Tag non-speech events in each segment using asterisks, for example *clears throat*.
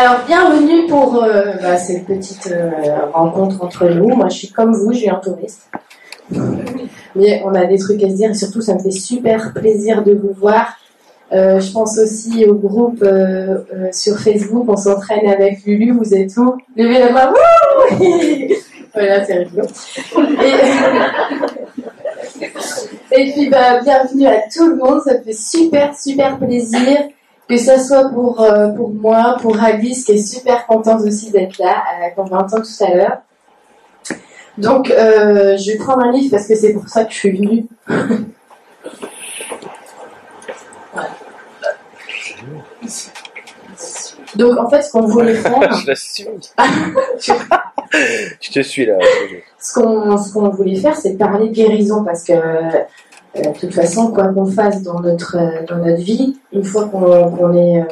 Alors, bienvenue pour euh, bah, cette petite euh, rencontre entre nous. Moi, je suis comme vous, je suis un touriste. Mais on a des trucs à se dire et surtout, ça me fait super plaisir de vous voir. Euh, je pense aussi au groupe sur Facebook, on s'entraîne avec Lulu, vous êtes où? Levez la main, *laughs* Voilà, c'est rigolo. *laughs* Et, puis, bah, bienvenue à tout le monde, ça me fait super, super plaisir que ce soit pour, euh, pour moi, pour Alice, qui est super contente aussi d'être là, qu'on va entendre tout à l'heure. Donc, euh, je vais prendre un livre parce que c'est pour ça que je suis venue. Donc, en fait, ce qu'on voulait *laughs* faire. je je te suis là. Ce qu'on voulait faire, c'est parler guérison parce que euh, de toute façon, quoi qu'on fasse dans notre, euh, dans notre vie, une fois qu'on est, euh,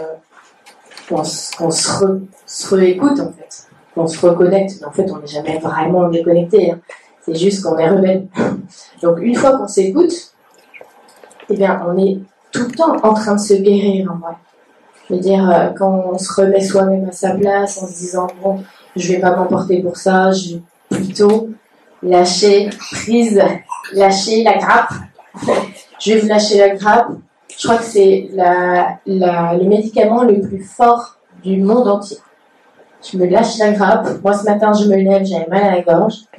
qu'on se, réécoute en fait, qu'on se reconnecte, en fait, on n'est jamais vraiment déconnecté. Hein. C'est juste qu'on est rebelle. *laughs* Donc, une fois qu'on s'écoute, eh bien, on est tout le temps en train de se guérir en vrai. Je veux dire, quand on se remet soi-même à sa place en se disant, bon, je vais pas m'emporter pour ça, je vais plutôt lâcher prise, lâcher la grappe *laughs* je vais vous lâcher la grappe. Je crois que c'est la, le médicament le plus fort du monde entier. Je me lâche la grappe. Moi, ce matin, je me lève, j'avais mal à la gorge. *laughs*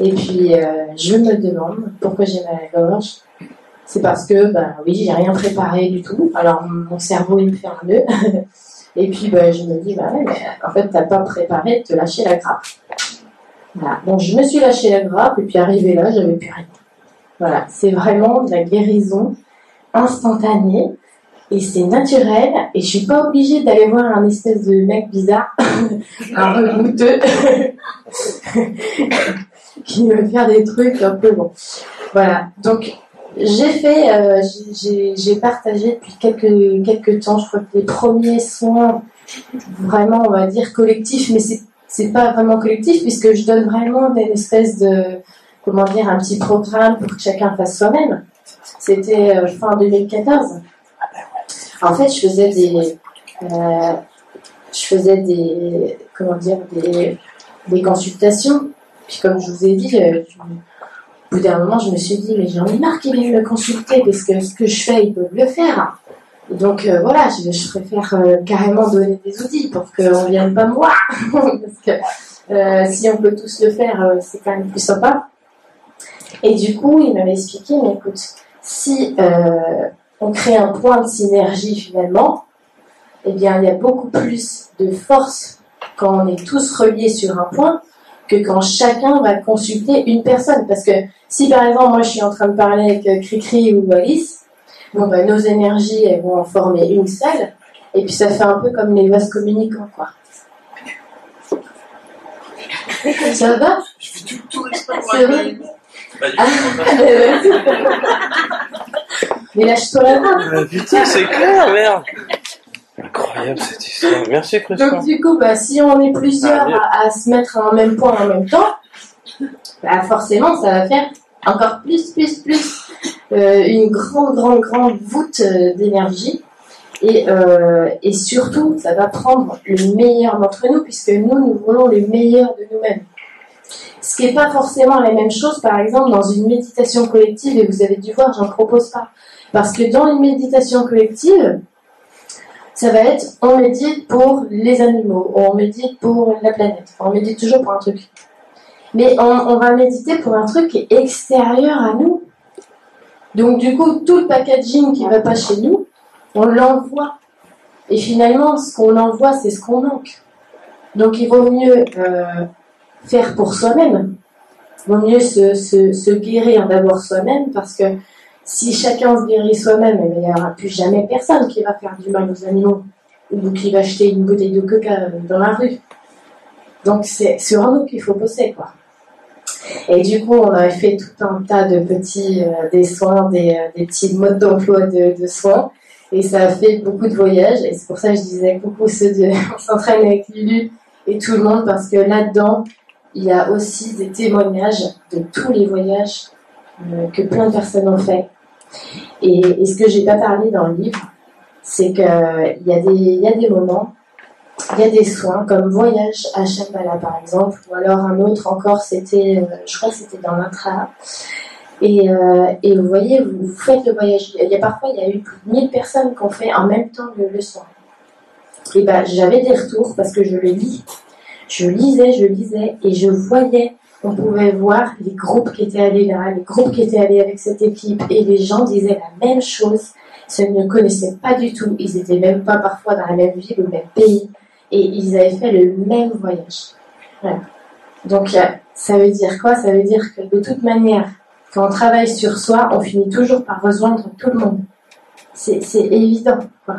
Et puis, euh, je me demande pourquoi j'ai mal à la gorge. C'est parce que, ben oui, j'ai rien préparé du tout. Alors, mon cerveau, il me fait un nœud. *laughs* Et puis, ben, je me dis, ouais, mais en fait, t'as pas préparé de te lâcher la grappe. Voilà. Donc, je me suis lâché la grappe, et puis, arrivé là, j'avais plus rien. Voilà, c'est vraiment de la guérison instantanée et c'est naturel et je suis pas obligée d'aller voir un espèce de mec bizarre, *laughs* un peu *laughs* qui veut faire des trucs un peu bon. Voilà, donc j'ai fait, euh, j'ai partagé depuis quelques, quelques temps, je crois que les premiers soins vraiment, on va dire, collectifs, mais c'est pas vraiment collectif puisque je donne vraiment une espèce de comment dire, un petit programme pour que chacun fasse soi-même. C'était euh, fin 2014. En fait, je faisais des, euh, je faisais des, comment dire, des, consultations. Puis comme je vous ai dit, euh, au bout d'un moment, je me suis dit, mais j'en ai marre qu'ils viennent me consulter parce que ce que je fais, ils peuvent le faire. Donc voilà, je, préfère carrément donner des outils pour qu'on ne vienne pas me voir. *laughs* parce que si on peut tous le faire, c'est quand même plus sympa. Et du coup, il m'avait expliqué, mais écoute, si euh, on crée un point de synergie finalement, eh bien, il y a beaucoup plus de force quand on est tous reliés sur un point que quand chacun va consulter une personne. Parce que si par exemple, moi je suis en train de parler avec euh, Cricri ou Alice, bon, ben, nos énergies elles vont en former une seule, et puis ça fait un peu comme les vases communicants, quoi. *laughs* Ça va? Je fais tout, tout *laughs* mais lâche-toi la main. putain, c'est clair, merde. Incroyable cette histoire. Merci Christophe. Donc du coup, bah, si on est plusieurs à, se mettre en même point en même temps, bah, forcément, ça va faire encore plus, plus, plus euh, une grande, grande, grande voûte euh, d'énergie. Et, euh, et surtout, ça va prendre le meilleur d'entre nous, puisque nous, nous voulons le meilleur de nous-mêmes. Ce qui n'est pas forcément la même chose, par exemple, dans une méditation collective, et vous avez dû voir, j'en propose pas. Parce que dans une méditation collective, ça va être on médite pour les animaux, on médite pour la planète, on médite toujours pour un truc. Mais on, va méditer pour un truc qui est extérieur à nous. Donc du coup, tout le packaging qui ne va pas chez nous, on l'envoie. Et finalement, ce qu'on envoie, c'est ce qu'on manque. Donc il vaut mieux euh, faire pour soi-même. Vaut mieux se, se, se guérir d'abord soi-même parce que si chacun se guérit soi-même, eh il n'y aura plus jamais personne qui va faire du mal aux animaux ou qui va acheter une bouteille de coca dans la rue. Donc c'est sur nous qu'il faut bosser, quoi. Et du coup, on avait fait tout un tas de petits euh, des soins, des, euh, des petits modes d'emploi de, de, soins. Et ça a fait beaucoup de voyages. Et c'est pour ça que je disais coucou ceux de *laughs* on s'entraîne avec Lulu et tout le monde parce que là-dedans, il y a aussi des témoignages de tous les voyages euh, que plein de personnes ont fait. Et, ce que j'ai pas parlé dans le livre, c'est qu'il y, y a des moments il y a des soins comme voyage à Shambhala par exemple, ou alors un autre encore, c'était, euh, je crois que c'était dans l'intra. Et, euh, vous voyez, vous, faites le voyage. Il y a parfois, il y a eu plus de 1000 personnes qui ont fait en même temps le, le soin. Et ben, j'avais des retours parce que je le lis. Je lisais, je lisais et je voyais, on pouvait voir les groupes qui étaient allés là, les groupes qui étaient allés avec cette équipe et les gens disaient la même chose. Ils ne connaissaient pas du tout, ils étaient même pas parfois dans la même ville ou le même pays et ils avaient fait le même voyage. Voilà. Donc euh, ça veut dire quoi? Ça veut dire que de toute manière, quand on travaille sur soi, on finit toujours par rejoindre tout le monde. C'est évident. Quoi.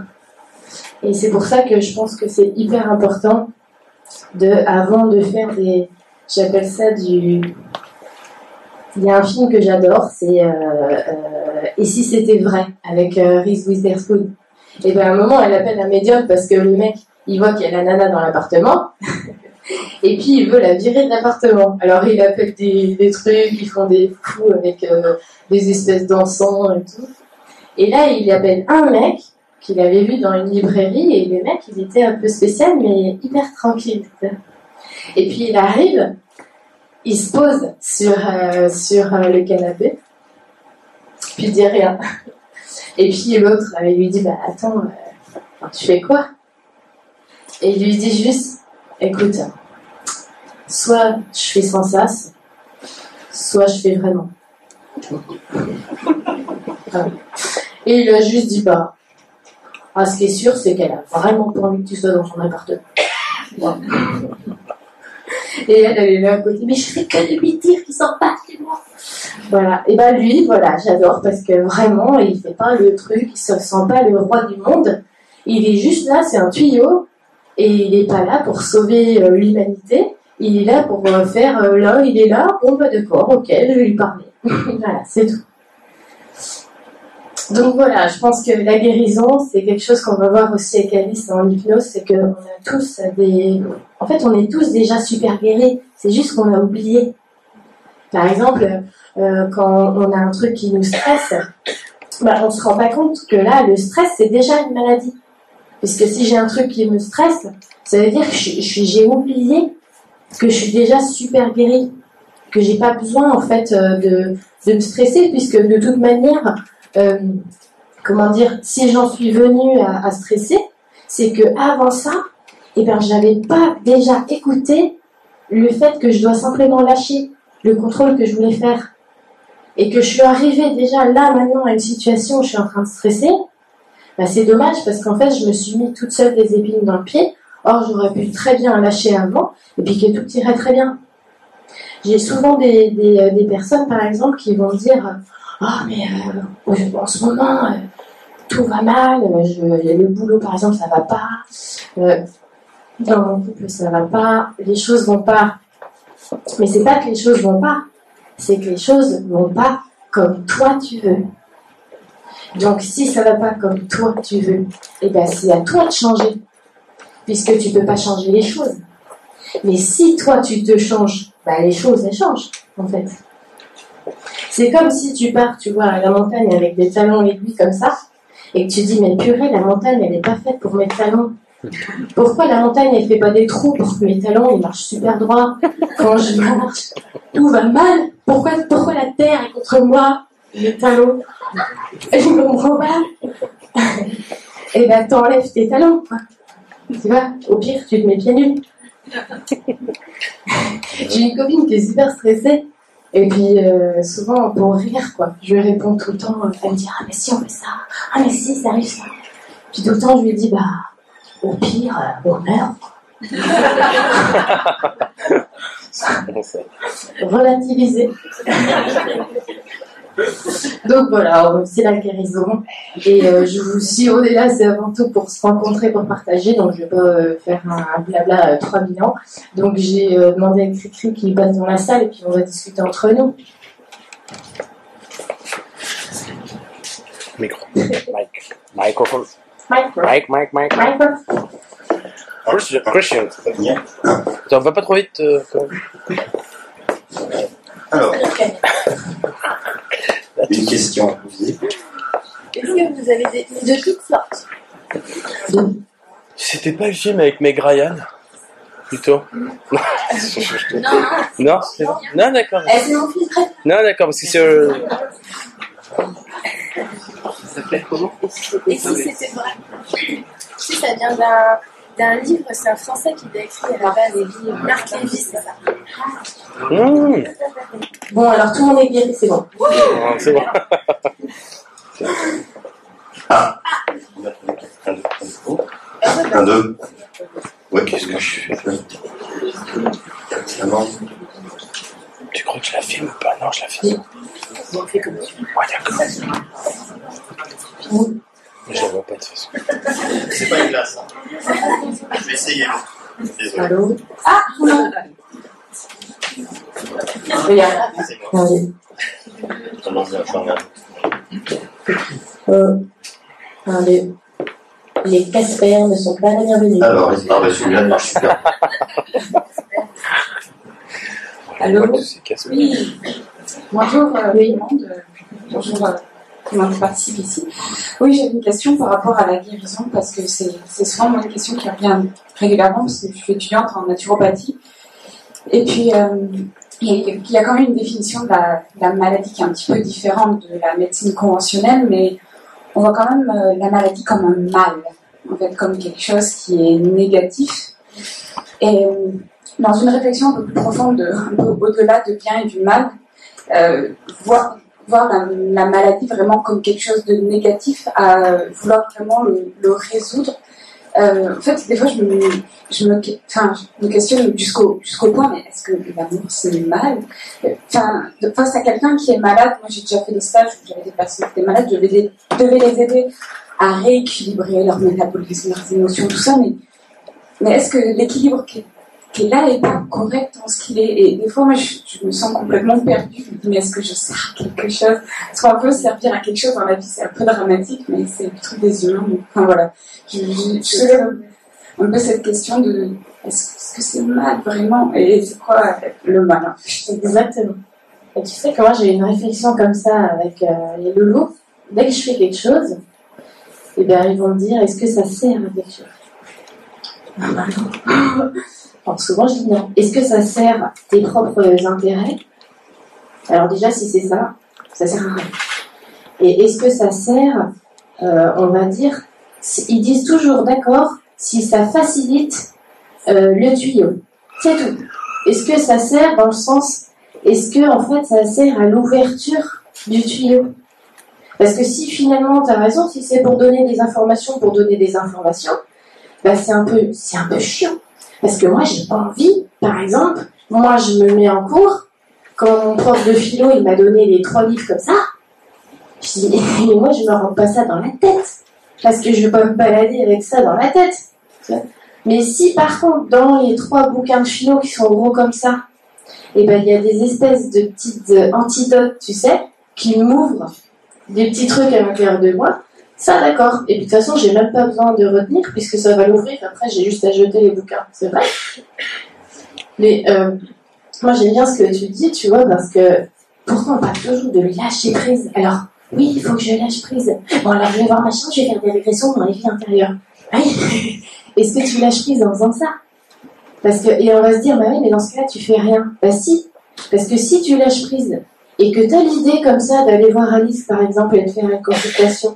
Et c'est pour ça que je pense que c'est hyper important de, avant de faire des, j'appelle ça du, il y a un film que j'adore, c'est euh, euh, Et si c'était vrai avec euh, Reese Witherspoon. Et bien à un moment, elle appelle un médium parce que le mec, il voit qu'il y a la nana dans l'appartement. *laughs* Et puis il veut la virer de l'appartement. Alors il appelle des, des trucs, ils font des fous avec euh, des espèces d'encens et tout. Et là, il appelle un mec qu'il avait vu dans une librairie et le mec, il était un peu spécial mais hyper tranquille. Et puis il arrive, il se pose sur, euh, euh, le canapé, puis il dit rien. Et puis l'autre, euh, il lui dit, bah attends, tu fais quoi? Et il lui dit juste, écoute, soit je fais sans sas, soit je fais vraiment. Et il a juste dit, bah, ah, ce qui est sûr, c'est qu'elle a vraiment pas envie que tu sois dans son appartement. Et elle, elle est là à côté, mais je fais que de lui dire qu'il s'en passe chez moi. Voilà. Et ben lui, voilà, j'adore parce que vraiment, il fait pas le truc, il se sent pas le roi du monde. Il est juste là, c'est un tuyau, et il est pas là pour sauver euh, l'humanité. Il est là pour euh, faire, euh, là, il est là, bon, bah d'accord, ok, je vais lui parler. *laughs* voilà, c'est tout. Donc voilà, je pense que la guérison, c'est quelque chose qu'on va voir aussi avec Alice en hypnose, c'est qu'on a tous des... En fait, on est tous déjà super guéris, c'est juste qu'on a oublié. Par exemple, euh, quand on a un truc qui nous stresse, bah, on se rend pas compte que là, le stress, c'est déjà une maladie. Puisque si j'ai un truc qui me stresse, ça veut dire que j'ai oublié que je suis déjà super guérie, que j'ai pas besoin en fait euh, de me stresser, puisque de toute manière, euh, comment dire, si j'en suis venue à, stresser, c'est que avant ça, eh ben, j'avais pas déjà écouté le fait que je dois simplement lâcher le contrôle que je voulais faire et que je suis arrivée déjà là maintenant à une situation où je suis en train de stresser, bah, c'est dommage parce qu'en fait je me suis mis toute seule des épines dans le pied. Or j'aurais pu très bien lâcher avant et puis que tout irait très bien. J'ai souvent des, des, euh, des personnes par exemple qui vont dire ah mais euh, en ce moment euh, tout va mal, euh, je, le boulot par exemple ça va pas, dans mon couple ça va pas, les choses vont pas. Mais c'est pas que les choses vont pas, c'est que les choses vont pas comme toi tu veux. Donc si ça va pas comme toi tu veux, eh ben c'est à toi de changer, puisque tu peux pas changer les choses. Mais si toi tu te changes, bah les choses elles changent en fait. C'est comme si tu pars, tu vois, à la montagne avec des talons aiguilles comme ça, et que tu dis mais purée la montagne elle n'est pas faite pour mes talons. *laughs* Pourquoi la montagne elle fait pas des trous pour que mes talons ils marchent super droit quand je marche? Tout va mal. Pourquoi pourquoi la terre est contre moi Les talons? Je comprends pas. *laughs* Et ben t'enlèves tes talons. quoi. Tu vois Au pire tu te mets pieds nus. *laughs* J'ai une copine qui est super stressée. Et puis, euh, souvent, pour rire, quoi. Je lui réponds tout le temps. Elle me dit Ah, mais si on fait ça. Ah, mais si, ça arrive ça. Puis tout le temps, je lui dis Bah, au pire, euh, on meurt. relativiser. Donc voilà, c'est la guérison. Et euh, je vous suis, on est là, c'est avant tout pour se rencontrer, pour partager. Donc je vais pas euh, faire un blabla euh, 3000 ans. Donc j'ai euh, demandé à Cricri qu'il passe dans la salle et puis on va discuter entre nous. Micro. Mic. Microphone. Micro. Mic, mic, mic. Micro. Christian. Christian. Attends, va pas trop vite. euh, quand même. Alors, une question. Est-ce que vous avez des de toutes sortes C'était pas le film avec Meg Ryan Plutôt *laughs* Non, Non, non, non d'accord. Non, d'accord, parce que c'est. euh, Ça s'appelait comment Et si c'était vrai? Si ça vient d'un d'un livre, c'est un Français qui l'a écrit à la base. Marc Lévy, c'est ça. Mmh. Bon, alors tout le monde est guéri, c'est bon. Ah, C'est bon. Ah Un, deux, un, deux. Ouais, qu'est-ce que je fais non. Tu crois que je la filme ou pas? Non, je la filme. On fait comme tu Ouais, d'accord. Mais je la vois pas de toute façon. C'est pas une glace. hein. Je vais essayer. Ah, non. Regarde. Euh. Les Casper ne sont pas la bienvenue. Alors, ah bah celui-là marche super. Allô Oui. Bonjour, euh, Oui. tout le monde. Euh, Bonjour, euh, comment tu participes ici. Oui, j'ai une question par rapport à la guérison parce que c'est souvent une question qui revient régulièrement parce que je suis étudiante en naturopathie. Et puis, euh, il y, a- quand même une définition de la, maladie qui est un petit peu différente de la médecine conventionnelle, mais on voit quand même euh, la maladie comme un mal, en fait, comme quelque chose qui est négatif. Et euh, dans une réflexion un peu plus profonde, de- un peu au-delà de bien et du mal, voir, voir la, la maladie vraiment comme quelque chose de négatif, à vouloir vraiment le, résoudre. Euh, en fait, des fois, je me, je me, enfin, me questionne jusqu'au jusqu'au point, mais est-ce que l'amour, c'est mal face à quelqu'un qui est malade, moi j'ai déjà fait des stages où j'avais des personnes qui étaient malades, je devais les, devais les aider à rééquilibrer leur métabolisme, leurs émotions, tout ça, mais, mais est-ce que l'équilibre qui, qui là n'est pas correct dans ce qu'il est Et des fois, moi, je, je me sens complètement perdue. Je me dis, mais est-ce que je sers à quelque chose? Est-ce qu'on peut servir à quelque chose dans la vie C'est un peu dramatique, mais c'est le truc des humains. donc, enfin, voilà. Je, je, je un peu cette question de est-ce que c'est mal vraiment? Et c'est quoi le mal en fait Exactement. Et tu sais que moi j'ai une réflexion comme ça avec euh, les loulous. Dès que je fais quelque chose, eh bien ils vont me dire est-ce que ça sert à quelque chose? Ah bah non. *laughs* Souvent je dis non. Est-ce que ça sert tes propres intérêts? Alors déjà si c'est ça, ça sert à rien. Et est-ce que ça sert, euh, on va dire, ils disent toujours d'accord si ça facilite euh, le tuyau. C'est tout. Est-ce que ça sert dans le sens, est-ce que en fait ça sert à l'ouverture du tuyau? Parce que si finalement tu as raison, si c'est pour donner des informations, pour donner des informations, bah c'est un peu, c'est un peu chiant. Parce que moi j'ai pas envie, par exemple, moi je me mets en cours, quand mon prof de philo il m'a donné les trois livres comme ça, je dis, et *laughs* moi je me rends pas ça dans la tête, parce que je vais pas me balader avec ça dans la tête. Mais si par contre dans les trois bouquins de philo qui sont gros comme ça, et ben il y a des espèces de petites antidotes, tu sais, qui m'ouvrent des petits trucs à l'intérieur de moi. Ça d'accord. Et puis de toute façon j'ai même pas besoin de retenir puisque ça va l'ouvrir. Après j'ai juste à jeter les bouquins. C'est vrai. Mais euh, moi j'aime bien ce que tu dis, tu vois, parce que pourtant on parle toujours de lâcher prise. Alors oui, il faut que je lâche prise. Bon alors je vais voir machin, je vais faire des régressions dans les vies intérieures. Oui. *laughs* Est-ce que tu lâches prise en faisant ça? Parce que, et on va se dire, bah oui, mais dans ce cas-là, tu fais rien. Bah si, parce que si tu lâches prise et que tu as l'idée comme ça d'aller voir Alice, par exemple, et de faire une consultation,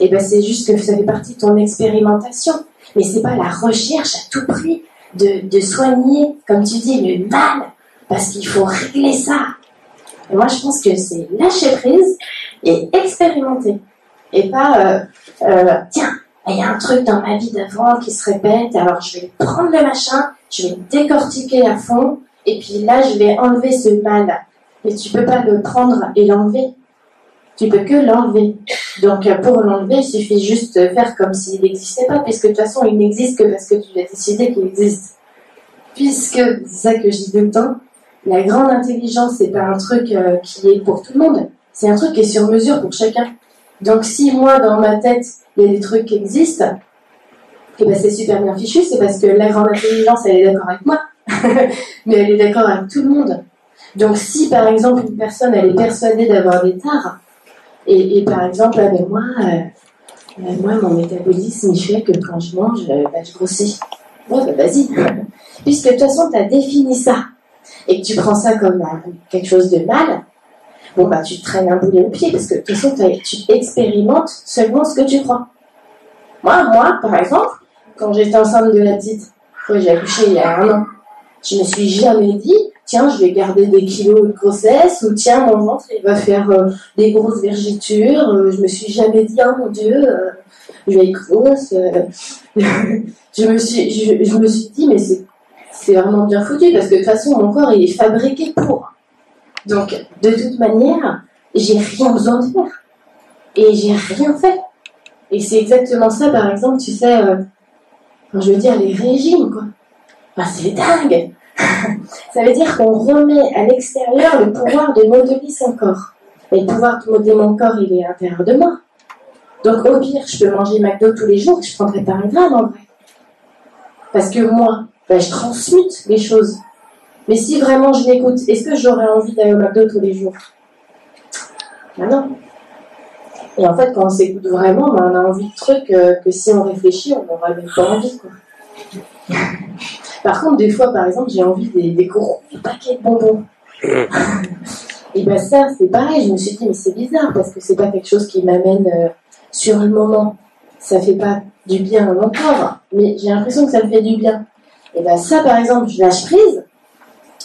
et ben c'est juste que ça fait partie de ton expérimentation. Mais c'est pas la recherche à tout prix de, soigner, comme tu dis, le mal, parce qu'il faut régler ça. Moi, je pense que c'est lâcher prise et expérimenter. Et pas, euh, euh, tiens, il y a un truc dans ma vie d'avant qui se répète, alors je vais prendre le machin, je vais décortiquer à fond, et puis là, je vais enlever ce mal. Mais tu peux pas le prendre et l'enlever. Tu peux que l'enlever. Donc, euh, pour l'enlever, il suffit juste de faire comme s'il n'existait pas, puisque de toute façon, il n'existe que parce que tu as décidé qu'il existe. Puisque, c'est ça que je dis tout le temps, la grande intelligence, c'est pas un truc euh, qui est pour tout le monde. C'est un truc qui est sur mesure pour chacun. Donc, si moi, dans ma tête, il y a des trucs qui existent, et ben c'est super bien fichu, c'est parce que la grande intelligence, elle est d'accord avec moi, *laughs* mais elle est d'accord avec tout le monde. Donc si par exemple une personne, elle est persuadée d'avoir des tares, et, et par exemple, ah ben moi, euh, Euh, moi, mon métabolisme, il fait que quand je mange, bah, je grossis. Ouais, bah vas-y. Puisque de toute façon, tu as défini ça et que tu prends ça comme euh, quelque chose de mal, bon, bah tu te traînes un boulet au pied parce que de toute façon, tu expérimentes seulement ce que tu crois. Moi, moi, par exemple, quand j'étais enceinte de la petite, j'ai accouché il y a un an, je me suis jamais dit, tiens, je vais garder des kilos de grossesse, ou tiens, mon ventre, il va faire euh, des grosses vergitures. Euh, je me suis jamais dit, oh mon Dieu, euh, je vais être grosse. *laughs* je, me suis, je, me suis dit, mais c'est, vraiment bien foutu, parce que de toute façon, mon corps, il est fabriqué pour. Donc, de toute manière, j'ai rien besoin de faire. Et j'ai rien fait. Et c'est exactement ça, par exemple, tu sais, je veux dire, les régimes, quoi. Enfin, c'est dingue. *laughs* ça veut dire qu'on remet à l'extérieur le pouvoir de modeler son corps. Et le pouvoir de modeler mon corps, il est à l'intérieur de moi. Donc, au pire, je peux manger McDo tous les jours, je prendrai pas un gramme, en vrai. Parce que moi, ben, je transmute les choses. Mais si vraiment je l'écoute, est-ce que j'aurais envie d'aller au McDo tous les jours? Ben non. Et en fait, quand on s'écoute vraiment, ben, on a envie de trucs euh, que si on réfléchit, on n'aura même pas envie. *laughs* Par contre, des fois, par exemple, j'ai envie des, des gros paquets de bonbons. *laughs* Et ben ça, c'est pareil. Je me suis dit, mais c'est bizarre parce que c'est pas quelque chose qui m'amène euh, sur le moment. Ça fait pas du bien à mon corps, mais j'ai l'impression que ça me fait du bien. Et ben ça, par exemple, je lâche prise.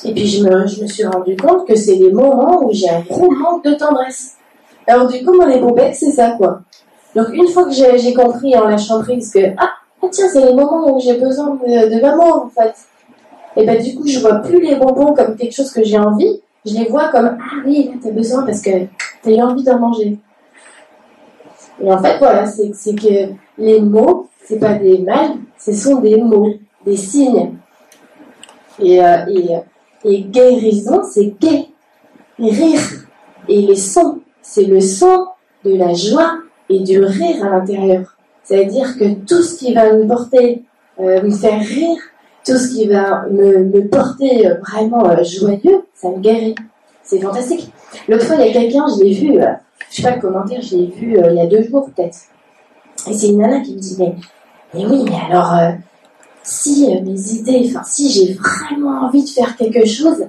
Et puis je me, je me suis rendu compte que c'est les moments où j'ai un gros manque de tendresse. Alors du coup, mon époux-bec, c'est ça, quoi. Donc une fois que j'ai j'ai compris en lâchant prise que, ah, ah, tiens, c'est les moments où j'ai besoin de, de l'amour, en fait. Et ben du coup, je vois plus les bonbons comme quelque chose que j'ai envie, je les vois comme, ah oui, là, t'as besoin parce que t'as eu envie d'en manger. Et en fait, voilà, c'est c'est que les mots, c'est pas des mal, ce sont des mots, des signes. Et, euh, et, et guérison, c'est gai, et rire. Et les sons, c'est le son de la joie et du rire à l'intérieur. C'est-à-dire que tout ce qui va me porter, euh, me faire rire, tout ce qui va me, porter euh, vraiment euh, joyeux, ça me guérit. C'est fantastique. L'autre fois, il y a quelqu'un, je l'ai vu, je sais pas le commentaire, je l'ai vu il y a deux jours peut-être. Et c'est une nana qui me dit, mais, oui, mais alors, si mes idées, enfin, si j'ai vraiment envie de faire quelque chose,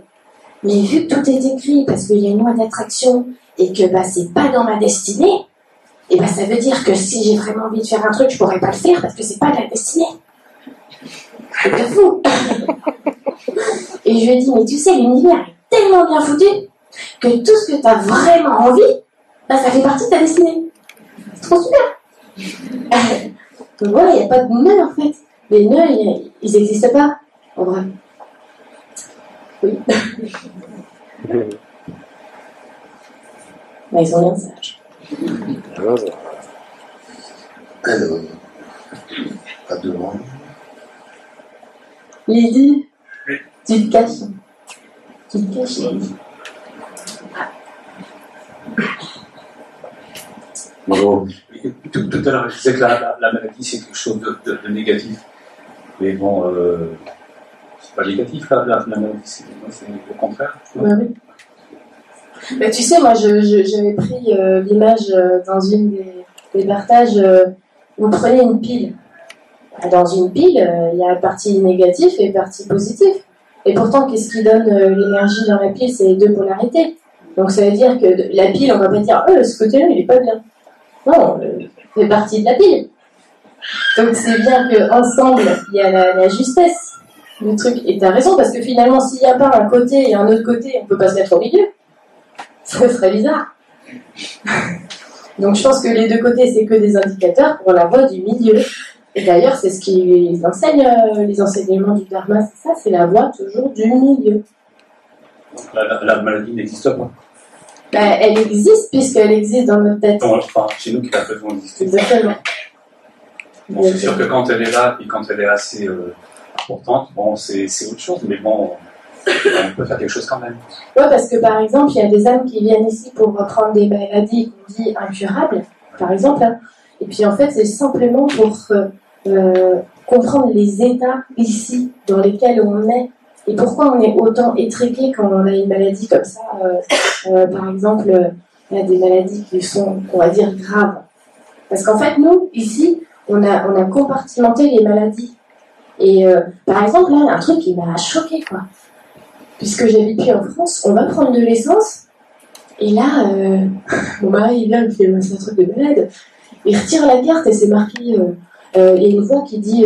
mais vu que tout est écrit, parce qu'il y a une loi d'attraction, et que bah, c'est pas dans ma destinée, et bah, ça veut dire que si j'ai vraiment envie de faire un truc, je pourrais pas le faire parce que c'est pas de la destinée. C'est pas fou. *laughs* et je lui ai dit, mais tu sais, l'univers est tellement bien foutu que tout ce que tu as vraiment envie, bah, ça fait partie de ta destinée. C'est trop super. Donc voilà, il n'y a pas de nœud en fait. Les nœuds, ils- ils n'existent pas, en vrai. Oui. Mais *laughs* ils sont bien sages. Alors, à devant. Lydie, tu te caches. Tu te caches, Lydie. Bonjour. Tout, tout à l'heure, je disais que la, la- la maladie, c'est quelque chose de, de- de négatif. Mais bon, euh, c'est pas négatif, la, la, la maladie, c'est au contraire. Bah oui. Bah, tu sais, moi, je- je- j'avais pris euh, l'image euh, dans une des, des partages. euh, vous prenez une pile. Dans une pile, euh, il y a partie négative et partie positive. Et pourtant, qu'est-ce qui donne l'énergie dans la pile? C'est les deux polarités. Donc ça veut dire que la pile, on va pas dire euh, ce côté-là, il est pas bien. Non, fait partie de la pile. Donc c'est bien qu'ensemble, il y a la, la justesse le truc. Et t'as raison, parce que finalement, s'il n'y a pas un côté et un autre côté, on peut pas se mettre au milieu. *laughs* Ça serait bizarre. Donc je pense que les deux côtés, c'est que des indicateurs pour la voie du milieu. Et d'ailleurs, c'est ce qu'ils enseignent, euh, les enseignements du Dharma, c'est ça, c'est la voie toujours du milieu. La, la- la maladie n'existe pas. Bah, elle existe puisqu'elle existe dans notre tête. Non, enfin, chez nous, qui a besoin d'exister. Exactement. Bon, c'est sûr que quand elle est là et quand elle est assez euh, importante, bon, c'est autre chose, mais bon, on peut faire quelque chose quand même. Ouais, parce que par exemple, il y a des âmes qui viennent ici pour reprendre des maladies qu'on dit incurables, par exemple. hein. Et puis en fait, c'est simplement pour euh, euh, comprendre les états ici dans lesquels on est et pourquoi on est autant étriqué quand on a une maladie comme ça. euh, par exemple, il y a des maladies qui sont, on va dire, graves. Parce qu'en fait, nous, ici, on a, on a compartimenté les maladies. Et par exemple, là, un truc qui m'a choqué, quoi. Puisque j'habite plus en France, on va prendre de l'essence. Et là, euh, mon mari, vient, il fait un truc de malade. Il retire la carte et c'est marqué. euh, euh, Il y a une voix qui dit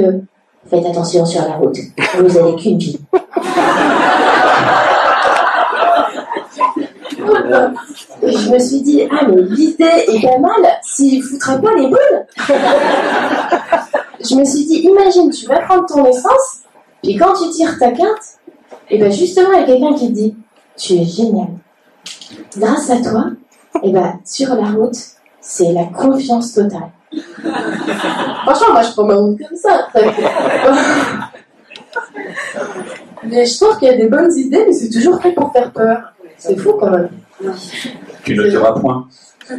Faites attention sur la route, vous n'avez qu'une vie. Je me suis dit, ah mais l'idée est pas mal, s'il foutrait pas les boules. je me suis dit, imagine, tu vas prendre ton essence, puis quand tu tires ta carte, et ben justement, il y a quelqu'un qui dit, tu es génial. Grâce à toi, et ben sur la route, c'est la confiance totale. *laughs* Franchement, moi je prends ma route comme ça. *laughs* mais je trouve qu'il y a des bonnes idées, mais c'est toujours fait pour faire peur. C'est fou quand même. Tu ne tueras point. *laughs*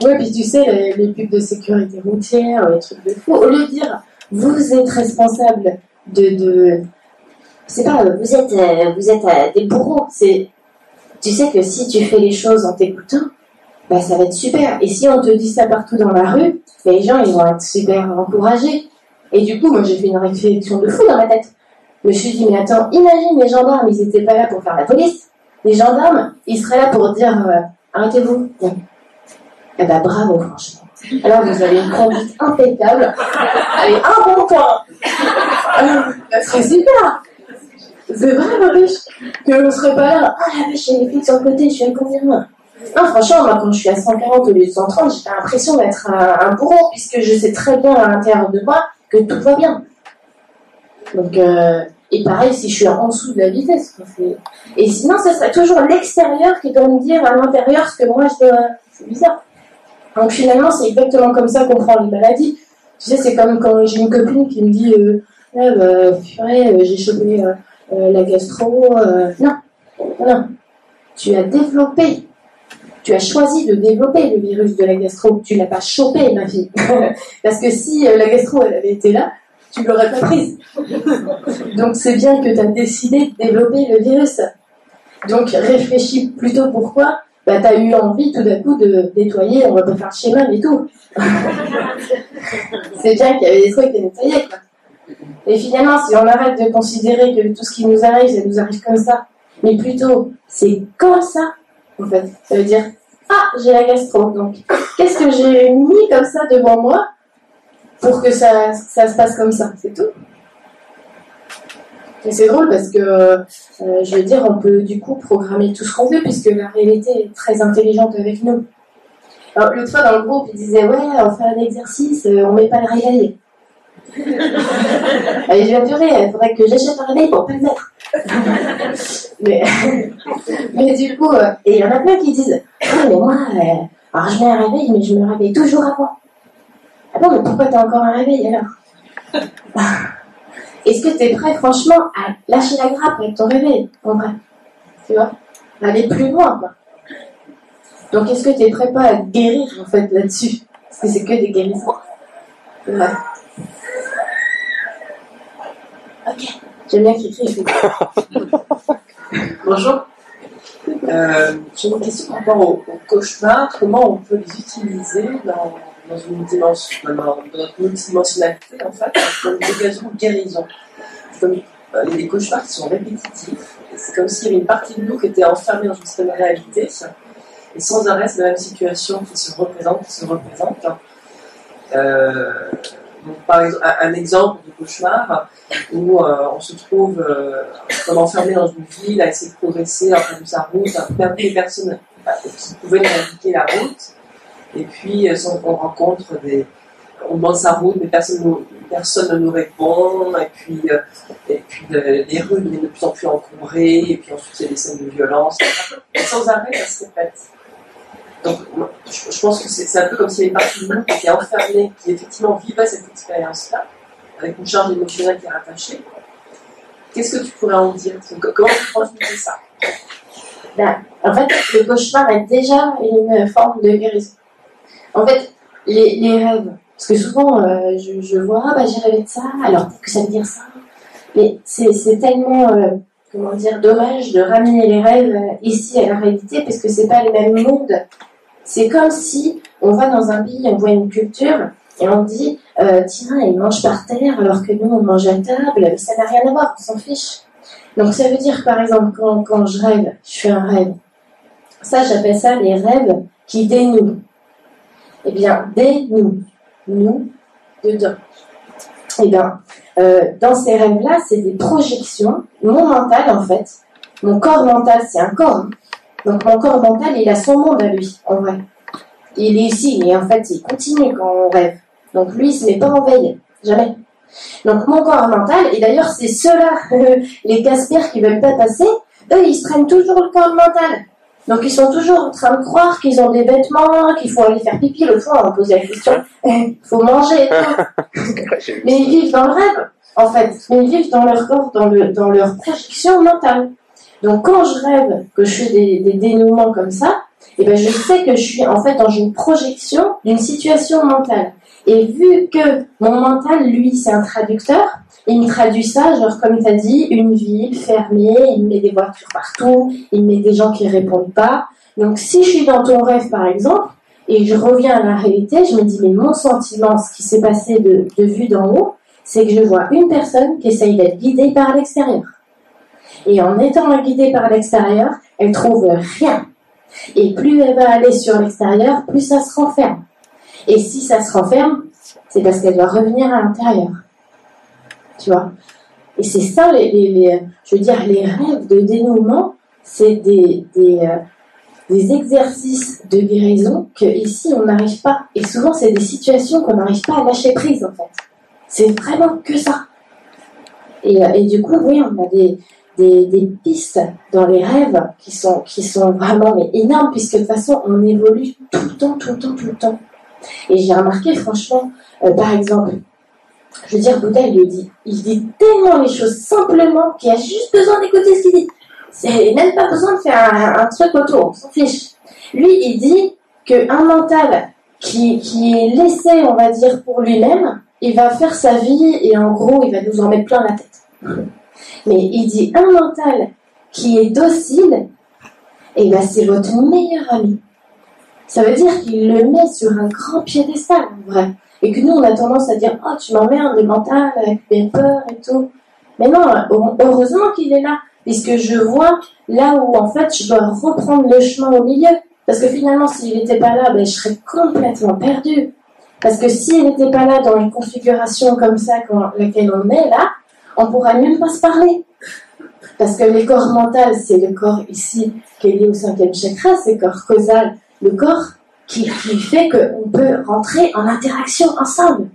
Ouais, puis tu sais, les, les pubs de sécurité routière, les trucs de fou, au lieu de dire vous êtes responsable de. de... C'est pas vous êtes, euh, vous êtes euh, des bourreaux, c'est. Tu sais que si tu fais les choses en t'écoutant, bah ça va être super. Et si on te dit ça partout dans la rue, bah, les gens ils vont être super encouragés. Et du coup, moi j'ai fait une réflexion de fou dans ma tête. Je me suis dit, mais attends, imagine les gendarmes, ils étaient pas là pour faire la police. Les gendarmes, ils seraient là pour dire euh, arrêtez-vous. Eh ben bravo, franchement. Alors vous avez une conduite impeccable. Allez, un bon point. Ça serait super. C'est vrai, Maurice, que on serait pas là. Ah la vache, j'ai les flics sur le côté, je suis à combien Non, franchement, moi, quand je suis à 140 au lieu de 130, j'ai l'impression d'être un, bourreau, puisque je sais très bien à l'intérieur de moi que tout va bien. Donc, euh, et pareil, si je suis en dessous de la vitesse. c'est- Et sinon, ce serait toujours l'extérieur qui doit me dire à l'intérieur ce que moi je dois. C'est bizarre. Donc finalement, c'est exactement comme ça qu'on prend les maladies. Tu sais, c'est comme quand j'ai une copine qui me dit euh, Euh, j'ai chopé euh, euh, la gastro. Non, non. Tu as développé. Tu as choisi de développer le virus de la gastro. Tu l'as pas chopé, ma fille. *laughs* Parce que si la gastro, elle avait été là, tu l'aurais pas prise. Donc c'est bien que tu as décidé de développer le virus. Donc réfléchis plutôt pourquoi bah, tu as eu envie tout d'un coup de nettoyer, on va pas faire le schéma mais tout. *laughs* c'est bien qu'il y avait des trucs à nettoyer. Quoi. Et finalement, si on arrête de considérer que tout ce qui nous arrive, ça nous arrive comme ça, mais plutôt c'est comme ça, en fait. Ça veut dire, ah, j'ai la gastro, donc qu'est-ce que j'ai mis comme ça devant moi pour que ça, se passe comme ça, c'est tout. Et c'est drôle parce que, euh, je veux dire, on peut du coup programmer tout ce qu'on veut puisque la réalité est très intelligente avec nous. L'autre fois dans le groupe, ils disaient Ouais, on fait un exercice, euh, on met pas le réveil. Allez, je vais durer, il faudrait que j'achète un réveil pour pas le mettre. mais, mais du coup, euh, et il y en a plein qui disent Ouais, mais moi, euh, alors je mets un réveil, mais je me réveille toujours avant. Ah bon, mais pourquoi t'as encore un réveil alors? *laughs* Est-ce que t'es prêt, franchement, à lâcher la grappe avec ton réveil En vrai? Tu vois? Aller plus loin, quoi. Donc, est-ce que t'es prêt pas à guérir, en fait, là-dessus? Parce que c'est que des guérisons. Ok. J'aime bien Cricri. *laughs* Bonjour. Euh, J'ai une question par rapport au, au cauchemar. Comment on peut les utiliser dans, une dimension, dans, notre multidimensionnalité, en fait, comme occasion de guérison? Comme euh, des cauchemars qui sont répétitifs. C'est comme s'il y avait une partie de nous qui était enfermée dans une certaine réalité. Et sans arrêt, c'est la même situation qui se représente, qui se représente. Euh, par exemple, un, exemple de cauchemar où euh, on se trouve euh, comme enfermé dans une ville, à essayer de progresser, à faire sa route, à perdre les personnes qui pouvaient nous indiquer la route. Et puis, euh, on, on rencontre des. On demande sa route, mais personne, personne ne nous répond. Et puis, et puis le- les rues deviennent de plus en plus encombrées. Et puis ensuite, il y a des scènes de violence. Sans arrêt, ça se répète. Donc, je, pense que c'est un peu comme s'il y avait une partie de nous qui était enfermée, qui effectivement vivait cette expérience-là, avec une charge émotionnelle qui est rattachée. Qu'est-ce que tu pourrais en dire? Comment tu transmets ça? Ben, en fait, le cauchemar est déjà une forme de guérison. En fait, les, rêves, parce que souvent, euh, je, vois, ah, bah, j'ai rêvé de ça, alors que ça veut dire ça. Mais c'est c'est tellement, euh, comment dire, dommage de ramener les rêves euh, ici à la réalité, parce que c'est pas le même monde. C'est comme si on va dans un pays, on voit une culture et on dit euh, tiens, ils mangent par terre alors que nous on mange à table, mais ça n'a rien à voir, on s'en fiche. Donc ça veut dire par exemple quand, quand je rêve, je fais un rêve. Ça j'appelle ça les rêves qui dénouent. Eh bien, dénouent. Nous, dedans. Eh bien, euh, dans ces rêves-là, c'est des projections. Mon mental, en fait, mon corps mental, c'est un corps. Donc mon corps mental, il a son monde à lui, en vrai. Il est ici, mais en fait, il continue quand on rêve. Donc lui, il se met pas en veille, jamais. Donc mon corps mental, et d'ailleurs, c'est ceux-là, *laughs* les casse-pierres qui veulent pas passer, eux, ils se prennent toujours le corps mental. Donc ils sont toujours en train de croire qu'ils ont des vêtements, qu'il faut aller faire pipi. L'autre fois, on a posé la question, il *laughs* faut manger. *laughs* Mais ils vivent dans le rêve, en fait. Mais ils vivent dans leur corps, dans, le, dans leur projection mentale. Donc quand je rêve que je fais des, dénouements comme ça, eh ben je sais que je suis en fait dans une projection d'une situation mentale. Et vu que mon mental, lui, c'est un traducteur, il me traduit ça, genre comme tu as dit, une ville fermée, il me met des voitures partout, il me met des gens qui répondent pas. Donc si je suis dans ton rêve, par exemple, et je reviens à la réalité, je me dis, mais mon sentiment, ce qui s'est passé de, de vue d'en haut, c'est que je vois une personne qui essaye d'être guidée par l'extérieur. Et en étant guidée par l'extérieur, elle trouve rien. Et plus elle va aller sur l'extérieur, plus ça se renferme. Et si ça se renferme, c'est parce qu'elle doit revenir à l'intérieur. Tu vois? Et c'est ça, les, je veux dire, les rêves de dénouement, c'est des, des, euh, des exercices de guérison que ici on n'arrive pas. Et souvent, c'est des situations qu'on n'arrive pas à lâcher prise, en fait. C'est vraiment que ça. Et, euh, et du coup, oui, on a des, des, pistes dans les rêves qui sont, qui sont vraiment mais énormes, puisque de toute façon, on évolue tout le temps, tout le temps, tout le temps. Et j'ai remarqué, franchement, euh, par exemple, je veux dire, Bouddha, il dit, il dit tellement les choses simplement qu'il a juste besoin d'écouter ce qu'il dit. C'est même pas besoin de faire un, un truc autour, on s'en fiche. Lui, il dit qu'un mental qui, qui est laissé, on va dire, pour lui-même, il va faire sa vie et en gros, il va nous en mettre plein la tête. Mais il dit un mental qui est docile, et ben c'est votre meilleur ami. Ça veut dire qu'il le met sur un grand piédestal, en vrai. Et que nous, on a tendance à dire Oh, tu m'emmerdes, le mental, avec mes peurs et tout. Mais non, heureusement qu'il est là. Puisque je vois là où, en fait, je dois reprendre le chemin au milieu. Parce que finalement, s'il n'était pas là, ben, je serais complètement perdue. Parce que s'il n'était pas là dans une configuration comme ça, dans laquelle on est là, on pourrait même pas se parler. Parce que les corps mentaux, c'est le corps ici qui est lié au cinquième chakra, c'est le corps causal, le corps qui, fait qu'on peut rentrer en interaction ensemble.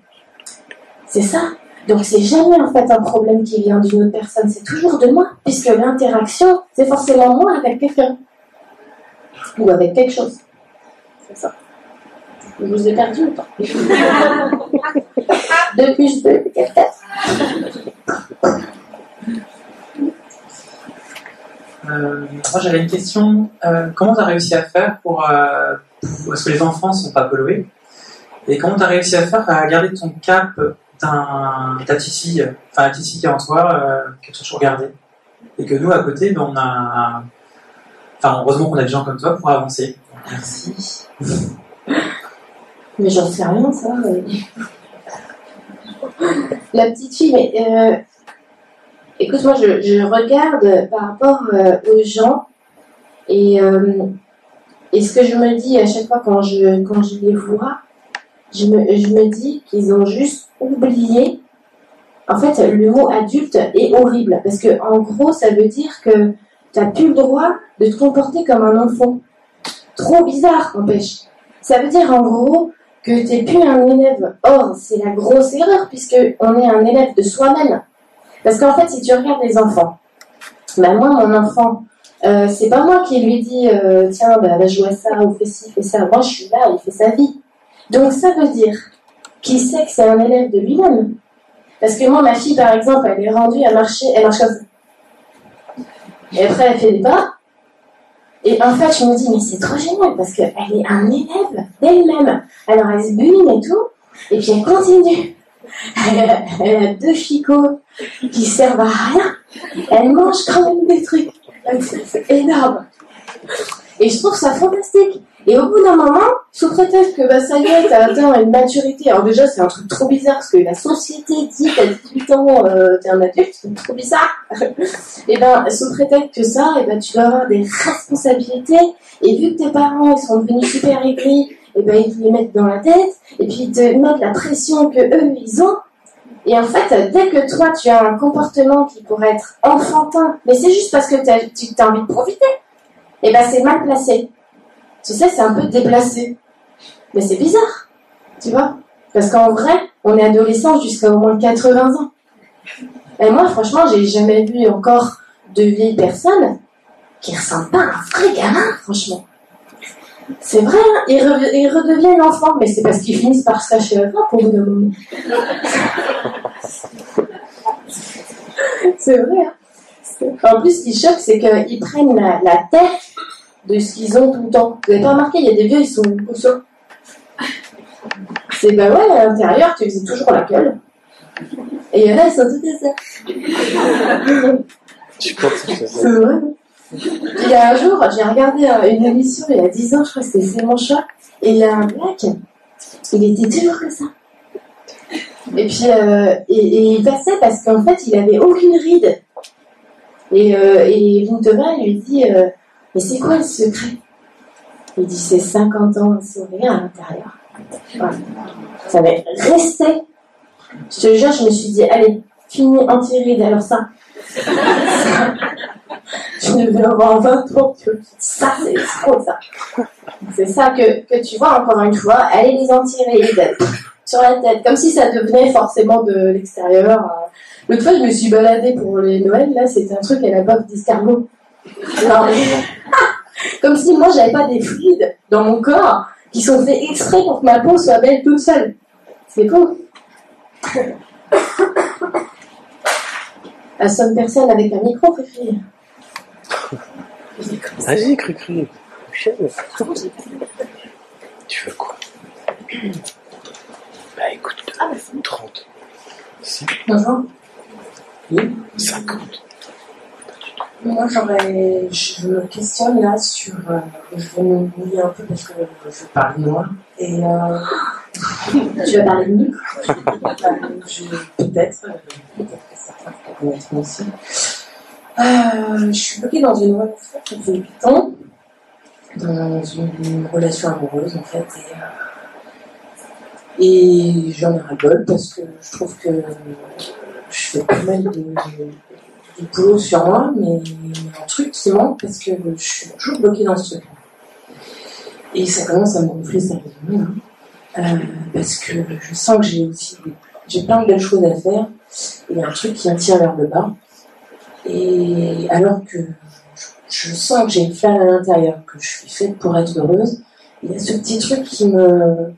C'est ça. Donc c'est jamais en fait un problème qui vient d'une autre personne, c'est toujours de moi, puisque l'interaction, c'est forcément moi avec quelqu'un. Ou avec quelque chose. C'est ça. Je vous ai perdu ou pas? Deux plus deux, quatre. Euh, moi j'avais une question. Euh, comment tu as réussi à faire pour, euh, pour- Parce que les enfants ne sont pas pollués. Et comment tu as réussi à faire à garder ton cap d'un ta Titi, enfin la Titi qui est en toi, euh, que tu as toujours gardé Et que nous à côté, ben, on a. Enfin, heureusement qu'on a des gens comme toi pour avancer. Merci. Mais j'en sais rien, ça. *laughs* La petite fille, mais euh, écoute, moi, je, regarde par rapport euh, aux gens et, euh, et ce que je me dis à chaque fois quand je, quand je les vois, je me, je me dis qu'ils ont juste oublié. En fait, le mot adulte est horrible parce que, en gros, ça veut dire que tu n'as plus le droit de te comporter comme un enfant. Trop bizarre, n'empêche. Ça veut dire, en gros, que tu n'es plus un élève. Or, c'est la grosse erreur puisque on est un élève de soi-même. Parce qu'en fait, si tu regardes les enfants, bah moi, mon enfant, euh, c'est pas moi qui lui dis euh, tiens, bah, va jouer à ça ou fais ci, fais ça. Moi, je suis là, il fait sa vie. Donc, ça veut dire qu'il sait que c'est un élève de lui-même. Parce que moi, ma fille, par exemple, elle est rendue à marcher, elle marche comme ça. Et après, elle fait des pas. Et en fait, je me dis, mais c'est trop génial parce qu'elle est un élève d'elle-même. Alors, elle se bune et tout, et puis elle continue. *laughs* Elle a deux chicots qui servent à rien. Elle mange quand même des trucs. C'est énorme. Et je trouve ça fantastique. Et au bout d'un moment, sous prétexte que bah, ça y est, t'as atteint une maturité, alors déjà c'est un truc trop bizarre parce que la société dit qu'à 18 ans euh, t'es un adulte, c'est trop bizarre. *laughs* et ben sous prétexte que ça, et ben tu dois avoir des responsabilités. Et vu que tes parents ils sont devenus super aigris, et ben ils te les mettent dans la tête, et puis ils te mettent la pression que eux ils ont. Et en fait, dès que toi tu as un comportement qui pourrait être enfantin, mais c'est juste parce que tu as envie de profiter, et ben c'est mal placé. Tu sais, c'est un peu déplacé. Mais c'est bizarre, tu vois Parce qu'en vrai, on est adolescent jusqu'à au moins 80 ans. Et moi, franchement, j'ai jamais vu encore de vieilles personnes qui ressemblent pas à un vrai gamin, franchement. C'est vrai, hein, ils, re- ils redeviennent enfants, mais c'est parce qu'ils finissent par se cacher la au bout d'un moment. c'est vrai. Hein. En plus, ce qui choque, c'est qu'ils prennent la, la tête de ce qu'ils ont tout le temps. Vous avez pas remarqué, il y a des vieux, ils sont poussants. C'est bah ouais, à l'intérieur, tu faisais toujours la gueule. Et il y en a, ils sont tout à ça. Tu penses que c'est vrai. Il y a un jour, j'ai regardé euh, une émission il y a 10 ans, je crois que c'était mon chat, et il y a un mec, il était toujours comme ça. Et puis, euh, il passait parce qu'en fait, il avait aucune ride. Et, euh, lui dit euh, Mais c'est quoi le secret? Il dit C'est 50 ans de sourire à l'intérieur. Ça va rester. Je te jure, je me suis dit Allez, fini anti-ride, alors ça. Je devais avoir 20 ans. Ça, c'est trop ça. C'est ça que, que tu vois, encore une fois, allez les anti-rides sur la tête, comme si ça devenait forcément de l'extérieur. L'autre fois, je me suis baladée pour les Noëls, là, c'était un truc à la botte d'escargot. *laughs* Comme si moi, j'avais pas des fluides dans mon corps qui sont faits exprès pour que ma peau soit belle toute seule. C'est faux. *coughs* Assomme personne avec un micro, préféré. Vas-y, cru cru. Tu veux quoi? Bah écoute, 30. Si, Bonjour. 50. Moi, j'aurais. Je me questionne là sur. euh, je vais me mouiller un peu parce que je parle de moi. Et. Euh, *laughs* Tu vas parler de nous *laughs* je- Peut-être. euh, Peut-être que certains moi aussi. Euh, je suis bloquée dans une relation depuis 8 ans. Dans une relation amoureuse, en fait. Et, euh, j'en ai ras-le-bol parce que je trouve que je fais pas mal de, boulot sur moi, mais il y a un truc qui manque parce que je suis toujours bloquée dans ce truc. Et ça commence à me gonfler sérieusement, hein. Euh, parce que je sens que j'ai aussi j'ai plein de belles choses à faire. Et il y a un truc qui me tire vers le bas. Et alors que je, sens que j'ai une flamme à l'intérieur, que je suis faite pour être heureuse, il y a ce petit truc qui me,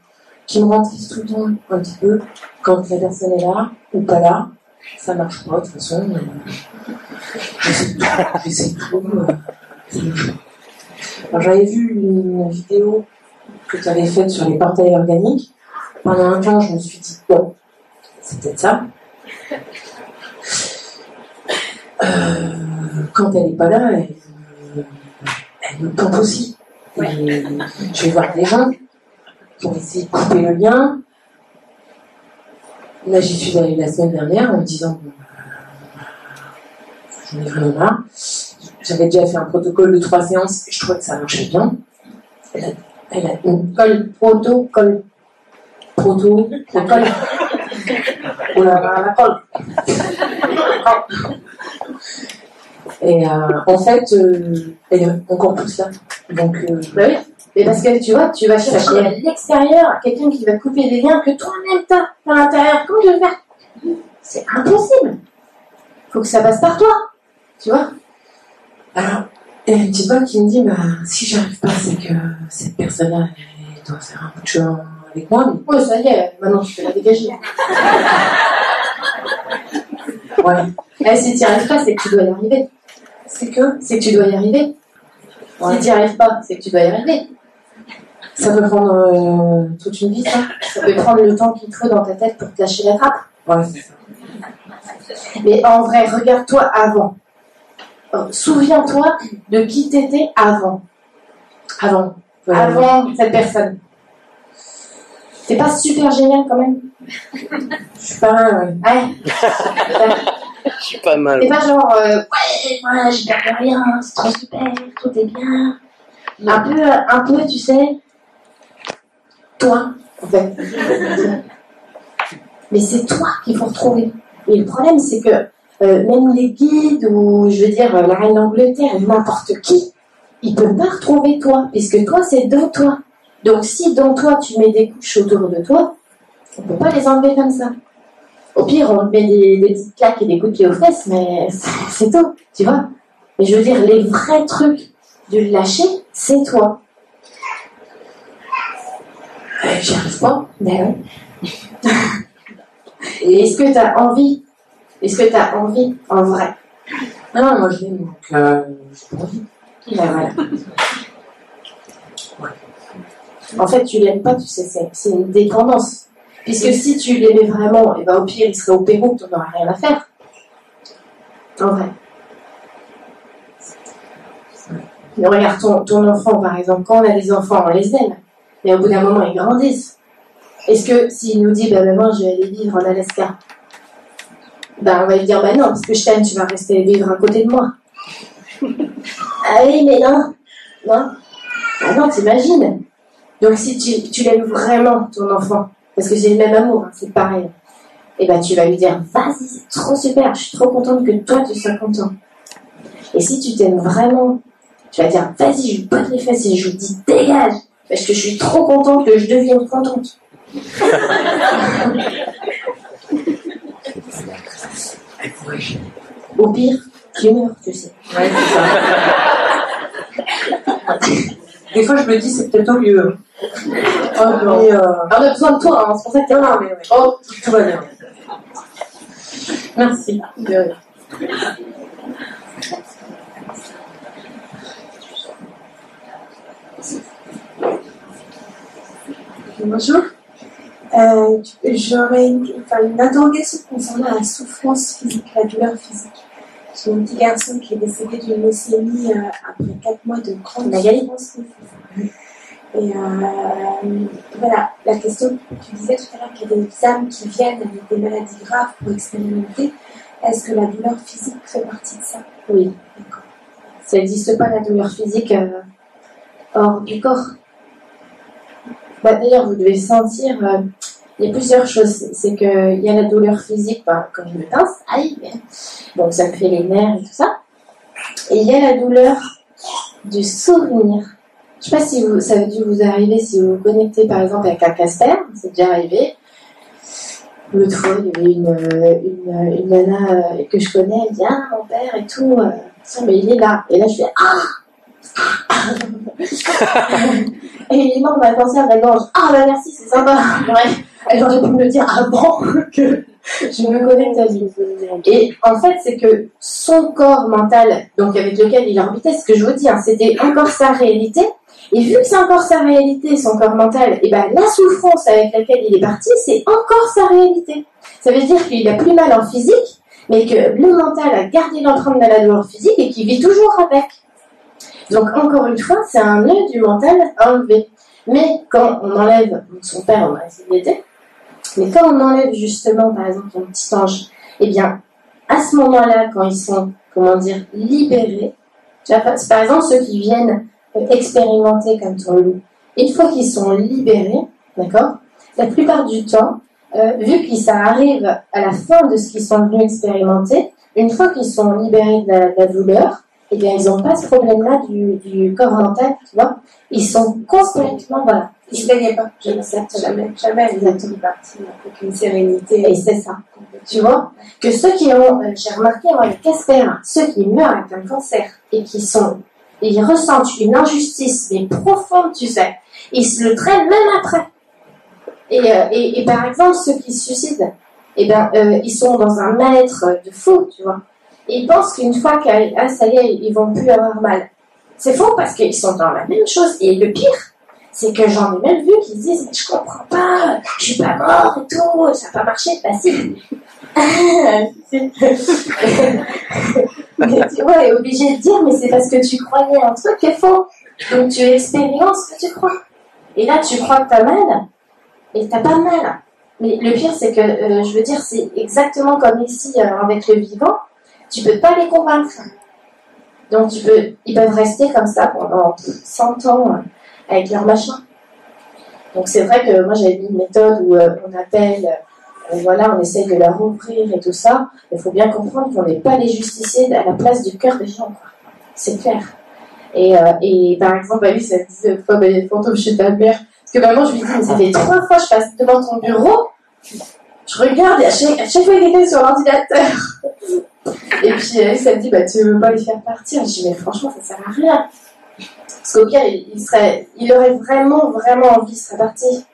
qui me rend triste tout le temps, un petit peu, quand la personne est là ou pas là. Ça marche pas, de toute façon. euh, J'essaie tout. euh, alors, J'avais vu une vidéo que tu avais faite sur les portails organiques. Pendant un temps, je me suis dit, bon, c'est peut-être ça. Euh, quand elle n'est pas là, elle, euh, elle me pompe aussi. Je vais voir des gens pour essayer de couper le lien. Là, j'y suis allée la semaine dernière en me disant, j'en ai vraiment marre. J'avais déjà fait un protocole de trois séances et je trouvais que ça marchait bien. Elle a, elle a une colle proto, colle proto. Oh là là, la colle. *laughs* Et euh, en fait, euh, elle est encore plus là. Donc, euh, Bah oui. Mais parce que tu vois, tu vas chercher à l'extérieur quelqu'un qui va couper des liens que toi-même t'as à l'intérieur. Comment tu veux faire? C'est impossible. Faut que ça passe par toi. Tu vois Alors, il y a une petite voix qui me dit, bah, si j'arrive pas, c'est que cette personne-là, elle doit faire un bout de chemin avec moi. Ouais, ça y est, maintenant tu peux la dégager. *laughs* Ouais. Eh, si tu n'y arrives pas, c'est que tu dois y arriver. C'est que, C'est que tu dois y arriver. Ouais. Si tu n'y arrives pas, c'est que tu dois y arriver. ça peut prendre euh, toute une vie, ça. Ça peut prendre le temps qu'il te faut dans ta tête pour te lâcher la trappe. Ouais, c'est ça. Mais en vrai, regarde-toi avant. Euh, Souviens-toi de qui t'étais avant. Avant. avant cette personne. C'est pas super génial quand même? Je suis pas mal, Ouais. *laughs* *laughs* Je suis pas mal. C'est pas genre, euh, ouais, moi je perds rien, c'est trop super, tout est bien. Un peu, un peu, tu sais, toi, en fait. *laughs* Mais c'est toi qu'il faut retrouver. Et le problème, c'est que euh, même les guides ou, je veux dire, la reine d'Angleterre, n'importe qui, ils peuvent pas retrouver toi, puisque toi, c'est de toi. Donc si dans toi, tu mets des couches autour de toi, on peut pas les enlever comme ça. Au pire, on te met des, des petites claques et des coups de pied aux fesses, mais *laughs* c'est tout, tu vois. Mais je veux dire, les vrais trucs de lâcher, c'est toi. J'y arrive pas, mais ouais. *laughs* Et est-ce que tu as envie? Est-ce que tu as envie en vrai? Non, moi je l'aime, donc euh, j'ai pas envie. Ben voilà. En fait, tu l'aimes pas, tu sais, c'est une dépendance. Puisque si tu l'aimais vraiment, et ben au pire, il serait au Pérou, tu n'aurais rien à faire. En vrai. Mais regarde ton, ton enfant, par exemple, quand on a des enfants, on les aime. Mais au bout d'un moment, ils grandissent. Est-ce que s'il nous dit, bah maman, je vais aller vivre en Alaska, ben on va lui dire, bah non, parce que je t'aime, tu vas rester vivre à côté de moi. *laughs* ah oui, mais non. Non. Ah non, t'imagines. Donc si tu, tu l'aimes vraiment, ton enfant, parce que c'est le même amour, hein, c'est pareil, et ben tu vas lui dire, vas-y, c'est trop super, je suis trop contente que toi tu sois content. Et si tu t'aimes vraiment, tu vas dire, vas-y, je lui botte les fesses et je lui dis, dégage, parce que je suis trop contente que je devienne contente. *laughs* Au pire, tu meurs, tu sais. Ouais, c'est ça. *laughs* Des fois, je me dis, c'est peut-être au lieu. Oh non. Mais, euh, On a besoin de toi, hein, c'est pour ça que t'es là. mais ouais. Oh, tout va bien. Merci. De rien. Bonjour. Euh, J'aurais une, enfin, une interrogation concernant la souffrance physique, la douleur physique. J'ai un petit garçon qui est décédé d'une leucémie euh, après 4 mois de grande souffrance. ça. Et euh, voilà, la question, tu disais tout à l'heure qu'il y a des âmes qui viennent avec des maladies graves pour expérimenter. Est-ce que la douleur physique fait partie de ça? Oui. D'accord. Ça n'existe pas la douleur physique euh, hors du corps. Bah, D'ailleurs, vous devez sentir, euh, il y a plusieurs choses. C'est qu'il y a la douleur physique, bah, quand je me pince, aïe, donc ça me fait les nerfs et tout ça. Et il y a la douleur du souvenir. Je sais pas si vous, ça a dû vous arriver si vous vous connectez par exemple avec un Casper, c'est déjà arrivé. L'autre fois, il y avait une, une, une nana euh, que je connais, elle dit Ah, mon père et tout, euh, mais il est là. Et là, je fais Ah *laughs* *laughs* Et il est mort d'un cancer de la gorge. Ah, bah merci, c'est sympa. Ouais. Elle aurait pu me dire avant *laughs* que je me connecte à lui. Et en fait, c'est que son corps mental, donc avec lequel il orbitait, ce que je vous dis, hein, c'était encore sa réalité. Et vu que c'est encore sa réalité, son corps mental, et ben la souffrance avec laquelle il est parti, c'est encore sa réalité. Ça veut dire qu'il a plus mal en physique, mais que le mental a gardé l'empreinte de la douleur physique et qu'il vit toujours avec. Donc encore une fois, c'est un nœud du mental à enlever. Mais quand on enlève son père, on a essayé d'aider, mais quand on enlève justement, par exemple, un petit ange, eh bien, à ce moment-là, quand ils sont, comment dire, libérés, vois, par exemple, ceux qui viennent euh, expérimenter comme ton loup, une fois qu'ils sont libérés, d'accord, la plupart du temps, euh, vu que ça arrive à la fin de ce qu'ils sont venus expérimenter, une fois qu'ils sont libérés de la, douleur, eh bien, ils n'ont pas ce problème-là du, du corps mental, tu vois. Ils sont complètement, voilà. Il ne gagnait pas. Exactement. Jamais, jamais elle est partie avec une sérénité. Et c'est ça. Tu vois Que ceux qui ont, euh, j'ai remarqué moi, avec Casper, ceux qui meurent avec un cancer et qui sont, ils ressentent une injustice, mais profonde, tu sais, ils se le traînent même après. Et, euh, et, et par exemple, ceux qui se suicident, eh ben, euh, ils sont dans un mal-être de fou, tu vois. Et ils pensent qu'une fois que ah, ça y est, ils vont plus avoir mal. C'est faux parce qu'ils sont dans la même chose. Et le pire, c'est que j'en ai même vu qui se disent Je comprends pas, je suis pas mort et tout, ça n'a pas marché. Bah si. mais tu vois, obligé de dire Mais c'est parce que tu croyais un truc qui est faux. Donc tu expériences ce que tu crois. Et là, tu crois que t'as mal, et t'as pas mal. Mais le pire, c'est que, euh, je veux dire, c'est exactement comme ici euh, avec le vivant, tu peux pas les convaincre. Donc tu peux, ils peuvent rester comme ça pendant 100 ans avec leur machin. Donc c'est vrai que moi j'avais mis une méthode où euh, on appelle, euh, voilà, on essaye de leur ouvrir et tout ça. Il faut bien comprendre qu'on n'est pas les justiciers à la place du cœur des gens. quoi. C'est clair. Et, euh, et par exemple, Alice, elle disait fois, bah, les fantômes chez ta mère. Parce que maman, je lui dis, mais ça fait trois fois que je passe devant ton bureau. Je regarde et à chaque, à chaque fois, il y a quelqu'un sur l'ordinateur. *laughs* Et puis Alice, elle dit, bah, tu veux pas les faire partir? Je dis, mais franchement, ça sert à rien. Parce qu'au pire, il, serait, il aurait vraiment, vraiment envie, il serait parti.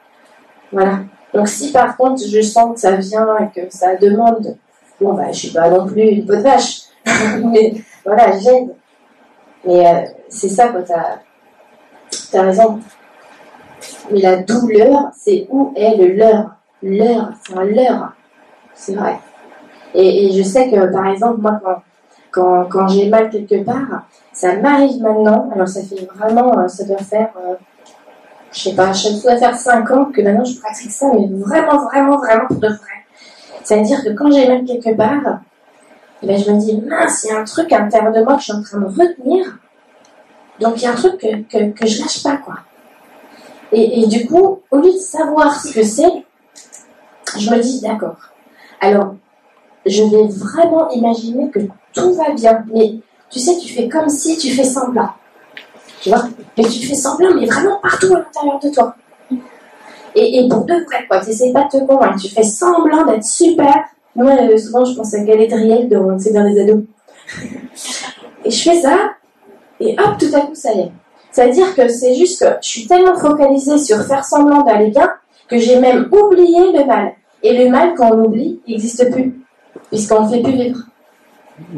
Voilà. Donc si par contre, je sens que ça vient et que ça demande, bon, bah, je suis pas non plus une de vache. *laughs* mais voilà, j'aide. Mais euh, c'est ça, quoi, t'as as raison. Mais la douleur, c'est où est le leurre Leurre, c'est un leurre. C'est vrai. Et, et je sais que, par exemple, moi, quand, quand, quand j'ai mal quelque part, ça m'arrive maintenant. Alors, ça fait vraiment, euh, ça doit faire, euh, je sais pas, ça doit faire 5 ans que maintenant je pratique ça, mais vraiment, vraiment, vraiment pour de vrai. C'est-à-dire que quand j'ai mal quelque part, eh ben, je me dis, mince, il y a un truc à l'intérieur de moi que je suis en train de retenir. Donc, il y a un truc que, que, que je lâche pas, quoi. Et, et du coup, au lieu de savoir ce que c'est, je me dis, d'accord. Alors, je vais vraiment imaginer que tout va bien. Mais tu sais, tu fais comme si tu fais semblant. Tu vois? Mais tu fais semblant, mais vraiment partout à l'intérieur de toi. Et, pour de vrai, quoi. Tu pas de te convaincre. Tu fais semblant d'être super. Moi, euh, souvent, je pense à Galadriel dans C'est dans les ados. Et je fais ça, et hop, tout à coup, ça y est. C'est-à-dire que c'est juste que je suis tellement focalisée sur faire semblant d'aller bien que j'ai même oublié le mal. Et le mal, quand on oublie, il n'existe plus, puisqu'on ne fait plus vivre.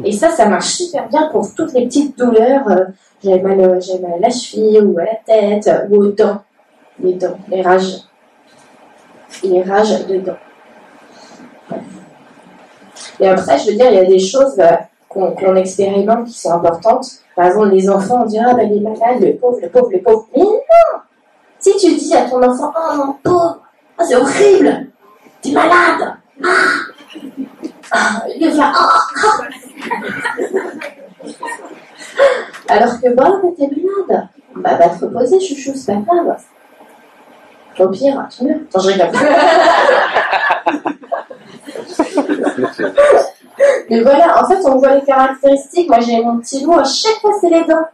Et ça, ça marche super bien pour toutes les petites douleurs. euh, J'ai mal, euh, mal à la cheville, ou à la tête, euh, ou aux dents. Les dents, les rages. Les rages de dents. Et après, je veux dire, il y a des choses qu'on qu'on expérimente qui sont importantes. Par exemple, les enfants, on dit Ah, ben, il est malade, le pauvre, le pauvre, le pauvre. Mais non Si tu dis à ton enfant Oh, mon pauvre, ah, c'est horrible, t'es malade. Ah, Ah, Ah, ah. Alors que bon, t'es malade. Bah, va te reposer, chouchou, c'est pas grave. Au pire, tu meurs. Attends, je rigole. *laughs* Mais voilà, en fait, on voit les caractéristiques. Moi, j'ai mon petit loup, à chaque fois, c'est les dents.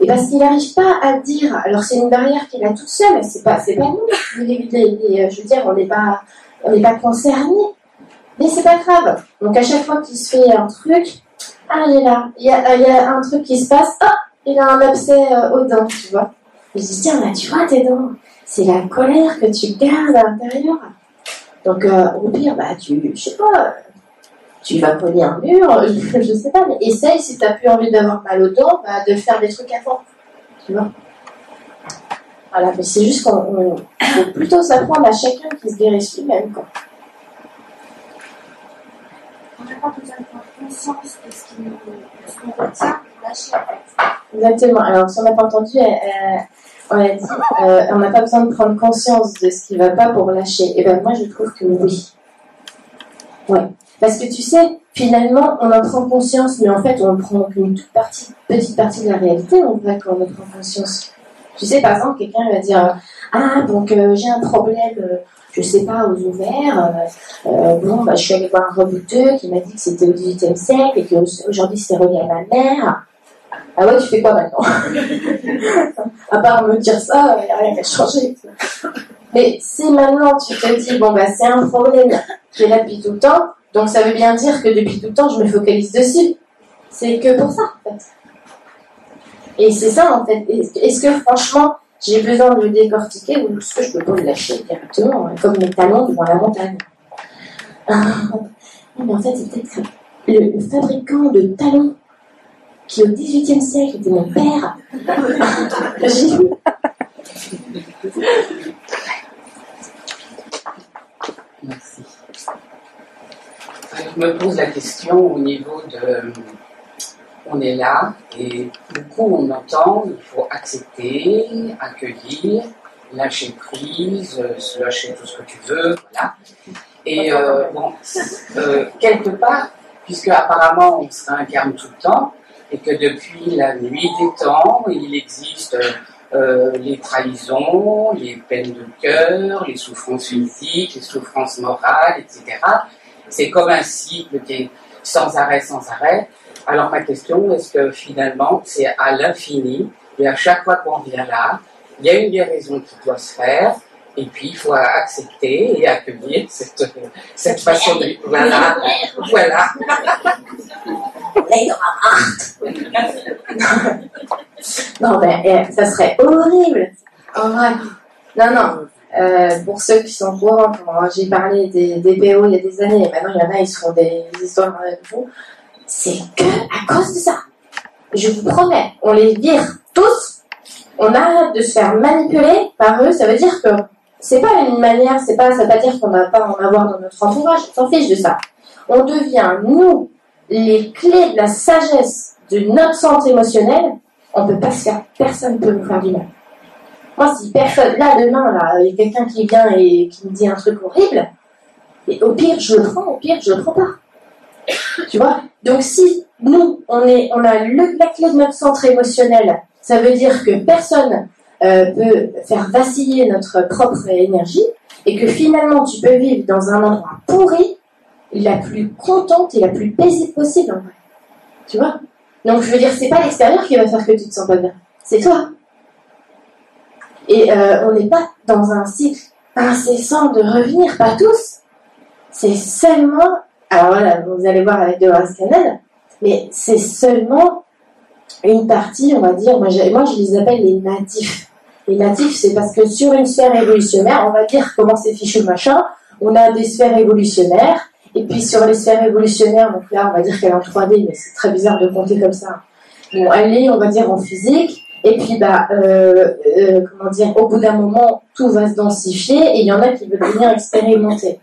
Et parce qu'il n'arrive pas à dire, alors c'est une barrière qu'il a toute seule, c'est pas, c'est pas nous, les- je veux dire, on n'est pas, on n'est pas concernés. Mais c'est pas grave. Donc à chaque fois qu'il se fait un truc, ah, il est là, il y a, un truc qui se passe, ah, il a un abcès euh, aux dents, tu vois. Je dis, tiens, là, tu vois tes dents, c'est la colère que tu gardes à l'intérieur. Donc euh, au pire, bah, tu, je sais pas, tu vas cogner un mur, *laughs* je, sais pas, mais essaye si t'as plus envie d'avoir mal aux dents, bah, de faire des trucs avant, tu vois. Voilà, mais c'est juste qu'on plutôt s'apprendre à chacun qui se guérisse lui-même, quoi. Exactement. Alors, si on n'a pas entendu, euh, euh, on a dit, euh, on n'a pas besoin de prendre conscience de ce qui va pas pour lâcher. Et ben moi, je trouve que oui. Ouais. Parce que tu sais, finalement, on en prend conscience, mais en fait, on prend qu'une toute partie, petite partie de la réalité, on voit quand on en prend conscience. Tu sais, par exemple, quelqu'un va dire, ah, donc j'ai un problème, je sais pas, aux ovaires. euh, euh, bon, bah, je suis allée voir un rebouteux qui m'a dit que c'était au XVIIIe siècle et qu'aujourd'hui c'est relié à ma mère. Ah ouais, tu fais quoi maintenant? *laughs* À part me dire ça, il n'y a rien qui a changé. Mais si maintenant tu te dis, bon, bah, c'est un problème qui est là depuis tout le temps, donc ça veut bien dire que depuis tout le temps, je me focalise dessus. C'est que pour ça, en fait. Et c'est ça, en fait. Est-ce que franchement, j'ai besoin de le décortiquer ou est-ce que je peux pas le lâcher directement, hein, comme mes talons devant la montagne Ah, mais en fait, c'est peut-être le, le fabricant de talons qui, au XVIIIe siècle, était mon père. *laughs* J'ai vu. Merci. Je me pose la question au niveau de on est là et beaucoup on entend, il faut accepter, accueillir, lâcher prise, se lâcher tout ce que tu veux, voilà. Et euh, bon, euh, quelque part, puisque apparemment on se réincarne tout le temps, et que depuis la nuit des temps, il existe euh, les trahisons, les peines de cœur, les souffrances physiques, les souffrances morales, etc. C'est comme un cycle qui est sans arrêt, sans arrêt. Alors ma question, est-ce que finalement c'est à l'infini, et à chaque fois qu'on vient là, il y a une guérison qui doit se faire, et puis, il faut accepter et accueillir cette, cette façon de... Voilà, voilà. *laughs* non, ben, eh, ça serait horrible. En vrai. Non, non. Euh, pour ceux qui sont au courant, j'ai parlé des, des BO il y a des années, et maintenant il y en a, ils se font des histoires avec vous. C'est que à cause de ça. Je vous promets, on les vire tous, on arrête de se faire manipuler par eux, ça veut dire que c'est pas une manière, c'est pas, ça veut pas dire qu'on n'a pas en avoir dans notre entourage, on s'en fiche de ça. On devient, nous, les clés de la sagesse de notre santé émotionnelle, on peut pas se faire, personne ne peut nous faire du mal. Moi, si personne, là, demain, il y a quelqu'un qui vient et qui me dit un truc horrible, au pire, je le prends, au pire, je le prends pas. Tu vois? Donc, si nous, on est, on a le, la clé de notre centre émotionnel, ça veut dire que personne euh, peut faire vaciller notre propre énergie et que finalement tu peux vivre dans un endroit pourri, la plus contente et la plus paisible possible en. Tu vois? Donc je veux dire, c'est pas l'extérieur qui va faire que tu te sens pas bien, c'est toi. Et euh, on n'est pas dans un cycle incessant de revenir, pas tous. C'est seulement, alors voilà, vous allez voir avec de Canal, mais c'est seulement une partie, on va dire, moi, moi je les appelle les natifs. Les natifs, c'est parce que sur une sphère évolutionnaire, on va dire comment c'est fichu machin, on a des sphères évolutionnaires, et puis sur les sphères évolutionnaires, donc là on va dire qu'elle est en 3D, mais c'est très bizarre de compter comme ça. Bon, elle est, on va dire, en physique, et puis bah, euh, euh, comment dire, au bout d'un moment, tout va se densifier, et il y en a qui veulent venir expérimenter.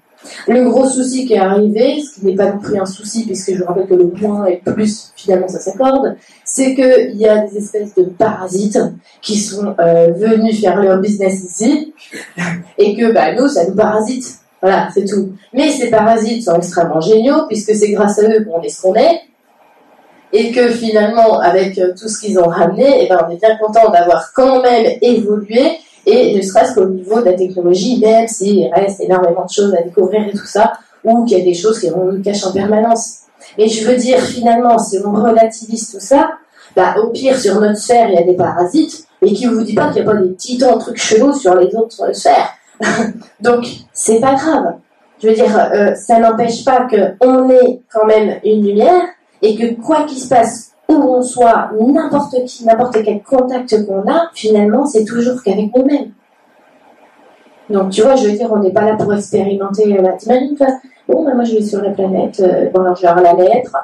Le gros souci qui est arrivé, ce qui n'est pas non plus un souci, puisque je rappelle que le moins et plus, finalement, ça s'accorde, c'est qu'il y a des espèces de parasites qui sont euh, venus faire leur business ici, et que bah, nous, ça nous parasite. Voilà, c'est tout. Mais ces parasites sont extrêmement géniaux, puisque c'est grâce à eux qu'on est ce qu'on est, et que finalement, avec euh, tout ce qu'ils ont ramené, eh ben, on est bien content d'avoir quand même évolué et ne serait-ce qu'au niveau de la technologie, même s'il reste énormément de choses à découvrir et tout ça, ou qu'il y a des choses qui nous cachent en permanence. Mais je veux dire, finalement, si on relativise tout ça, bah, au pire, sur notre sphère, il y a des parasites, et qui vous dit pas qu'il n'y a pas des petits trucs chelous sur les autres sphères. *laughs* Donc, c'est pas grave. Je veux dire, euh, ça n'empêche pas qu'on ait quand même une lumière, et que quoi qu'il se passe où on soit, n'importe qui, n'importe quel contact qu'on a, finalement, c'est toujours qu'avec nous-mêmes. Donc, tu vois, je veux dire, on n'est pas là pour expérimenter. Euh, T'imagines, Bon, ben, moi, je vais sur la planète. Euh, bon, alors, je vais avoir la lettre.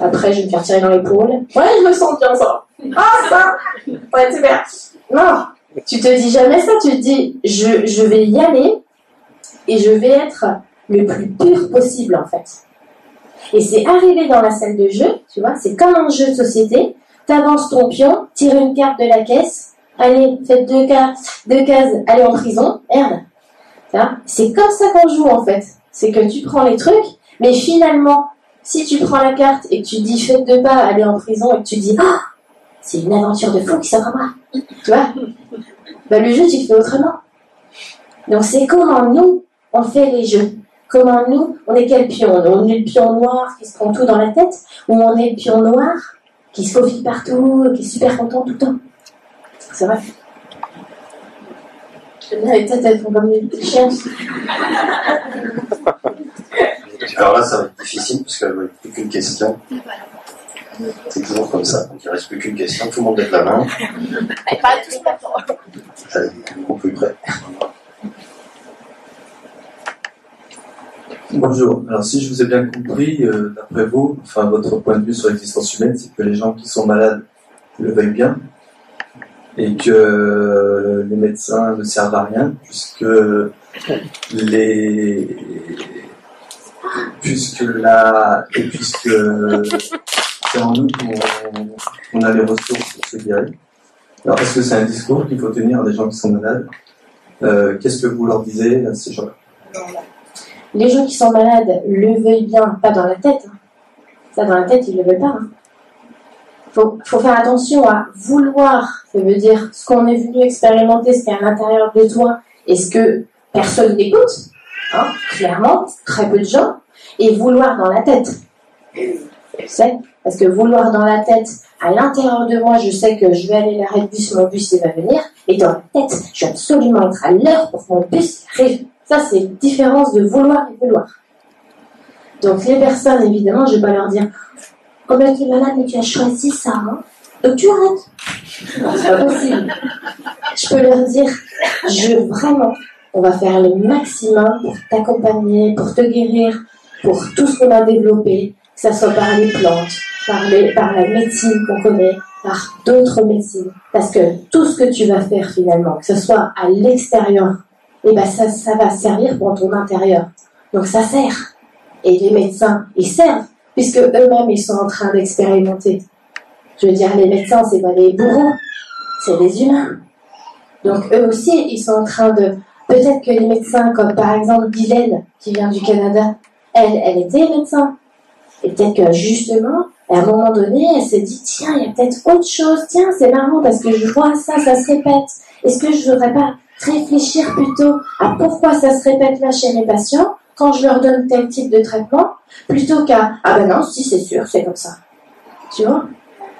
Après, je vais me faire tirer dans l'épaule. Ouais, je me sens bien, ça. Ah, ça Ouais, bien. Non, tu te dis jamais ça. Tu te dis, je, je vais y aller et je vais être le plus pur possible, en fait. Et c'est arrivé dans la salle de jeu, tu vois, c'est comme un jeu de société. T'avances ton pion, tire une carte de la caisse, allez, faites deux cases, deux cases, allez en prison, merde. C'est comme ça qu'on joue en fait. C'est que tu prends les trucs, mais finalement, si tu prends la carte et que tu dis faites deux pas, allez en prison, et que tu dis ah, c'est une aventure de fou qui s'offre à moi, tu vois, bah, le jeu tu le fais autrement. Donc c'est comment nous on fait les jeux. Comment nous, on est quel pion? On est le pion noir qui se prend tout dans la tête Ou on est le pion noir qui se faufile partout, qui est super content tout le temps? C'est vrai. J'aime bien les têtes, elles font comme des chiens. Alors là, ça va être difficile parce qu'il n'y a plus qu'une question. C'est toujours comme ça. Donc il ne reste plus qu'une question. Tout le monde lève la main. Pas tous Allez, on peut prêt. Bonjour. Alors, si je vous ai bien compris, euh, d'après vous, enfin, votre point de vue sur l'existence humaine, c'est que les gens qui sont malades le veuillent bien et que euh, les médecins ne servent à rien puisque les puisque la et puisque c'est en nous qu'on a les ressources pour se guérir. Alors, est-ce que c'est un discours qu'il faut tenir à des gens qui sont malades? Euh, Qu'est-ce que vous leur disiez à ces gens-là? Les gens qui sont malades le veuillent bien, pas dans la tête. Hein. Ça, dans la tête, ils ne le veulent pas. Il hein. faut, faire attention à vouloir, ça veut dire ce qu'on est venu expérimenter, ce qui est à l'intérieur de toi, et ce que personne n'écoute, hein, clairement, très peu de gens, et vouloir dans la tête. Tu sais Parce que vouloir dans la tête, à l'intérieur de moi, je sais que je vais aller l'arrêt de bus, mon bus il va venir, et dans la tête, je vais absolument être à l'heure pour que mon bus arrive. Ça, c'est une différence de vouloir et vouloir. Donc les personnes, évidemment, je ne vais pas leur dire Oh ben tu es malade, mais tu as choisi ça, hein donc tu arrêtes. C'est pas possible. Je peux leur dire Je vraiment, on va faire le maximum pour t'accompagner, pour te guérir, pour tout ce qu'on a développé, que ce soit par les plantes, par la médecine qu'on connaît, par d'autres médecines. Parce que tout ce que tu vas faire finalement, que ce soit à l'extérieur, eh ben ça, ça va servir pour ton intérieur. Donc ça sert. Et les médecins, ils servent, puisque eux-mêmes, ils sont en train d'expérimenter. Je veux dire, les médecins, c'est pas des bourreaux, c'est des humains. Donc eux aussi, ils sont en train de... Peut-être que les médecins, comme par exemple Guylaine, qui vient du Canada, elle, elle était médecin. Et peut-être que justement, à un moment donné, elle s'est dit, tiens, il y a peut-être autre chose, tiens, c'est marrant parce que je vois ça, ça se répète. Est-ce que je ne voudrais pas réfléchir plutôt à pourquoi ça se répète là chez mes patients quand je leur donne tel type de traitement, plutôt qu'à, ah ben non, si c'est sûr, c'est comme ça. Tu vois?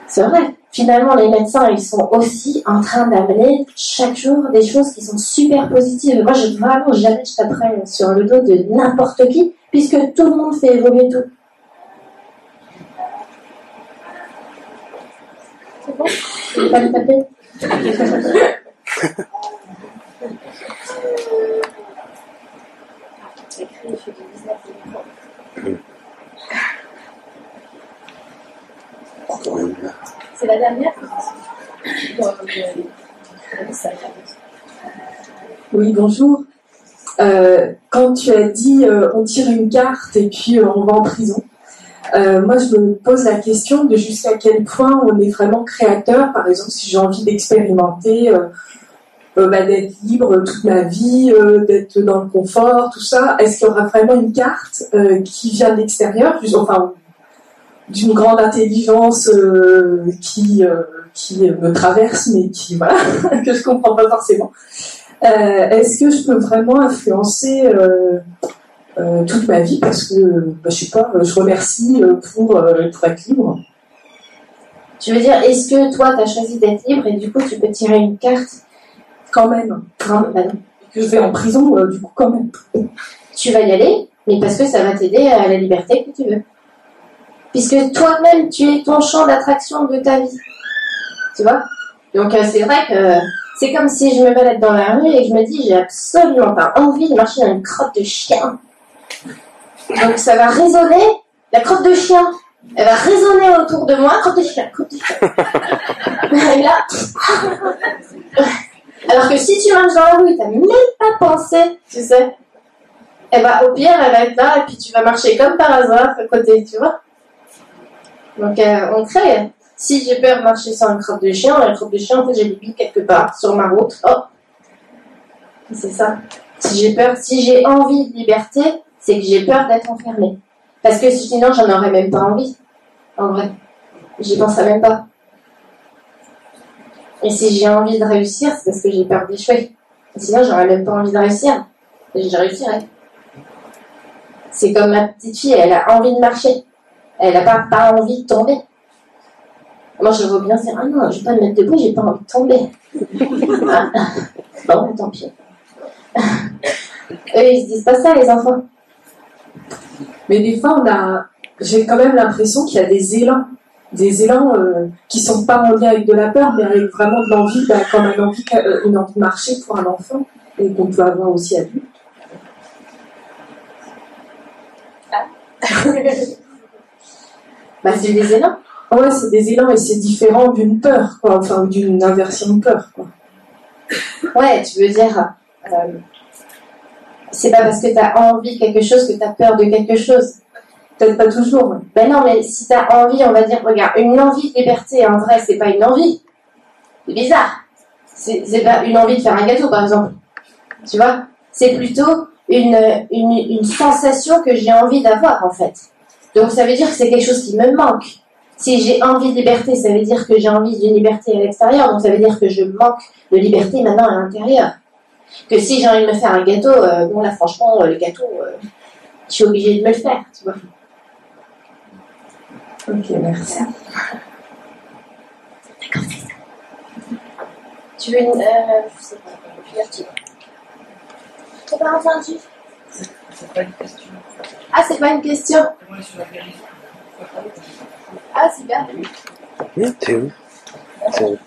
C'est vrai. Finalement, les médecins, ils sont aussi en train d'amener chaque jour des choses qui sont super positives. Moi, je vraiment jamais je taperai sur le dos de n'importe qui, puisque tout le monde fait évoluer tout. C'est bon? Je vais pas le taper *laughs* C'est la dernière Oui, bonjour. Euh, quand tu as dit euh, on tire une carte et puis euh, on va en prison, moi je me pose la question de jusqu'à quel point on est vraiment créateur. Par exemple, si j'ai envie d'expérimenter, d'être libre toute ma vie, d'être dans le confort, tout ça, est-ce qu'il y aura vraiment une carte qui vient de l'extérieur, enfin d'une grande intelligence qui qui me traverse mais qui voilà *laughs* que je comprends pas forcément. Euh, est-ce que je peux vraiment influencer euh, euh, toute ma vie? Parce que bah, je sais pas, je remercie pour, être libre. Tu veux dire, est-ce que toi, tu as choisi d'être libre et du coup, tu peux tirer une carte Quand même. Quand même. Bah que je vais en prison, du coup, quand même. Tu vas y aller, mais parce que ça va t'aider à la liberté que tu veux. Puisque toi-même, tu es ton champ d'attraction de ta vie. Tu vois? Donc, c'est vrai que c'est comme si je me balade dans la rue et je me dis, j'ai absolument pas envie de marcher dans une crotte de chien. Donc ça va résonner, la crotte de chien, elle va résonner autour de moi, crotte de chien, crotte de chien. *laughs* et là, alors que si tu marches dans la rue, tu n'as même pas pensé, tu sais, eh ben, au pire, elle va être là et puis tu vas marcher comme par hasard à côté, tu vois. Donc euh, on crée. Si j'ai peur de marcher sur un crotte de chien, la crotte de chien, en fait, j'ai mis quelque part sur ma route. Oh C'est ça. Si j'ai peur, si j'ai envie de liberté, c'est que j'ai peur d'être enfermée. Parce que sinon, j'en aurais même pas envie. En vrai. J'y penserais même pas. Et si j'ai envie de réussir, c'est parce que j'ai peur d'échouer. Sinon, j'aurais même pas envie de réussir. Et je réussirais. C'est comme ma petite fille, elle a envie de marcher. Elle n'a pas, pas envie de tomber. Moi, je vois bien dire Ah non, je vais pas me mettre debout, j'ai pas envie de tomber. *laughs* bon, tant pis. *laughs* Eux, ils se disent pas ça, les enfants. Mais des fois, on a, j'ai quand même l'impression qu'il y a des élans, des élans euh, qui sont pas en lien avec de la peur, mais avec vraiment de l'envie, bah, comme une envie, euh, une envie de marcher pour un enfant, et qu'on peut avoir aussi adulte. Ah. *laughs* bah, c'est des élans. Ouais, c'est des élans et c'est différent d'une peur, quoi, enfin, d'une inversion de peur, quoi. Ouais, tu veux dire, euh, c'est pas parce que tu as envie de quelque chose que tu as peur de quelque chose. Peut-être pas toujours. Ben non, mais si t'as envie, on va dire, regarde, une envie de liberté, en vrai, c'est pas une envie. C'est bizarre. C'est pas une envie de faire un gâteau, par exemple. Tu vois? C'est plutôt une, une, une sensation que j'ai envie d'avoir, en fait. Donc ça veut dire que c'est quelque chose qui me manque. Si j'ai envie de liberté, ça veut dire que j'ai envie d'une liberté à l'extérieur, donc ça veut dire que je manque de liberté maintenant à l'intérieur. Que si j'ai envie de me faire un gâteau, euh, bon là franchement, euh, le gâteau, euh, je suis obligée de me le faire, tu vois. Ok, merci. Tu veux une... Euh, je sais pas, je vais dire. T'as pas entendu? C'est pas une question. Ah, c'est pas une question. Ah, c'est bien. Merde, t'es où? T'es où?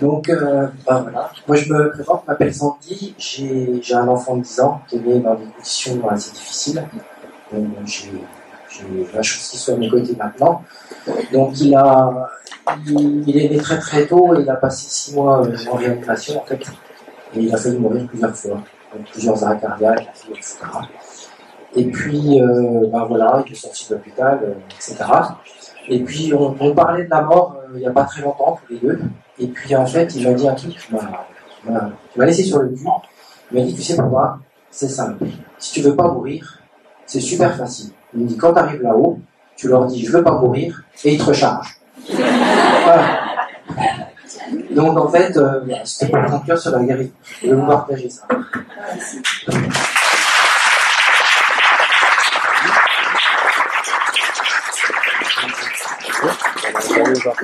Donc, euh, ben voilà. Moi, je me présente, je m'appelle Sandy. J'ai j'ai un enfant de 10 ans qui est né dans des conditions assez difficiles. Donc, J'ai j'ai la chance qu'il soit à mes côtés maintenant. Donc, il, a, il, est né très très tôt et il a passé 6 mois euh, en réanimation en fait. Et il a failli mourir plusieurs fois. Donc, plusieurs arrêts cardiaques, etc. Et puis, euh, ben voilà, il est sorti de l'hôpital, euh, etc. Et puis, on, parlait de la mort il n'y a pas très longtemps, tous les deux. Et puis, en fait, il m'a dit un truc qui m'a- laissé sur le cul. Il m'a dit, tu sais, papa, c'est simple. Si tu veux pas mourir, c'est super facile. Il me dit, quand tu arrives là-haut, tu leur dis, je veux pas mourir, et ils te rechargent. Voilà. Donc, en fait, euh, c'était pour conclure sur la guérison. Je vais vous partager ça.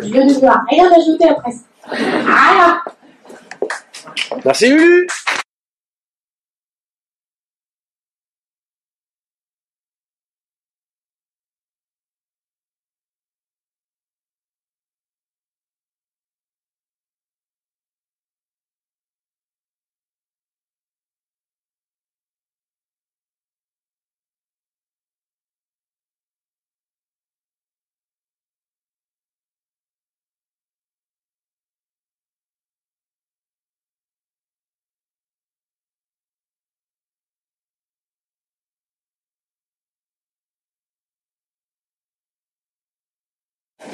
Je ne dois rien ajouter après ça. Voilà. Merci Lulu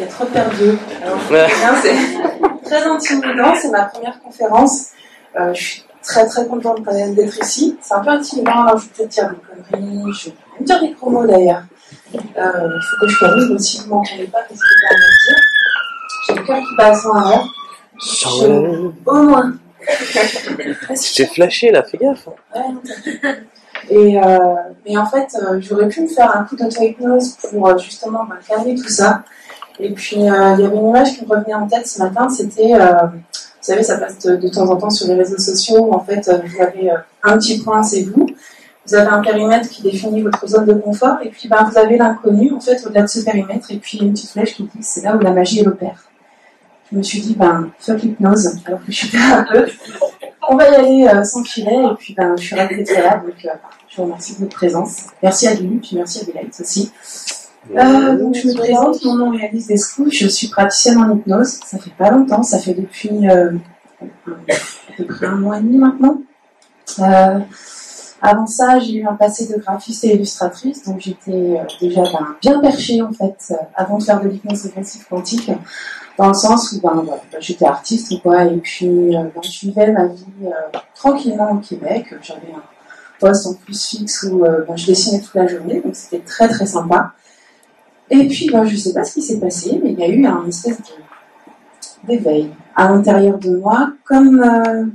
Il y a trop de perdus. C'est *laughs* très intimidant, c'est ma première conférence. Euh, je suis très très contente d'être ici. C'est un peu intimidant, alors je vais peut-être dire des conneries, je vais même dire des promos d'ailleurs. Euh, Il faut que je corrige aussi, vous m'entendez pas, qu'est-ce que vais me dire? J'ai le cœur qui à 100 à l'heure. Je- Au moins. *laughs* Tu t'es flashé là, fais gaffe. hein. Ouais. Et, euh, et en fait, j'aurais pu me faire un coup d'auto-hypnose pour justement calmer tout ça. Et puis, euh, il y avait une image qui me revenait en tête ce matin, c'était, euh, vous savez, ça passe de, temps en temps sur les réseaux sociaux, en fait, euh, vous avez un petit point, c'est vous. Vous avez un périmètre qui définit votre zone de confort, et puis ben, vous avez l'inconnu, en fait, au-delà de ce périmètre, et puis une petite flèche qui dit que c'est là où la magie opère. Je me suis dit, ben, fuck l'hypnose, alors que je suis thérapeute. On va y aller sans filet, et puis ben, je suis ravie d'être là, donc je vous remercie de votre présence. Merci à Lulu, puis merci à Delight aussi. Euh, donc je me présente, mon nom est Alice Descou, je suis praticienne en hypnose. Ça fait pas longtemps, ça fait depuis euh, à peu près un mois et demi maintenant. Euh, avant ça, j'ai eu un passé de graphiste et illustratrice, donc j'étais euh, déjà ben, bien perchée en fait euh, avant de faire de l'hypnose régressive quantique, dans le sens où ben, ben, j'étais artiste ou quoi, et puis euh, ben, je vivais ma vie euh, tranquillement au Québec. J'avais un poste en plus fixe où euh, je dessinais toute la journée, donc c'était très très sympa. Et puis, ben, je ne sais pas ce qui s'est passé, mais il y a eu un espèce d'éveil à l'intérieur de moi, comme, euh,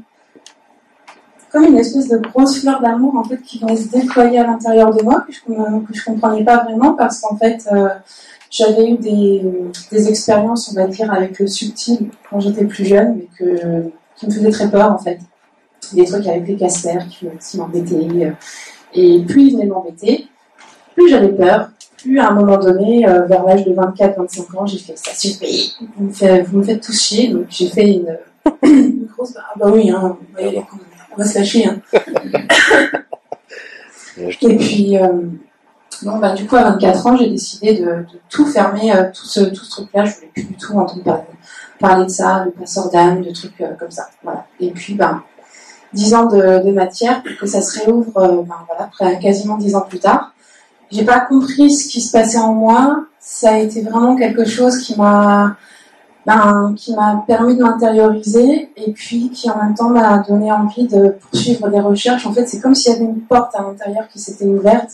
comme une espèce de grosse fleur d'amour en fait qui venait se déployer à l'intérieur de moi que je que je comprenais pas vraiment parce qu'en fait euh, j'avais eu des, des expériences on va dire avec le subtil quand j'étais plus jeune mais que qui me faisaient très peur en fait. Des trucs avec les casse-terres qui, qui m'embêtaient euh, et plus ils venaient m'embêter plus j'avais peur plus à un moment donné, euh, vers l'âge de 24-25 ans, j'ai fait ça vous me faites, vous me faites tous chier, donc j'ai fait une, *coughs* une grosse. Ah bah oui, hein, même. on va se lâcher. Hein. *laughs* Et puis, euh, bon, bah, du coup, à 24 ans, j'ai décidé de, de tout fermer, euh, tout ce, tout ce truc-là. Je voulais plus du tout entendre parler, parler de ça, de passeur d'âme, de trucs comme ça. Voilà. Et puis, ben, 10 ans de, de matière pour que ça se réouvre, ben, voilà, après, quasiment 10 ans plus tard. J'ai pas compris ce qui se passait en moi. Ça a été vraiment quelque chose qui m'a ben, qui m'a permis de m'intérioriser et puis qui en même temps m'a donné envie de poursuivre des recherches. En fait, c'est comme s'il y avait une porte à l'intérieur qui s'était ouverte.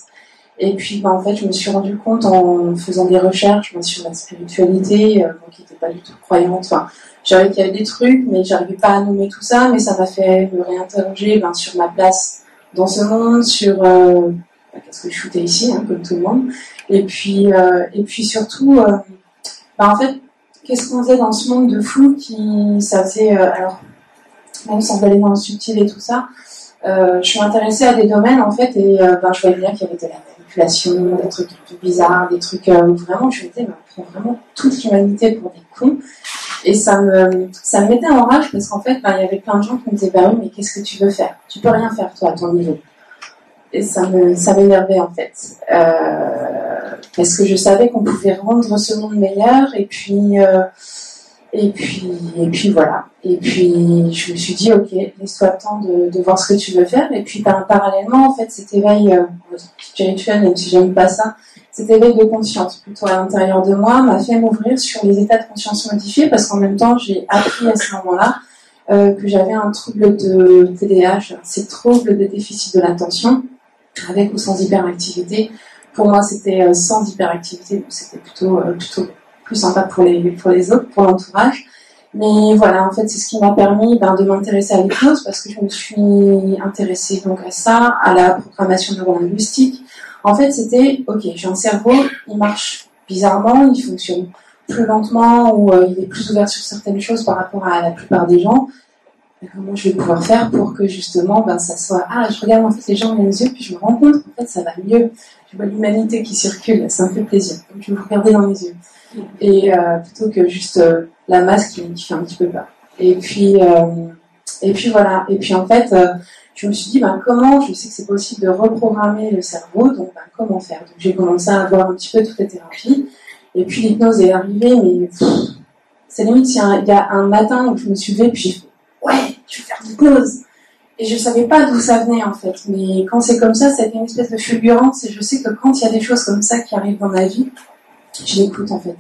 Et puis, ben, en fait, je me suis rendu compte en faisant des recherches ben, sur la spiritualité, euh, qui n'était pas du tout croyante. Enfin, j'avais qu'il y avait des trucs, mais j'arrivais pas à nommer tout ça. Mais ça m'a fait me réinterroger ben, sur ma place dans ce monde, sur euh, qu'est-ce que je shootais ici, hein, comme tout le monde. Et puis, euh, et puis surtout, euh, ben, en fait, qu'est-ce qu'on faisait dans ce monde de flou qui, ça faisait, euh, alors, même sans aller dans le subtil et tout ça, je suis intéressée à des domaines en fait et ben, je voyais bien qu'il y avait de la manipulation, des trucs un peu bizarres, des trucs où vraiment je me disais, on prend vraiment toute l'humanité pour des cons. Et ça me, ça me mettait en rage parce qu'en fait, ben, il y avait plein de gens qui me disaient, bah oui, mais qu'est-ce que tu veux faire? Tu peux rien faire toi à ton niveau. Et ça me, ça m'énervait en fait. Euh, parce que je savais qu'on pouvait rendre ce monde meilleur et puis, euh, et puis, et puis voilà. Et puis, je me suis dit, ok, laisse-toi le temps de, voir ce que tu veux faire. Et puis, par, parallèlement, en fait, cet éveil euh, spirituel, même si j'aime pas ça, cet éveil de conscience, plutôt à l'intérieur de moi, m'a fait m'ouvrir sur les états de conscience modifiés parce qu'en même temps, j'ai appris à ce moment-là euh, que j'avais un trouble de TDAH, c'est trouble de déficit de l'attention, avec ou sans hyperactivité. Pour moi, c'était euh, sans hyperactivité, c'était plutôt, euh, plutôt plus sympa pour les, pour les autres, pour l'entourage. Mais voilà, en fait, c'est ce qui m'a permis ben, de m'intéresser à l'hypnose parce que je me suis intéressée donc à ça, à la programmation neurolinguistique. En fait, c'était, ok, j'ai un cerveau, il marche bizarrement, il fonctionne plus lentement ou euh, il est plus ouvert sur certaines choses par rapport à la plupart des gens comment je vais pouvoir faire pour que justement ben, ça soit ah je regarde en fait les gens dans les yeux puis je me rends compte qu'en fait ça va mieux. Je vois l'humanité qui circule ça me fait plaisir. Donc je vais vous regarder dans les yeux. Et euh, plutôt que juste euh, la masse qui, qui, fait un petit peu peur. Et puis euh, et puis voilà. Et puis en fait je me suis dit ben comment je sais que c'est possible de reprogrammer le cerveau donc ben, comment faire? Donc j'ai commencé à voir un petit peu toutes les thérapies. Et puis l'hypnose est arrivée mais c'est limite il y a un matin où je me suis levée puis Et je savais pas d'où ça venait en fait. Mais quand c'est comme ça, ça une espèce de fulgurance. Et je sais que quand il y a des choses comme ça qui arrivent dans ma vie, je l'écoute en fait.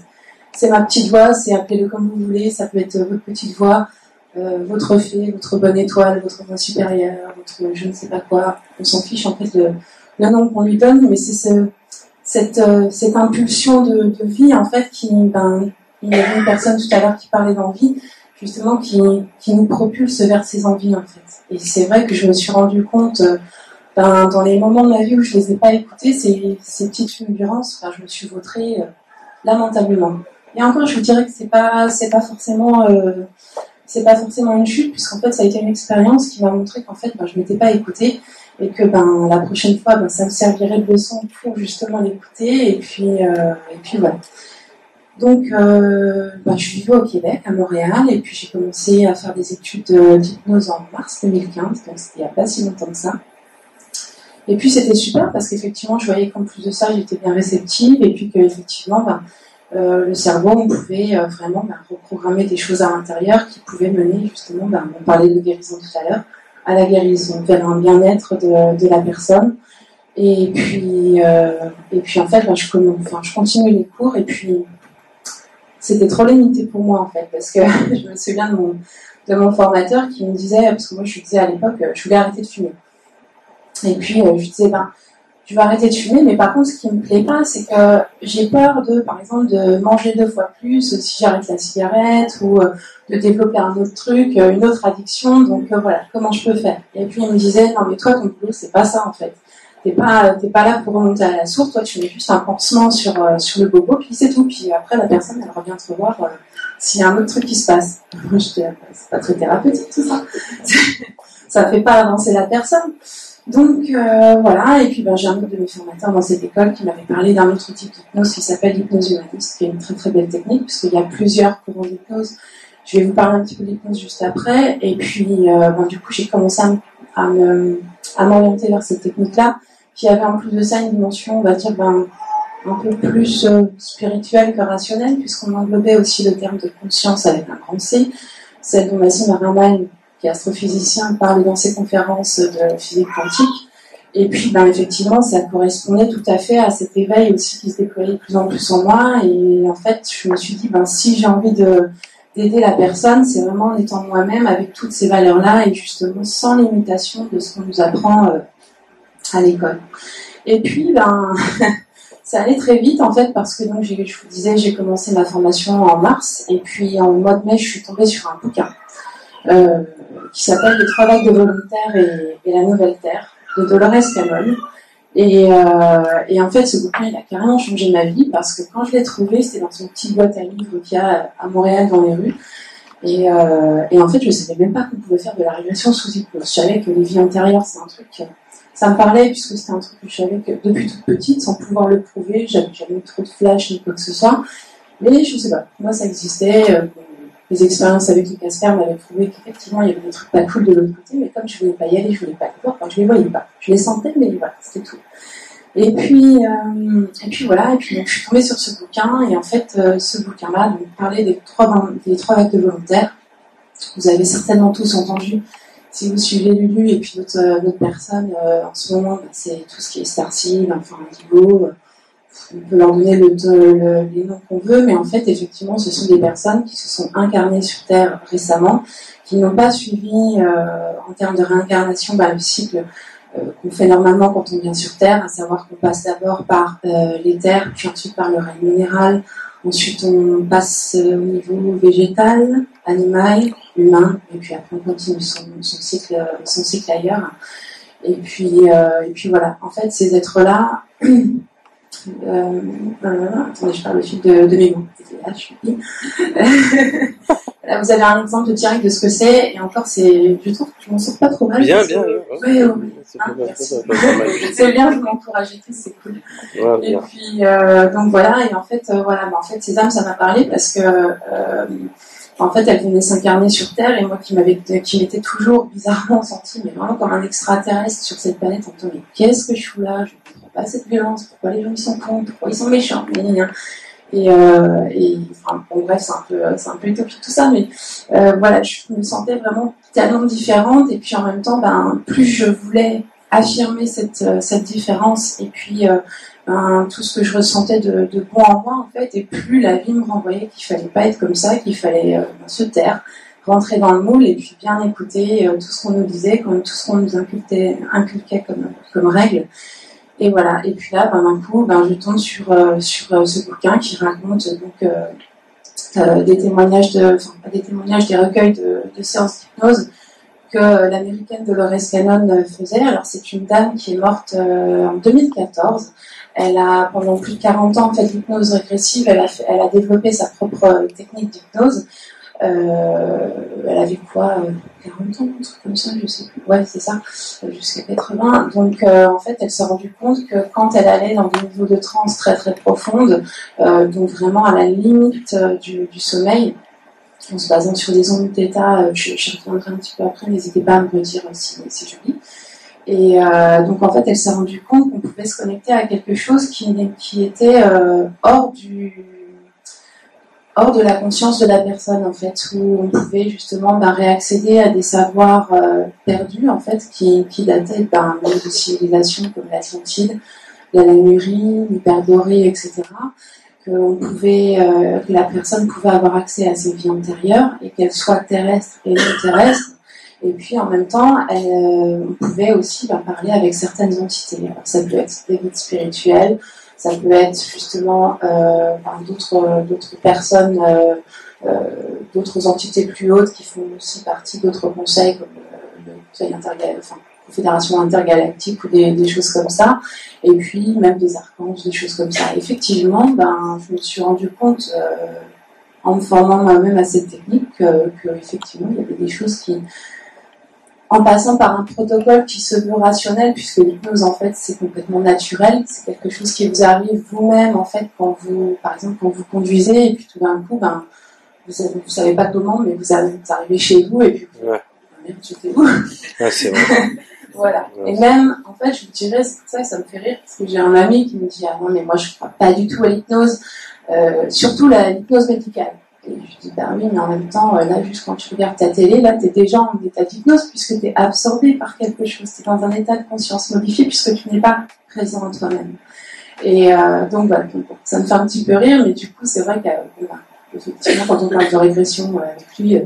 C'est ma petite voix, c'est appelez-le comme vous voulez. Ça peut être votre petite voix, euh, votre fée, votre bonne étoile, votre voix supérieure, votre je ne sais pas quoi. On s'en fiche en fait le, le nom qu'on lui donne, mais c'est ce, cette, euh, cette impulsion de, de, vie en fait qui, ben, il y avait une personne tout à l'heure qui parlait d'envie justement qui, qui nous propulse vers ces envies en fait. Et c'est vrai que je me suis rendu compte euh, ben, dans les moments de ma vie où je les ai pas écoutées, ces, ces petites fulgurances, enfin, je me suis vautrée euh, lamentablement. Et encore, je vous dirais que c'est pas c'est pas forcément euh, pas forcément une chute puisqu'en fait ça a été une expérience qui m'a montré qu'en fait ben, je m'étais pas écoutée et que ben la prochaine fois ben, ça me servirait de leçon pour justement l'écouter et puis et puis voilà. Donc, euh, bah, je vivais au Québec, à Montréal, et puis j'ai commencé à faire des études d'hypnose en mars 2015, donc c'était il n'y a pas si longtemps que ça. Et puis c'était super parce qu'effectivement, je voyais qu'en plus de ça, j'étais bien réceptive, et puis qu'effectivement, bah, euh, le cerveau, on pouvait euh, vraiment bah, reprogrammer des choses à l'intérieur qui pouvaient mener justement, bah, on parlait de guérison tout à l'heure, à la guérison, vers un bien-être de, la personne. Et puis, euh, et puis en fait, je, je continue les cours, et puis c'était trop limité pour moi en fait, parce que *laughs* je me souviens de mon, de mon formateur qui me disait, parce que moi je disais à l'époque, je voulais arrêter de fumer. Et puis euh, je disais, ben, je vais arrêter de fumer, mais par contre ce qui me plaît pas, c'est que j'ai peur de, par exemple, de manger deux fois plus si j'arrête la cigarette ou euh, de développer un autre truc, euh, une autre addiction. Donc voilà, comment je peux faire? Et puis il me disait, non mais toi ton boulot c'est pas ça en fait t'es pas t'es pas là pour remonter à la source toi tu mets juste un pansement sur euh, sur le bobo puis c'est tout. Puis après la personne elle revient te voir euh, s'il y a un autre truc qui se passe. Je c'est pas très thérapeutique tout ça. *laughs* Ça fait pas avancer la personne. Donc euh, voilà. Et puis ben, j'ai un autre de mes formateurs dans cette école qui m'avait parlé d'un autre type d'hypnose qui s'appelle l'hypnose humaniste qui est une très très belle technique puisqu'il y a plusieurs courants d'hypnose. Je vais vous parler un petit peu d'hypnose juste après. Et puis ben, du coup j'ai commencé à, m'orienter vers cette technique là qui avait en plus de ça une dimension, on va dire, ben, un peu plus euh, spirituelle que rationnelle, puisqu'on englobait aussi le terme de conscience avec un grand C, celle dont Nassim Haramein, qui est astrophysicien, parle dans ses conférences de physique quantique. Et puis, ben, effectivement, ça correspondait tout à fait à cet éveil aussi qui se déployait de plus en plus en moi. Et en fait, je me suis dit, ben, si j'ai envie de, d'aider la personne, c'est vraiment en étant moi-même avec toutes ces valeurs-là et justement sans limitation de ce qu'on nous apprend euh, à l'école. Et puis, ben, *laughs* ça allait très vite en fait parce que donc je vous disais, j'ai commencé ma formation en mars et puis en mois de mai, je suis tombée sur un bouquin euh, qui s'appelle Les trois vagues de volontaires et, la nouvelle terre de Dolores Cannon. Et, euh, et, en fait, ce bouquin, il a carrément changé ma vie parce que quand je l'ai trouvé, c'était dans une petite boîte à livres qu'il y a à Montréal dans les rues. Et, euh, et en fait, je ne savais même pas qu'on pouvait faire de la régression sous hypnose. Je savais que les vies antérieures, c'est un truc, ça me parlait puisque c'était un truc que je savais que depuis toute petite, sans pouvoir le prouver, j'avais jamais trop de flash ni quoi que ce soit. Mais je ne sais pas, moi ça existait. Euh, les expériences avec les Casper m'avaient prouvé qu'effectivement il y avait des trucs pas cool de l'autre côté, mais comme je voulais pas y aller, je voulais pas les voir, enfin, je les voyais pas. Je les sentais, mais voilà, c'était tout. Et puis, euh, et puis voilà, et puis donc, je suis tombée sur ce bouquin, et en fait, euh, ce bouquin-là donc, parlait des trois, des trois vagues de volontaires. Vous avez certainement tous entendu, si vous suivez Lulu et puis d'autres euh, personnes, euh, en ce moment, bah, c'est tout ce qui est Starseed, enfin Indigo, on peut leur donner le, le, les noms qu'on veut, mais en fait, effectivement, ce sont des personnes qui se sont incarnées sur Terre récemment, qui n'ont pas suivi, euh, en termes de réincarnation, bah, le cycle euh, qu'on fait normalement quand on vient sur Terre, à savoir qu'on passe d'abord par euh, les terres, puis ensuite par le règne minéral, ensuite on passe au niveau végétal, animal, humain, et puis après on continue son, cycle, son cycle ailleurs. Et puis, et puis voilà, en fait, ces êtres-là, *clears throat* Euh, euh, attendez, je parle le fil de, de mes mots. Là, je suis... Là, vous avez un exemple direct de ce que c'est, et encore, c'est, je trouve que je m'en sors pas trop mal. Bien, bien, oui. Oui, *laughs* C'est bien, je m'encourage et tout, c'est cool. et puis, euh, donc voilà, et en fait, euh, voilà, bah, en fait, ces âmes, ça m'a parlé parce que, en fait, elles venaient s'incarner sur Terre, et moi qui m'avais, qui m'étais toujours bizarrement senti, mais vraiment comme un extraterrestre sur cette planète, en me disant, mais qu'est-ce que je fous là? Je pas cette violence, pourquoi les gens ils sont contre, pourquoi ils sont méchants, et, euh, et enfin, bon, bref, c'est un peu, c'est un peu utopique tout ça, mais euh, voilà, je me sentais vraiment tellement différente, et puis en même temps, ben, plus je voulais affirmer cette, euh, cette différence, et puis euh, ben, tout ce que je ressentais de, de, bon en moi, en fait, et plus la vie me renvoyait qu'il fallait pas être comme ça, qu'il fallait euh, ben, se taire, rentrer dans le moule, et puis bien écouter euh, tout ce qu'on nous disait, tout ce qu'on nous inculquait, inculquait comme, comme règle. Et voilà. Et puis là, ben, d'un coup, ben, je tombe sur, euh, sur euh, ce bouquin qui raconte donc euh, euh des témoignages de, des témoignages, des recueils de, séances d'hypnose que l'américaine Dolores Cannon faisait. Alors c'est une dame qui est morte en 2014. Elle a pendant plus de 40 ans fait l'hypnose régressive. Elle a, elle a développé sa propre technique d'hypnose. Euh, elle avait quoi 40 ans, un truc comme ça, je sais plus. Ouais, c'est ça, jusqu'à 80. Donc, euh, en fait, elle s'est rendue compte que quand elle allait dans des niveaux de transe très très profondes, euh, donc vraiment à la limite euh, du, sommeil, en se basant sur des ondes d'état, je, je reviendrai un petit peu après, n'hésitez pas à me redire si c'est joli. Et euh, donc en fait, elle s'est rendue compte qu'on pouvait se connecter à quelque chose qui, était euh, hors du hors de la conscience de la personne en fait où on pouvait justement bah, réaccéder à des savoirs euh, perdus en fait qui, qui dataient ben, de civilisations comme l'Atlantide, la Lemurie, l'Hyperborée, etc. Que, on pouvait, euh, que la personne pouvait avoir accès à ses vies antérieures et qu'elles soient terrestres et non terrestres. Et puis en même temps, elle, euh, on pouvait aussi bah, parler avec certaines entités. Alors, ça peut être des guides spirituels, ça peut être justement euh, d'autres personnes, euh, euh, d'autres entités plus hautes qui font aussi partie d'autres conseils comme le Conseil intergalactique, enfin, Confédération intergalactique ou des, des, choses comme ça. Et puis même des archanges, des choses comme ça. Effectivement, ben, je me suis rendu compte en me formant moi-même à cette technique que, que effectivement il y avait des choses qui en passant par un protocole qui se veut rationnel, puisque l'hypnose, en fait, c'est complètement naturel. C'est quelque chose qui vous arrive vous-même, en fait, quand vous, par exemple, quand vous conduisez, et puis tout d'un coup, ben, vous savez, vous savez pas comment, mais vous, arrivez chez vous, et puis vous, ouais. merde, j'étais où? Ouais, c'est vrai. *laughs* voilà. Ouais. Et même, en fait, je vous dirais, ça, ça me fait rire, parce que j'ai un ami qui me dit, ah non, mais moi, je crois pas du tout à l'hypnose, euh, surtout l'hypnose médicale. Et je dis, bah oui, mais en même temps, euh, là, juste quand tu regardes ta télé, là, tu es déjà en état d'hypnose puisque tu es absorbé par quelque chose. Tu es dans un état de conscience modifié puisque tu n'es pas présent en toi-même. Et euh, donc, voilà, ça me fait un petit peu rire, mais du coup, c'est vrai qu'effectivement, quand on parle de régression euh, avec lui,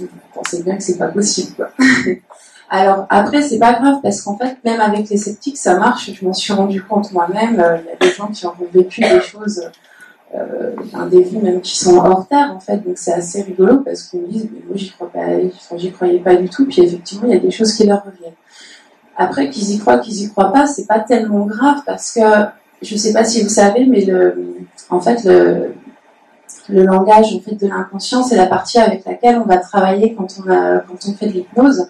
vous pensez bien que c'est pas possible. Quoi. *laughs* Alors après, c'est pas grave parce qu'en fait, même avec les sceptiques, ça marche. Je m'en suis rendu compte moi-même. Il y a des gens qui ont vécu des choses euh, des vies même qui sont hors terre en fait, donc c'est assez rigolo parce qu'on me dit mais moi j'y crois croyais pas du tout, puis effectivement il y a des choses qui leur reviennent. Après qu'ils y croient, qu'ils y croient pas, c'est pas tellement grave parce que je sais pas si vous savez, mais le, en fait le, le langage en fait de l'inconscient, c'est la partie avec laquelle on va travailler quand on quand on fait de l'hypnose.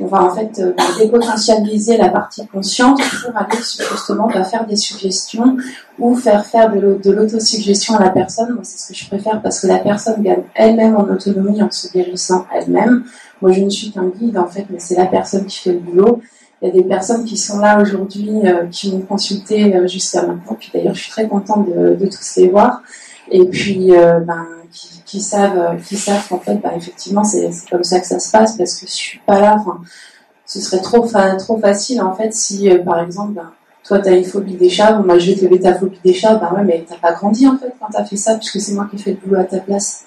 On va en fait euh, dépotentialiser la partie consciente pour aller justement bah, faire des suggestions ou faire faire de l'autosuggestion à la personne. Moi, c'est ce que je préfère parce que la personne gagne elle-même en autonomie en se guérissant elle-même. Moi, je ne suis qu'un guide en fait, mais c'est la personne qui fait le boulot. Il y a des personnes qui sont là aujourd'hui, euh, qui m'ont consulté euh, jusqu'à maintenant. Puis d'ailleurs, je suis très contente de, de tous les voir. Et puis, ben, qui, savent, euh, qui savent qu'en fait, bah, effectivement, c'est comme ça que ça se passe parce que je suis pas là. ce serait trop, trop facile en fait si, euh, par exemple, bah, toi, tu as une phobie des chats, moi, je vais te lever ta phobie des chats, bah ouais, mais t'as pas grandi en fait quand tu as fait ça, puisque c'est moi qui ai fait le boulot à ta place.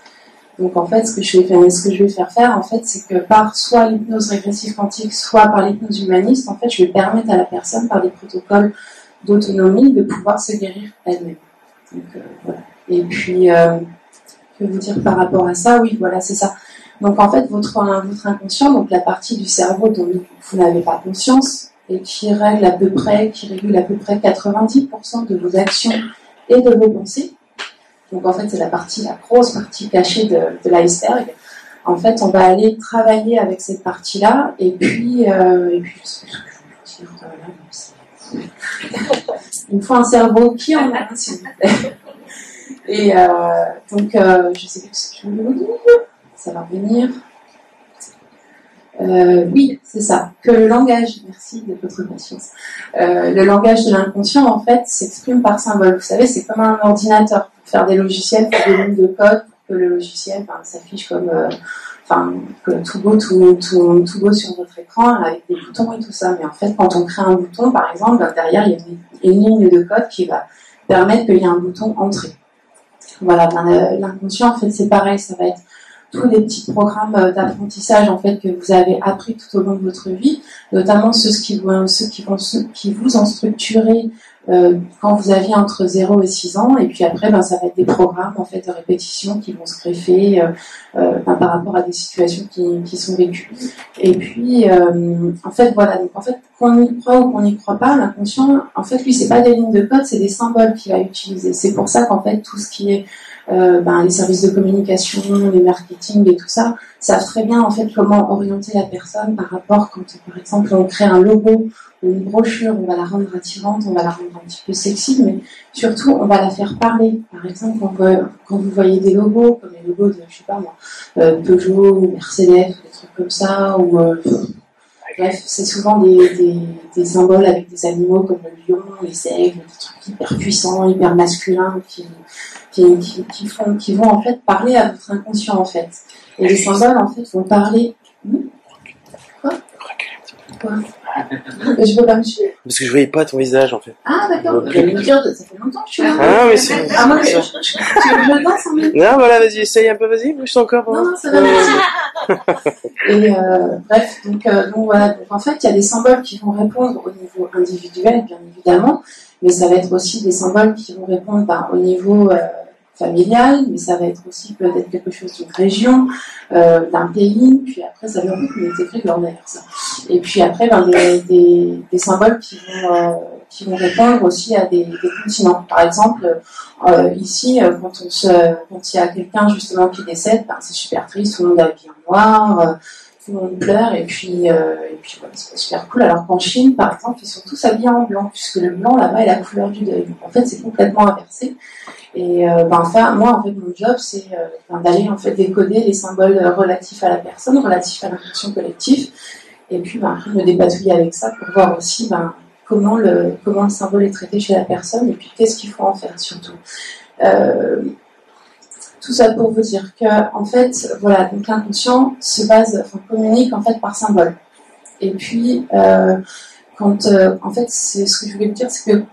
Donc en fait, ce que je vais faire, ce que je vais faire faire, en fait, c'est que par soit l'hypnose régressive quantique, soit par l'hypnose humaniste, en fait, je vais permettre à la personne, par des protocoles d'autonomie, de pouvoir se guérir elle-même. Donc euh, voilà. Et puis, vous dire par rapport à ça? Oui, voilà, c'est ça. Donc en fait, votre, votre inconscient, donc la partie du cerveau dont vous n'avez pas conscience et qui règle à peu près, qui régule à peu près 90% de vos actions et de vos pensées. Donc en fait, c'est la partie, la grosse partie cachée de, l'iceberg. En fait, on va aller travailler avec cette partie-là et puis, euh, et puis il me faut un cerveau qui en a. Et euh, donc, euh, je sais plus ce que je voulais vous dire. Ça va revenir. Euh, oui, c'est ça. Que le langage, merci de votre patience. le langage de l'inconscient, en fait, s'exprime par symbole. Vous savez, c'est comme un ordinateur. Pour faire des logiciels, des lignes de code, pour que le logiciel s'affiche comme, enfin, tout beau, tout, tout, tout, beau sur votre écran, avec des boutons et tout ça. Mais en fait, quand on crée un bouton, par exemple, ben, derrière, il y a une, une ligne de code qui va permettre qu'il y ait un bouton entrée. Voilà, ben, l'inconscient, en fait, c'est pareil, ça va être tous les petits programmes euh, d'apprentissage en fait que vous avez appris tout au long de votre vie, notamment ceux qui vont, ceux qui vont, ceux qui vous ont structuré euh, quand vous aviez entre 0 et 6 ans, et puis après, ben, ça va être des programmes en fait de répétition qui vont se greffer euh, euh ben, par rapport à des situations qui, qui sont vécues. Et puis, euh, en fait, voilà. Donc, en fait, qu'on y croit ou qu'on n'y croit pas, l'inconscient, en fait, lui, c'est pas des lignes de code, c'est des symboles qu'il va utiliser. C'est pour ça qu'en fait, tout ce qui est euh, ben, les services de communication, les marketing et tout ça, savent très bien en fait comment orienter la personne par rapport quand par exemple on crée un logo ou une brochure, on va la rendre attirante, on va la rendre un petit peu sexy, mais surtout on va la faire parler. Par exemple, quand, vous voyez des logos comme les logos de je sais pas moi, euh, Peugeot ou Mercedes des trucs comme ça ou euh, Bref, c'est souvent des, des, symboles avec des animaux comme le lion, les aigles, des trucs hyper puissants, hyper masculins, qui, qui, qui, font, qui vont en fait parler à votre inconscient en fait. Et les symboles en fait vont parler. Hmm Quoi Quoi Je veux pas me tuer. Parce que je voyais pas ton visage en fait. Ah d'accord, ça fait longtemps que je suis là. Ah mais c'est. Ah moi, je, je, je, je danse en même Non, voilà, vas-y, essaye un peu, vas-y, bouge ton corps. Non, non, ça va. *laughs* Et euh, bref, donc, euh, donc voilà, donc, en fait, il y a des symboles qui vont répondre au niveau individuel, bien évidemment, mais ça va être aussi des symboles qui vont répondre bah, au niveau euh, familial, mais ça va être aussi peut-être quelque chose d'une région, euh, d'un pays, puis après ça vient intégrer d'ailleurs ça. Et puis après ben, des, des, des, symboles qui vont, euh, qui vont répondre aussi à des, des continents. Par exemple, euh, ici, euh, quand il y a quelqu'un justement qui décède, ben, c'est super triste, tout le monde est habillé en noir, euh, tout le monde pleure, et puis, et puis c'est super cool. Alors qu'en Chine, par exemple, ils sont tous habillés en blanc, puisque le blanc là-bas est la couleur du deuil. Donc, en fait, c'est complètement inversé. Et euh, ben, enfin, moi, en fait, mon job, c'est euh, d'aller en fait décoder les symboles relatifs à la personne, relatifs à l'intention collective, et puis ben, me dépatouiller avec ça pour voir aussi ben, comment le comment le symbole est traité chez la personne, et puis qu'est-ce qu'il faut en faire surtout. Euh, Tout ça pour vous dire que, en fait, voilà, l'inconscient se base, enfin, communique en fait par symbole. Et puis, euh, quand, euh, en fait, c'est ce que je voulais vous dire, c'est que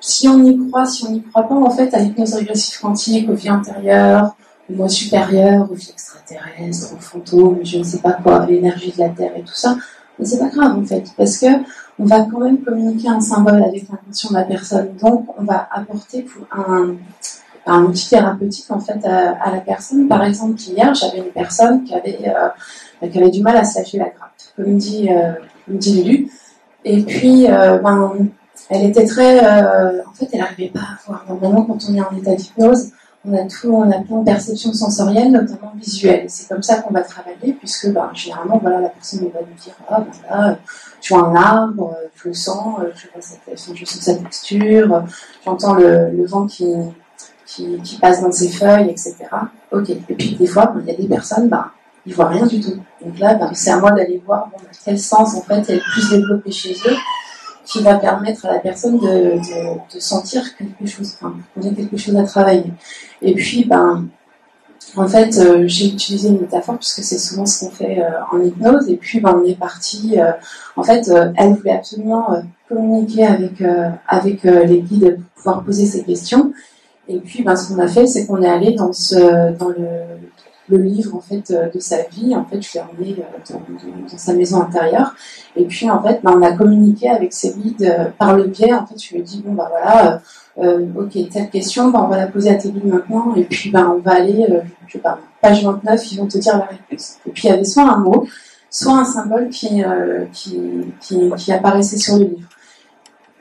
si on y croit, si on n'y croit pas, en fait, à l'hypnose régressive quantique, aux vies antérieures, au moi supérieur, aux vies extraterrestres, aux fantômes, je ne sais pas quoi, l'énergie de la Terre et tout ça, c'est pas grave en fait, parce que on va quand même communiquer un symbole avec l'intention de la personne. Donc, on va apporter pour un, un outil thérapeutique en fait à, la personne. Par exemple, hier, j'avais une personne qui avait, euh, qui avait du mal à se lâcher la grappe, comme dit, euh, comme dit Lulu. Et puis, euh, ben, elle était très, en fait, elle n'arrivait pas à voir. Normalement, quand on est en état d'hypnose, on a tout, on a plein de perceptions sensorielles, notamment visuelles. C'est comme ça qu'on va travailler, puisque ben, généralement, voilà, la personne va nous dire, ah ben là, je vois un arbre, je le sens, cette, je sens sa texture, j'entends le, le, vent qui, qui, qui, passe dans ses feuilles, etc. Ok. Et puis des fois, il y a des personnes, ben, ils voient rien du tout. Donc là, ben, c'est à moi d'aller voir bon, quel sens en fait est le plus développé chez eux qui va permettre à la personne de sentir quelque chose, enfin, qu'on ait quelque chose à travailler. Et puis, ben, en fait, euh, j'ai utilisé une métaphore puisque c'est souvent ce qu'on fait euh, en hypnose. Et puis, ben, on est parti. Euh, en fait, elle voulait absolument communiquer avec avec les guides pour pouvoir poser ses questions. Et puis, ben, ce qu'on a fait, c'est qu'on est allé dans le livre en fait euh, de sa vie. En fait, je l'ai emmené euh, dans, sa maison intérieure. Et puis en fait, bah, on a communiqué avec ses guides euh, par le biais. En fait, je lui ai dit bon bah voilà, ok telle question, bah, on va la poser à tes guides maintenant. Et puis bah on va aller, je sais pas, page 29, ils vont te dire la réponse. Et puis il y avait soit un mot, soit un symbole qui qui, qui, qui apparaissait sur le livre.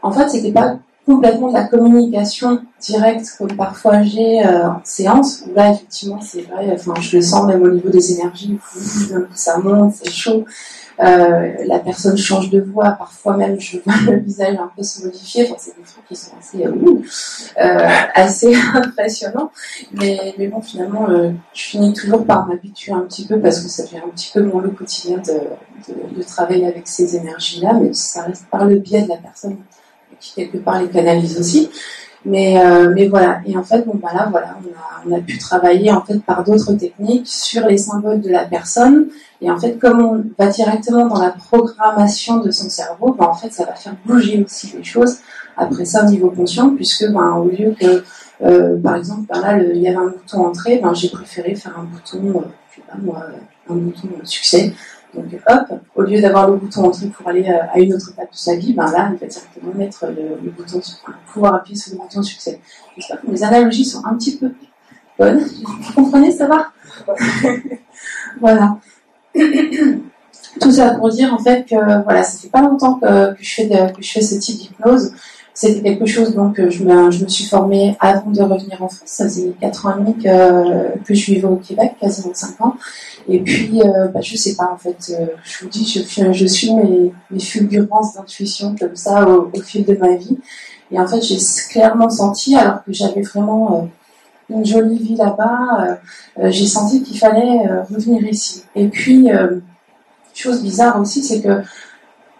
En fait, c'était pas complètement de la communication directe comme parfois j'ai euh, en séance. Là effectivement c'est vrai enfin je le sens même au niveau des énergies. Ça monte c'est chaud. Euh, la personne change de voix. Parfois même je vois le visage un peu se modifier. Enfin c'est des trucs qui sont assez euh, assez *laughs* impressionnants. Mais, bon finalement je finis toujours par m'habituer un petit peu parce que ça fait un petit peu mon lot quotidien de, de, travailler avec ces énergies là mais ça reste par le biais de la personne qui quelque part les canalise aussi. Mais, euh, mais voilà. Et en fait, bon, bah là, voilà, on a, on a pu travailler en fait par d'autres techniques sur les symboles de la personne. Et en fait, comme on va directement dans la programmation de son cerveau, bah, en fait, ça va faire bouger aussi les choses. Après ça, au niveau conscient, puisque ben, au lieu que, euh, par exemple, là, il y avait un bouton entrée, ben, j'ai préféré faire un bouton, euh, sais pas moi, un bouton succès. Donc hop, au lieu d'avoir le bouton entrée pour aller euh, à une autre étape de sa vie, ben là, il va directement mettre le, bouton, pouvoir appuyer sur le bouton succès. J'espère que mes analogies sont un petit peu bonnes. Vous comprenez, ça va? *laughs* Voilà. Tout ça pour dire en fait que voilà, ça fait pas longtemps que, que je fais de, que je fais ce type d'hypnose. C'était quelque chose donc je me, je me suis formée avant de revenir en France. Ça faisait 4 ans et demi que, que je vivais au Québec, quasiment 5 ans. Et puis, euh, bah, je sais pas, en fait, euh, je vous dis, je, je suis mes, mes fulgurances d'intuition comme ça au, fil de ma vie. Et en fait, j'ai clairement senti, alors que j'avais vraiment euh, une jolie vie là-bas, euh, j'ai senti qu'il fallait revenir ici. Et puis, chose bizarre aussi, c'est que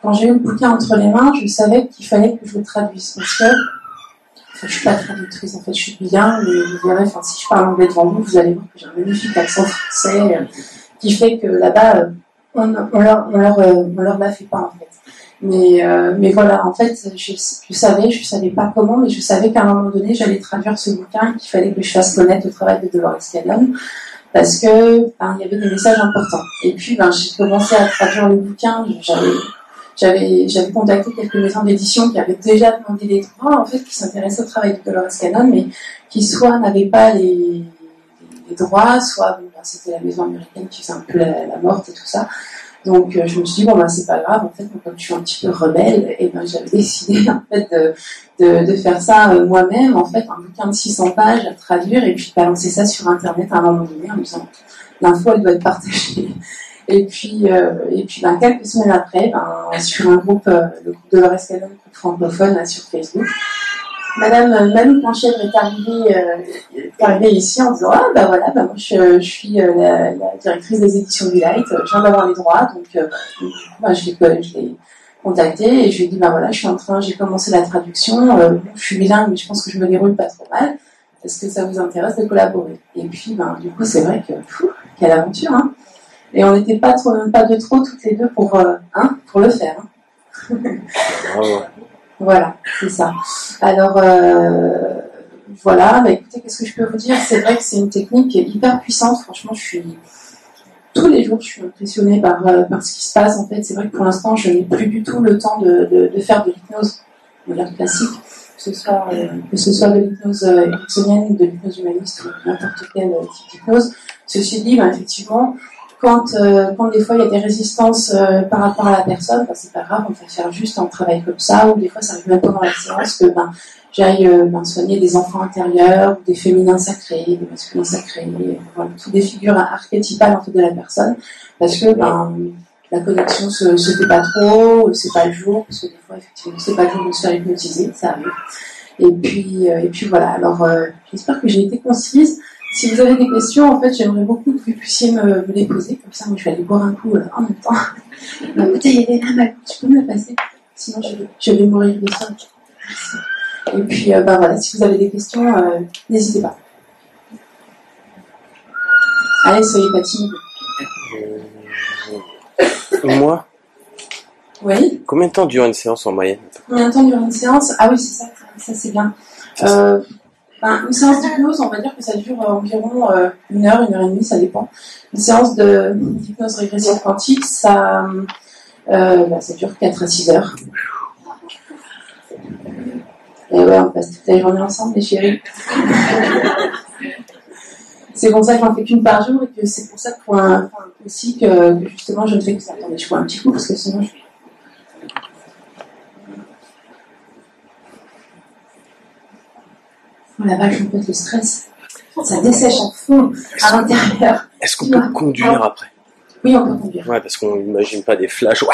quand j'ai eu le bouquin entre les mains, je savais qu'il fallait que je le traduise. Parce que je je suis pas traductrice, en fait, je suis bien, mais vous verrez, enfin, si je parle anglais devant vous, vous allez voir que j'ai un magnifique accent français euh, qui fait que là-bas, euh, on, on, leur, on, leur, euh, on leur la fait pas, en fait. Mais, mais voilà, en fait, je, je, savais, je savais pas comment, mais je savais qu'à un moment donné, j'allais traduire ce bouquin, qu'il fallait que je fasse connaître le travail de Dolores Cannon, parce que ben, il y avait des messages importants. Et puis, ben, j'ai commencé à traduire le bouquin, j'avais j'avais, j'avais contacté quelques maisons d'édition qui avaient déjà demandé des droits, en fait, qui s'intéressaient au travail de Dolores Cannon, mais qui soit n'avaient pas les, droits, soit ben, c'était la maison américaine qui faisait un peu la, morte et tout ça. Donc euh, je me suis dit bon ben c'est pas grave en fait comme je suis un petit peu rebelle et ben j'avais décidé *laughs* en fait de, de, de faire ça euh, moi-même en fait un bouquin de 600 pages à traduire et puis de balancer ça sur internet à un moment donné en me disant l'info elle doit être partagée et puis, euh, et puis ben, quelques semaines après, ben, sur un groupe, euh, le groupe de Dolores Cannon, groupe francophone sur Facebook, Madame euh, Malou Planchèvre est arrivée, ici en disant Ah, ben voilà, ben moi je, suis la, directrice des éditions du Light, je viens d'avoir les droits, donc, euh, donc ben, je l'ai contactée et je lui ai dit Ben voilà, je suis en train, j'ai commencé la traduction, je suis bilingue, mais je pense que je me déroule pas trop mal. Est-ce que ça vous intéresse de collaborer? Et puis, du coup, c'est vrai que, quelle aventure, hein Et on n'était pas trop, même pas de trop toutes les deux pour, euh, hein, pour le faire. Hein. voilà, c'est ça. Alors, euh, voilà, bah, écoutez, qu'est-ce que je peux vous dire? C'est vrai que c'est une technique hyper puissante. Franchement, je suis tous les jours, je suis impressionnée par, euh, par ce qui se passe. En fait, c'est vrai que pour l'instant, je n'ai plus du tout le temps de, de, de faire de l'hypnose, va dire classique, que ce soit, que ce soit de l'hypnose ericksonienne, de l'hypnose humaniste ou n'importe quel type d'hypnose. Ceci dit, bah, effectivement, quand, euh, quand des fois il y a des résistances euh, par rapport à la personne, bah, c'est pas grave, on peut faire juste un travail comme ça, ou des fois ça arrive même pendant la séance que ben, j'aille euh, ben, soigner des enfants intérieurs, des féminins sacrés, des masculins sacrés, voilà, toutes des figures archétypales en fait, de la personne, parce que ben, la connexion se, se fait pas trop, c'est pas le jour, parce que des fois effectivement c'est pas le jour de se faire hypnotiser, ça arrive. Et puis, euh, et puis voilà, alors euh, j'espère que j'ai été concise. Si vous avez des questions, en fait, j'aimerais beaucoup que vous puissiez me, me les poser, comme ça moi je vais aller boire un coup euh, en même temps. *laughs* Ma bouteille elle est là, ma- tu peux me la passer Sinon je vais, je vais mourir de faim. Et puis, euh, bah voilà, si vous avez des questions, euh, n'hésitez pas. Allez, soyez pas timide. Moi? Oui. Combien de temps dure une séance en moyenne? Combien de temps dure une séance? Ah oui, c'est ça, ça c'est bien. Une séance d'hypnose, on va dire que ça dure euh, environ euh, une heure, une heure et demie, ça dépend. Une séance d'hypnose régressive quantique, ça, ben, ça dure 4 à 6 heures. Et ouais, on passe toute la journée ensemble, les chéris. *laughs* C'est pour ça que j'en fais qu'une par jour et que c'est pour ça que pour un, aussi que, justement je ne fais que ça. Attendez, je bois un petit coup parce que sinon je Oh la vache, en fait, le stress, ça dessèche en fond à l'intérieur. Est-ce qu'on peut conduire après? Oui, on peut conduire. Ouais, parce qu'on n'imagine pas des flashs. Ouais.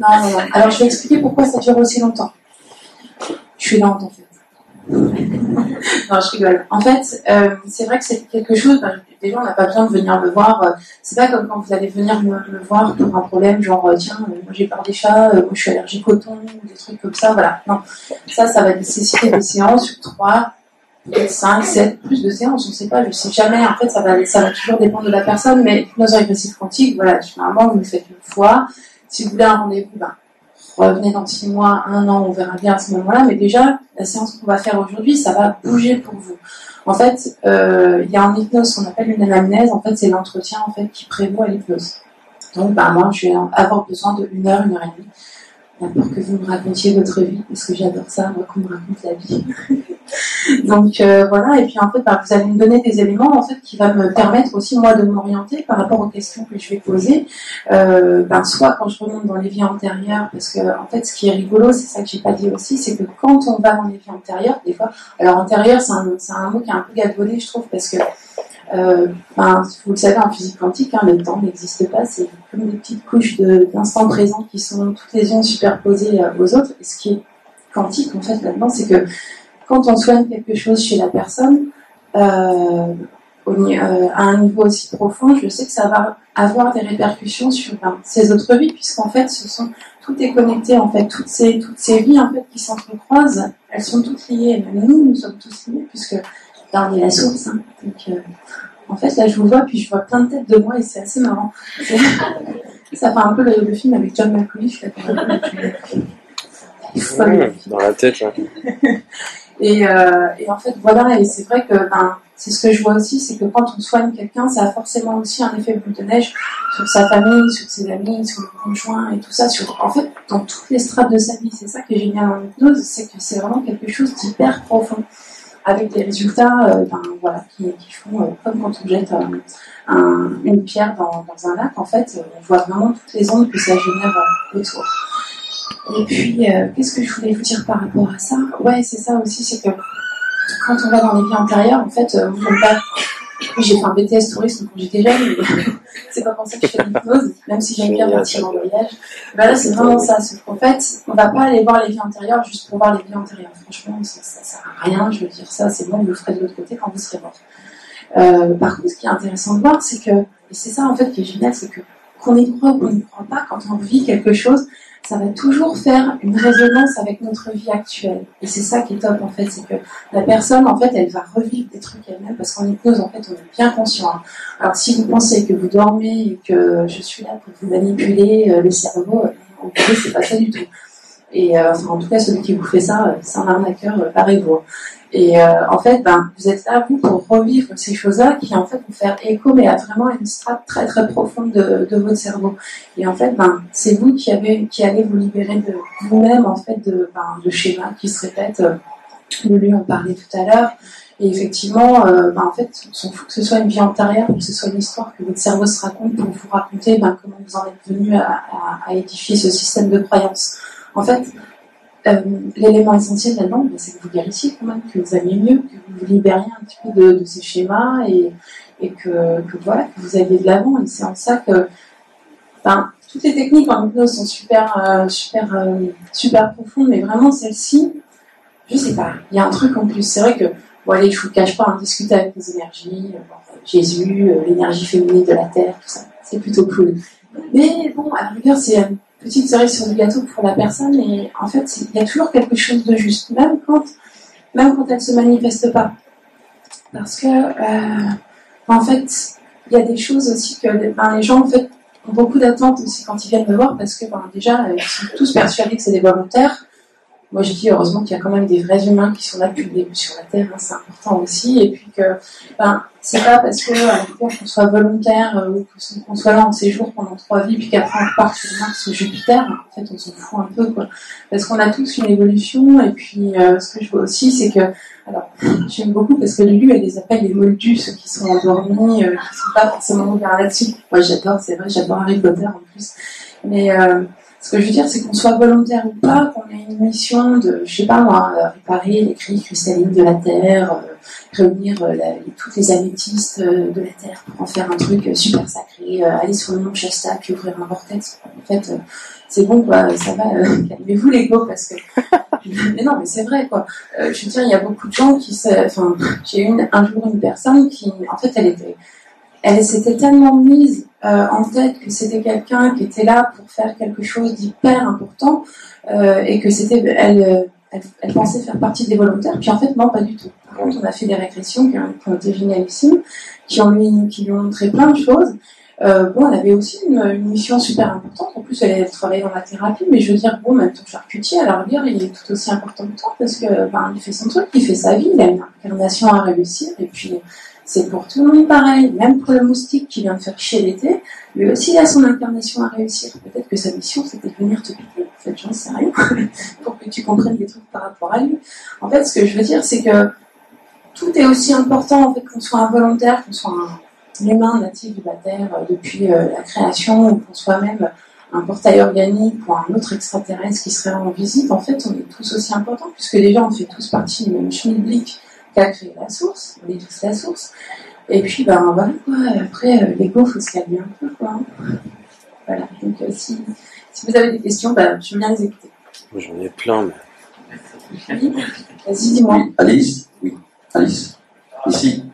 Non, non, non. Alors, je vais expliquer pourquoi ça dure aussi longtemps. Je suis lente, en fait. *laughs* non, je rigole. En fait, euh, c'est vrai que c'est quelque chose, ben, déjà, on n'a pas besoin de venir me voir. C'est pas comme quand vous allez venir me, me voir pour un problème, genre, euh, tiens, euh, moi j'ai peur des chats, euh, moi je suis allergique au thon, des trucs comme ça, voilà. Non. Ça, ça va nécessiter des séances sur 3, 5, 7, plus de séances, on ne sait pas, je ne sais jamais. En fait, ça va, ça va toujours dépendre de la personne, mais hypnose régressive quantique, voilà, généralement, vous le faites une fois. Si vous voulez un rendez-vous, ben, revenez dans 6 mois, 1 an, on verra bien à ce moment-là. Mais déjà, la séance qu'on va faire aujourd'hui, ça va bouger pour vous. En fait, euh, il y a en hypnose qu'on appelle une anamnèse. En fait, c'est l'entretien en fait, qui prévaut à l'hypnose. Donc, ben, moi, je vais avoir besoin de une heure, une heure et demie pour que vous me racontiez votre vie, parce que j'adore ça, moi, qu'on me raconte la vie. *laughs* Donc euh, voilà, et puis en fait, bah, vous allez me donner des éléments en fait qui va me permettre aussi moi de m'orienter par rapport aux questions que je vais poser. Euh, ben, soit quand je remonte dans les vies antérieures, parce que en fait, ce qui est rigolo, c'est ça que j'ai pas dit aussi, c'est que quand on va dans les vies antérieures, des fois, alors antérieur, c'est un, un mot qui est un peu galvaudé, je trouve, parce que euh, ben, vous le savez, en physique quantique, hein, le temps n'existe pas, c'est comme des petites couches d'instants présents qui sont toutes les unes superposées aux autres. Et ce qui est quantique, en fait, là-dedans, c'est que quand on soigne quelque chose chez la personne, euh, au euh, à un niveau aussi profond, je sais que ça va avoir des répercussions sur ben, ses autres vies, puisqu'en fait, ce sont, tout est connecté, en fait, toutes ces, toutes ces vies, en fait, qui s'entrecroisent, elles sont toutes liées, même nous, nous sommes tous liés, puisque ben, on est la source, hein. Donc, euh, en fait, là, je vous vois, puis je vois plein de têtes de moi, et c'est assez marrant. *laughs* Ça fait un peu le, le film avec John le- Mmh, dans la tête. *laughs* et, euh, et en fait, voilà, et c'est vrai que ben, c'est ce que je vois aussi, c'est que quand on soigne quelqu'un, ça a forcément aussi un effet boule de neige sur sa famille, sur ses amis, sur le conjoint et tout ça, sur, en fait, dans toutes les strates de sa vie. C'est ça qui est génial en hypnose, c'est que c'est vraiment quelque chose d'hyper profond, avec des résultats euh, ben, voilà, qui, qui font euh, comme quand on jette euh, un- une pierre dans, dans un lac, en fait, on voit vraiment toutes les ondes que ça génère autour. Et puis, euh, qu'est-ce que je voulais vous dire par rapport à ça? Ouais, c'est ça aussi, c'est que quand on va dans les vies antérieures, en fait, euh, mon père, oui, j'ai fait un BTS tourisme quand j'étais jeune, mais *laughs* c'est pas pour ça que je fais l'hypnose, même si j'aime bien partir en voyage. Ben là, c'est vraiment ça, c'est qu'en fait, on va pas aller voir les vies antérieures juste pour voir les vies antérieures. Franchement, ça, ça sert à rien, je veux dire ça, c'est bon, vous le ferez de l'autre côté quand vous serez mort. Euh, par contre, ce qui est intéressant de voir, c'est que, et c'est ça en fait qui est génial, c'est que qu'on y croit ou qu'on n'y croit pas, quand on vit quelque chose, ça va toujours faire une résonance avec notre vie actuelle. Et c'est ça qui est top en fait, c'est que la personne en fait elle va revivre des trucs elle-même parce qu'en hypnose en fait on est bien conscient. Hein. Alors si vous pensez que vous dormez et que je suis là pour vous manipuler euh, le cerveau, en fait c'est pas ça du tout. Et euh, en tout cas celui qui vous fait ça, euh, c'est un arnaqueur, euh, pareil-vous. Et euh, en fait, ben, vous êtes là, vous, pour revivre ces choses-là qui, en fait, vont faire écho, mais à vraiment une strate très, très profonde de, votre cerveau. Et en fait, ben, c'est vous qui, avez, qui allez vous libérer de vous-même, en fait, de, ben, de schémas qui se répètent. De lui, on parlait tout à l'heure. Et effectivement, euh, ben, en fait, on s'en fout que ce soit une vie antérieure que ce soit une histoire que votre cerveau se raconte pour vous raconter ben, comment vous en êtes venu à édifier ce système de croyances. En fait, euh, l'élément essentiel là-dedans, ben, c'est que vous guérissiez quand même, que vous alliez mieux, que vous vous libériez un petit peu de, de ces schémas et, que, voilà, que vous alliez de l'avant. Et c'est en ça que ben, toutes les techniques en hypnose sont super, euh, super, euh, super profondes, mais vraiment celle-ci, je sais pas, il y a un truc en plus. C'est vrai que, bon allez, je vous cache pas, hein, discuter avec les énergies, Jésus, l'énergie féminine de la Terre, tout ça, c'est plutôt cool. Mais bon, à la rigueur, c'est petite cerise sur le gâteau pour la personne et en fait il y a toujours quelque chose de juste même quand elle se manifeste pas. Parce que euh, en fait il y a des choses aussi que ben, les gens en fait ont beaucoup d'attentes aussi quand ils viennent me voir parce que ben, déjà ils sont tous persuadés que c'est des volontaires moi je dis heureusement qu'il y a quand même des vrais humains qui sont là depuis le début sur la Terre, hein, c'est important aussi, et puis que ben, c'est pas parce que qu'on soit volontaire euh, ou qu'on soit là en séjour pendant trois vies, puis qu'après on part sur Mars ou Jupiter, en fait on s'en fout un peu, quoi. Parce qu'on a tous une évolution, et puis euh, ce que je vois aussi, c'est que, alors j'aime beaucoup parce que Lulu elle les appelle les moldus, ceux qui sont endormis, euh, qui sont pas forcément ouverts là-dessus. Moi j'adore, c'est vrai, j'adore Harry Potter en plus. Mais euh, ce que je veux dire, c'est qu'on soit volontaire ou pas, qu'on ait une mission de, je sais pas moi, réparer les cris cristallines de la Terre, euh, réunir euh, toutes les améthystes euh, de la Terre pour en faire un truc euh, super sacré, euh, aller sur le mont Shasta puis ouvrir un vortex. En fait, euh, c'est bon quoi, ça va, *laughs* calmez-vous l'ego parce que. mais non, mais c'est vrai quoi. je veux dire, il y a beaucoup de gens qui. Enfin, j'ai eu un jour une personne qui, en fait, elle était elle s'était tellement mise euh, en tête que c'était quelqu'un qui était là pour faire quelque chose d'hyper important euh, et que c'était elle, elle, elle, pensait faire partie des volontaires puis en fait non pas du tout par contre on a fait des régressions qui ont, été génialissimes qui, ont lui, qui lui ont montré plein de choses euh, bon, elle avait aussi une, mission super importante. En plus, elle, travaillait dans la thérapie, mais je veux dire, bon, même ton charcutier, la rigueur, il est tout aussi important que toi parce que, ben, il fait son truc, il fait sa vie, il a une incarnation à réussir, et puis, c'est pour tout le monde pareil, même pour le moustique qui vient faire chier l'été, lui aussi il a son incarnation à réussir. Peut-être que sa mission c'était de venir te piquer. En fait, j'en sais rien, *laughs* pour que tu comprennes des trucs par rapport à lui. En fait, ce que je veux dire, c'est que tout est aussi important, qu'on soit involontaire, qu'on soit un humain natif de la Terre euh, depuis euh, la création, ou qu'on soit même un portail organique ou un autre extraterrestre qui serait en visite, en fait, on est tous aussi importants, puisque déjà on fait tous partie du même schmilblick qui a créé la source, on est tous la source. Et puis, ben voilà quoi, après, euh, l'ego, faut se calmer un peu quoi. Voilà, donc euh, si, si vous avez des questions, ben, je veux bien les écouter. J'en ai plein, mais. Oui, vas-y, dis-moi. Oui. Alice Oui. Alice Ici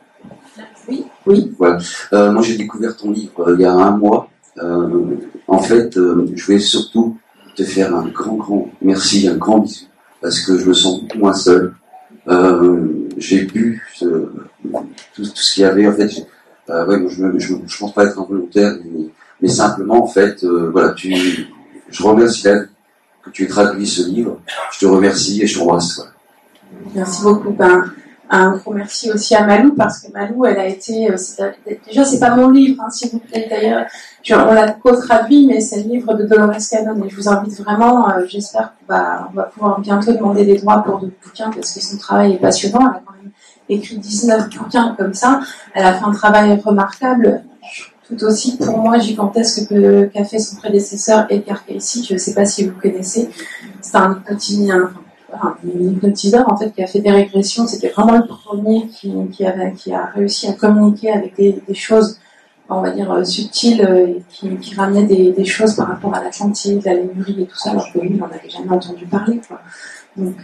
Oui. Oui. Voilà. Euh, moi, j'ai découvert ton livre euh, il y a un mois. Euh, en fait, je voulais surtout te faire un grand, grand merci, un grand bisou, parce que je me sens beaucoup moins seul. Euh, j'ai bu ce, tout, ce qu'il y avait. En fait, euh, ouais, je, ne pense pas être involontaire, mais, mais simplement, en fait, euh, voilà, tu, je remercie la que tu aies traduit ce livre. Je te remercie et je t'embrasse. Voilà. Merci beaucoup. Ben, un gros merci aussi à Malou parce que Malou, elle a été. déjà, c'est pas mon livre, hein, s'il vous plaît. D'ailleurs, on l'a co-traduit, mais c'est le livre de Dolores Cannon. Et je vous invite vraiment. Euh, J'espère qu'on va, on va pouvoir bientôt demander des droits pour d'autres bouquins parce que son travail est passionnant. Elle a quand même écrit 19 bouquins comme ça. Elle a fait un travail remarquable. Tout aussi pour moi gigantesque que qu'a fait son prédécesseur Edgar Cayce. Je ne sais pas si vous connaissez. C'est un hypnotiseur, un hypnotiseur en fait qui a fait des régressions. C'était vraiment le premier qui, a réussi à communiquer avec des, choses, on va dire subtiles, et qui, qui ramenaient des, choses par rapport à l'Atlantide, la Lémurie et tout ça, alors que lui, on n'avait jamais entendu parler.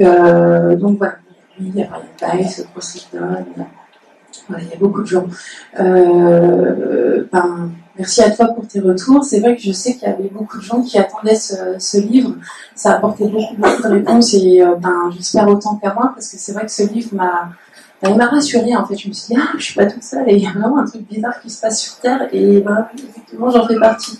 Euh, donc voilà. Il y a Brian Poseidon, Voilà, il y a beaucoup de gens. Euh, ben, merci à toi pour tes retours. C'est vrai que je sais qu'il y avait beaucoup de gens qui attendaient ce, ce livre. Ça a apporté beaucoup, beaucoup de réponses et euh, ben, j'espère autant qu'à moi parce que c'est vrai que ce livre m'a ben, il m'a rassurée en fait. Je me suis dit, ah, je suis pas toute seule et il y a vraiment un truc bizarre qui se passe sur Terre et ben, effectivement, j'en fais partie.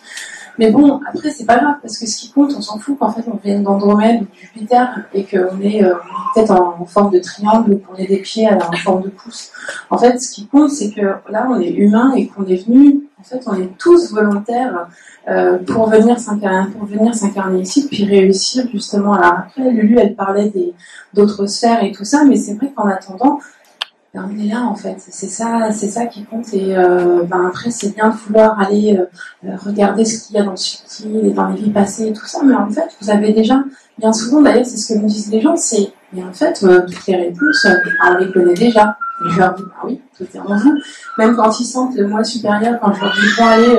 Mais bon, après, c'est pas grave, parce que ce qui compte, on s'en fout qu'en fait, on vienne d'Andromède ou de Jupiter et qu'on est euh, peut-être en, forme de triangle ou qu'on ait des pieds en forme de pouce. En fait, ce qui compte, c'est que là, on est humain et qu'on est venu, en fait, on est tous volontaires euh, pour venir s'incarner, pour venir s'incarner ici, puis réussir justement. Alors après, Lulu, elle parlait d'autres sphères et tout ça, mais c'est vrai qu'en attendant, on est là en fait. C'est ça, c'est ça qui compte. Et euh, ben, après, c'est bien de vouloir aller euh, regarder ce qu'il y a dans le subtil et dans les vies passées et tout ça. Mais en fait, vous avez déjà, bien souvent d'ailleurs, c'est ce que me disent les gens, c'est, mais en fait, euh, toutes les réponses, on les connaît déjà. Et je leur dis, bah oui, tout est en vous. Même quand ils sentent le moi supérieur, quand je leur dis, bon allez,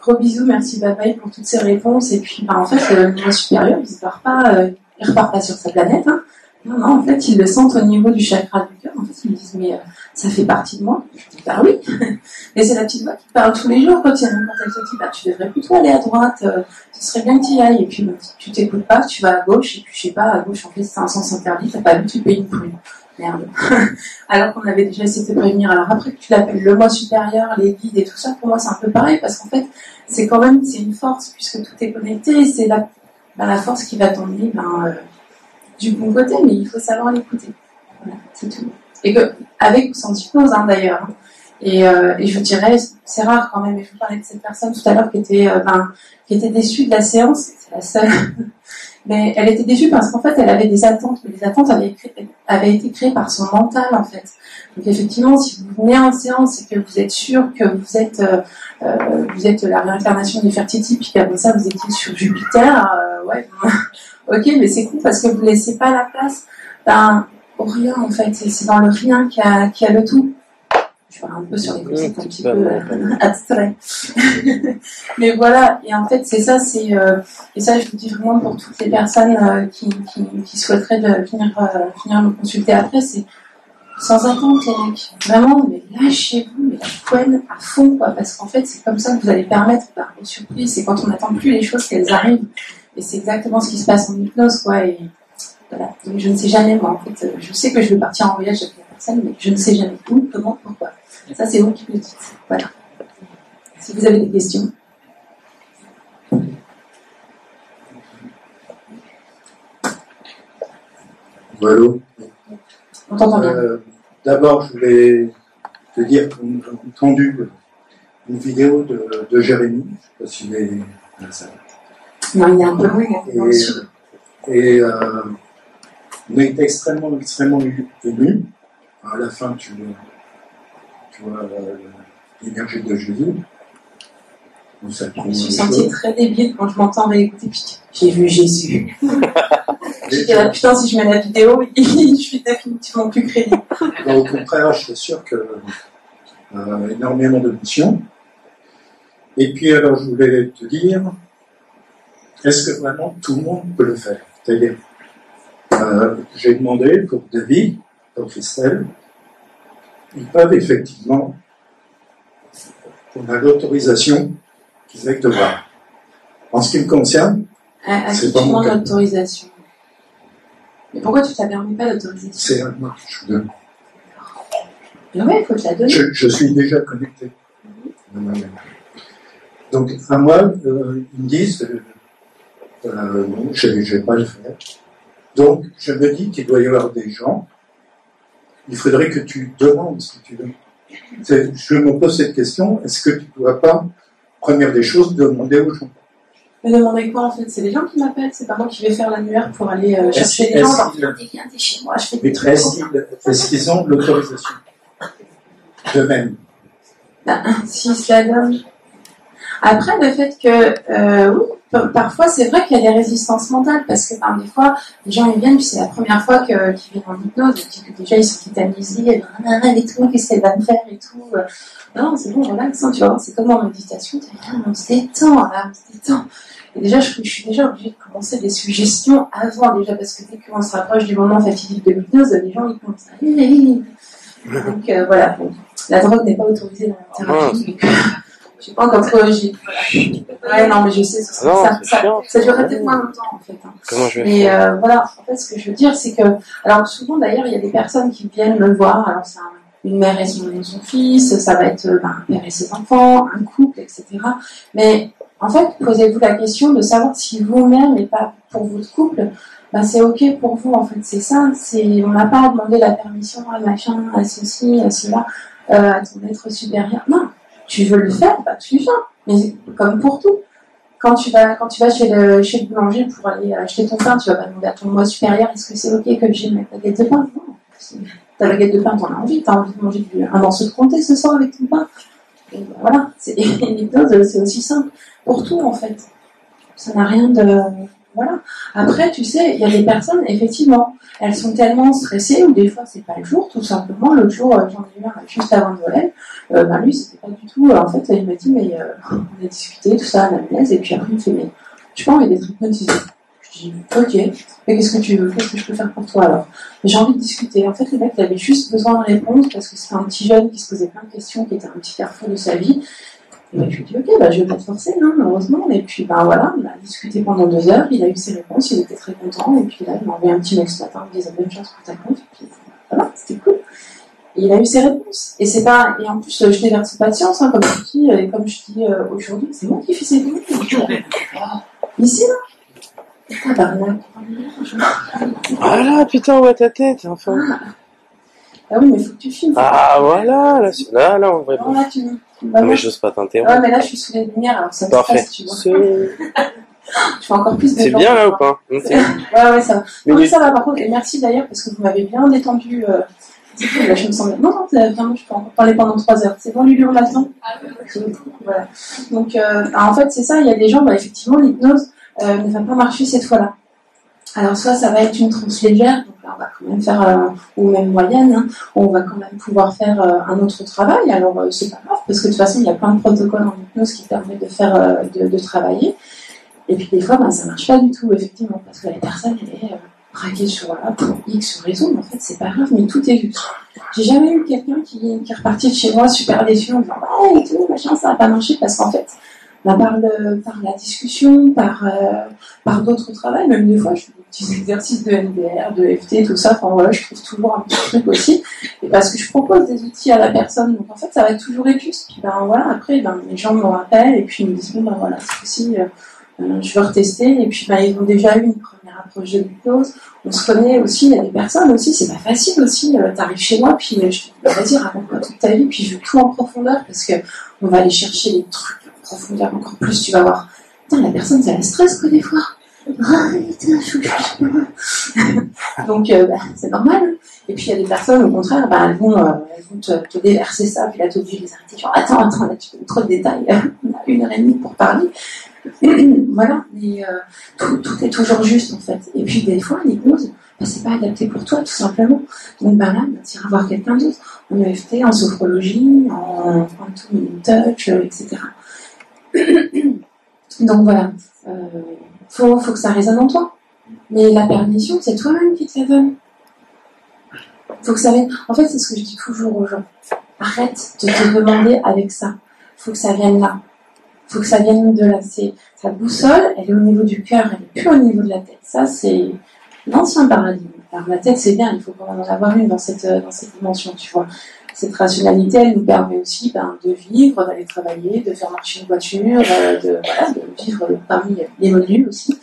gros bisous, merci bye pour toutes ces réponses. Et puis, ben, en fait, le moi supérieur, il ne repart pas, repart pas sur sa planète. Hein. Non, non, en fait, ils le sentent au niveau du chakra du cœur. En fait, ils me disent, mais euh, ça fait partie de moi. Je dis, bah oui. *laughs* Mais c'est la petite voix qui parle tous les jours quand, il y a, quand elle te dit, bah, tu devrais plutôt aller à droite, euh, ce serait bien que tu y ailles. Et puis, bah, tu t'écoutes pas, tu vas à gauche, et puis, je sais pas, à gauche, en fait, c'est un sens interdit, t'as pas vu, tu payes une prune. Merde. *laughs* Alors qu'on avait déjà essayé de prévenir. Alors après tu l'appelles le moi supérieur, les guides et tout ça, pour moi, c'est un peu pareil, parce qu'en fait, c'est quand même, c'est une force, puisque tout est connecté, c'est la, bah, la force qui va t'emmener, ben, euh, du bon côté, mais il faut savoir l'écouter. Voilà, c'est tout. Et que, avec ou sans hypnose, hein, d'ailleurs. Et, euh, et, je dirais, c'est rare quand même, et je vous parlais de cette personne tout à l'heure qui était, euh, ben, qui était déçue de la séance, c'est la seule. *laughs* mais elle était déçue parce qu'en fait, elle avait des attentes, mais les attentes avaient, été créées par son mental, en fait. Donc effectivement, si vous venez en séance et que vous êtes sûr que vous êtes, euh, euh vous êtes la réincarnation de Fertiti, puis qu'après ça, vous étiez sur Jupiter, euh, ouais, *laughs* Ok, mais c'est cool parce que vous ne laissez pas la place ben, au rien en fait. C'est dans le rien qu'il y, a le tout. Je parle un peu sur les concepts un petit peu euh, *laughs* abstraits. *laughs* mais voilà, et en fait c'est ça, c'est euh, et ça je vous dis vraiment pour toutes les personnes euh, qui, qui, qui, souhaiteraient de venir, venir me consulter après, c'est sans attendre les mecs. Vraiment, mais lâchez-vous, mais la poêle à fond, quoi, parce qu'en fait, c'est comme ça que vous allez permettre bah, aux surprises. C'est quand on n'attend plus les choses qu'elles arrivent. Et c'est exactement ce qui se passe en hypnose, quoi. Et voilà. Donc, je ne sais jamais, moi, en fait, je sais que je vais partir en voyage avec la personne, mais je ne sais jamais où, comment, pourquoi. Ça, c'est vous qui le dites. Voilà. Si vous avez des questions. Voilà. On t'entend bien. Euh, D'abord, je voulais te dire qu'on a entendu une vidéo de, de Jérémy. Je ne sais pas s'il est. Non, il est un peu loin. Et, euh, on a été extrêmement, extrêmement ému. À la fin, tu, tu vois l'énergie de Jésus. je me suis senti très débile quand je m'entends réécouter. J'ai vu Jésus. *laughs* J'étais là, putain, si je mets la vidéo, *laughs* je suis définitivement plus crédible. au contraire, je suis sûr que euh, énormément d'émotions. Et puis, alors, je voulais te dire, est-ce que vraiment tout le monde peut le faire? C'est-à-dire, euh, j'ai demandé pour David, pour Christelle, ils peuvent effectivement, on a l'autorisation qu'ils aient de voir. En ce qui me concerne, c'est pas mon l'autorisation. Mais pourquoi tu ne permis pas l'autorisation C'est à moi que je vous donne. Oui, il faut te la donner. Je, suis déjà connecté. Donc, à moi, euh, ils me disent, euh, euh, non, je ne vais pas le faire. Donc, je me dis qu'il doit y avoir des gens, il faudrait que tu demandes ce que tu veux. Je me pose cette question, est-ce que tu ne dois pas, première des choses, demander aux gens? Mais demander quoi en fait? C'est les gens qui m'appellent, c'est pas moi qui vais faire l'annuaire pour aller euh, chercher les gens. Viens chez moi, je fais des Est-ce qu'ils ont l'autorisation? De même ben, Si cela donne. Après, le fait que, euh, oui, parfois, c'est vrai qu'il y a des résistances mentales parce que ben, des fois, les gens ils viennent, puis c'est la première fois qu'ils viennent en hypnose, et que déjà ils sont tétanisés, et et tout, qu'est-ce qu'elle va me faire et tout. Non, c'est bon, relax, hein, tu vois, c'est comme en méditation, on se détend, là, on se détend. Et déjà, je, suis déjà obligée de commencer des suggestions avant, déjà, parce que dès qu'on se rapproche du moment fatidique de l'hypnose, les gens ils commencent à. *laughs* Donc euh, voilà. la drogue n'est pas autorisée dans la thérapie. Je sais pas j'ai- Ouais, non, mais je sais, ça, Ah non, ça, ça, chiant, ça ça. durerait peut-être moins longtemps en fait. hein. Comment je vais Mais faire euh, voilà, en fait, ce que je veux dire, c'est que, alors souvent d'ailleurs, il y a des personnes qui viennent me voir. Alors c'est un- une mère et son, son fils, ça va être euh, ben, un père et ses enfants, un couple, etc. Mais en fait, posez-vous la question de savoir si vous-même et pas pour votre couple, ben, c'est ok pour vous. En fait, c'est ça. C'est on n'a pas à demander la permission à machin, à ceci, à cela, euh, à ton être supérieur. Non, tu veux le faire, bah tu le fais. Mais comme pour tout quand tu vas, quand tu vas chez le, chez le boulanger pour aller acheter ton pain, tu vas pas demander à ton moi supérieur est-ce que c'est ok que j'ai ma baguette de pain? Non. Ta baguette de pain, t'en as envie, t'as envie de manger un morceau de comté ce soir avec ton pain. Et ben voilà, c'est *laughs* c'est aussi simple pour tout en fait. Ça n'a rien de. Après, tu sais, il y a des personnes, effectivement, elles sont tellement stressées, ou des fois c'est pas le jour, tout simplement. L'autre jour, euh, j'en ai eu un juste avant Noël. Euh, ben lui, c'était pas du tout. euh, en fait, il m'a dit, mais euh, on a discuté, tout ça messe, et puis après, il me fait, mais y a des trucs hypnotisés. Je dis, ok, mais qu'est-ce que tu veux? Qu'est-ce que je peux faire pour toi alors? J'ai envie de discuter. En fait, le mec, il avait juste besoin de répondre parce que c'était un petit jeune qui se posait plein de questions, qui était un petit carrefour de sa vie. Et ben, je lui ai dit, ok, bah, je vais pas te forcer, hein, heureusement. Et puis, ben voilà, on a discuté pendant deux heures, il a eu ses réponses, il était très content. Et puis là, il m'a envoyé un petit mail ce matin, il me disait, bonne chance pour ta compte. Et puis, voilà, c'était cool. Et il a eu ses réponses. Et c'est pas, et en plus, je déverse pas de science, hein, comme je dis, et comme je dis euh, aujourd'hui, c'est moi qui fais ces vidéos. Ici, là. Tabarnak. Voilà, putain, on voit ta tête, enfin. Ah oui, mais faut que tu filmes. Ah, voilà, là, c'est- là, là, on voit Non, là, tu vas Non, mais j'ose pas Ouais, t'interrompre. mais là, je suis sous les lumières, alors ça me Parfait. stresse, tu vois. *laughs* Je fais encore plus de C'est bien là ou pas Ouais, ouais, ça va. Mais Non, ça va, par contre, et merci d'ailleurs, parce que vous m'avez bien détendu. Euh... c'est cool, là, je me sens bien. Non, non, vraiment, je peux encore parler pendant trois heures. C'est bon, Lulu, on a le temps Voilà. Donc, euh, alors, en fait, c'est ça, il y a des gens, bah, effectivement, l'hypnose euh, ne va pas marcher cette fois-là. Alors, soit ça va être une transe légère, là, on va quand même faire, euh, ou même moyenne, hein, on va quand même pouvoir faire euh, un autre travail. Alors, euh, c'est pas grave, parce que de toute façon, il y a plein de protocoles en hypnose qui permettent de faire, euh, de, travailler. Et puis, des fois, ben, ça marche pas du tout, effectivement, parce que la personne, elle est braquée sur, voilà, pour X raison, mais en fait, c'est pas grave, mais tout est juste. J'ai jamais eu quelqu'un qui, qui est reparti de chez moi super déçu en disant, ouais, et tout, machin, ça va pas marcher, parce qu'en fait, ben, par, la discussion, par, par d'autres travails, même des fois, je des petits exercices de NDR, de FT, tout ça, enfin voilà, je trouve toujours un petit truc aussi, et parce que je propose des outils à la personne, donc en fait, ça va toujours être juste, puis ben voilà, après, ben, les gens me rappellent, et puis ils me disent, bon, ben voilà, c'est aussi, euh, je veux retester, et puis ben, ils ont déjà eu une première approche de l'hypnose, on se connaît aussi, il y a des personnes aussi, c'est pas facile aussi, euh, t'arrives chez moi, puis euh, je te dis, bah, vas-y, raconte-moi toute ta vie, puis je veux tout en profondeur, parce que on va aller chercher les trucs en profondeur encore plus, tu vas voir. Putain, la personne, ça la stresse, quoi, des fois. *laughs* Donc, euh, bah, c'est normal. Et puis, il y a des personnes, au contraire, bah, elles vont, euh, te, déverser ça, puis là, t'es obligé de les arrêter. Genre, attends, attends, là, tu fais trop de détails. On a une heure et demie pour parler. *clears throat* voilà. Mais euh, tout, est toujours juste, en fait. Et puis, des fois, l'hypnose, bah, c'est pas adapté pour toi, tout simplement. Donc, bah, là, bah, tu iras voir quelqu'un d'autre. En EFT, en sophrologie, en, en touch, etc. *clears throat* Donc, voilà. Faut, faut que ça résonne en toi. Mais la permission, c'est toi-même qui te la donne. Faut que ça vienne. En fait, c'est ce que je dis toujours aux gens. Arrête de te demander avec ça. Faut que ça vienne là. Faut que ça vienne de là. C'est sa boussole, elle est au niveau du cœur, elle est plus au niveau de la tête. Ça, c'est l'ancien paradigme. La tête, c'est bien, il faut même en avoir une dans cette, dans cette dimension, tu vois. Cette rationalité, elle nous permet aussi ben, de vivre, d'aller travailler, de faire marcher une voiture, euh, de, vivre parmi les modules aussi.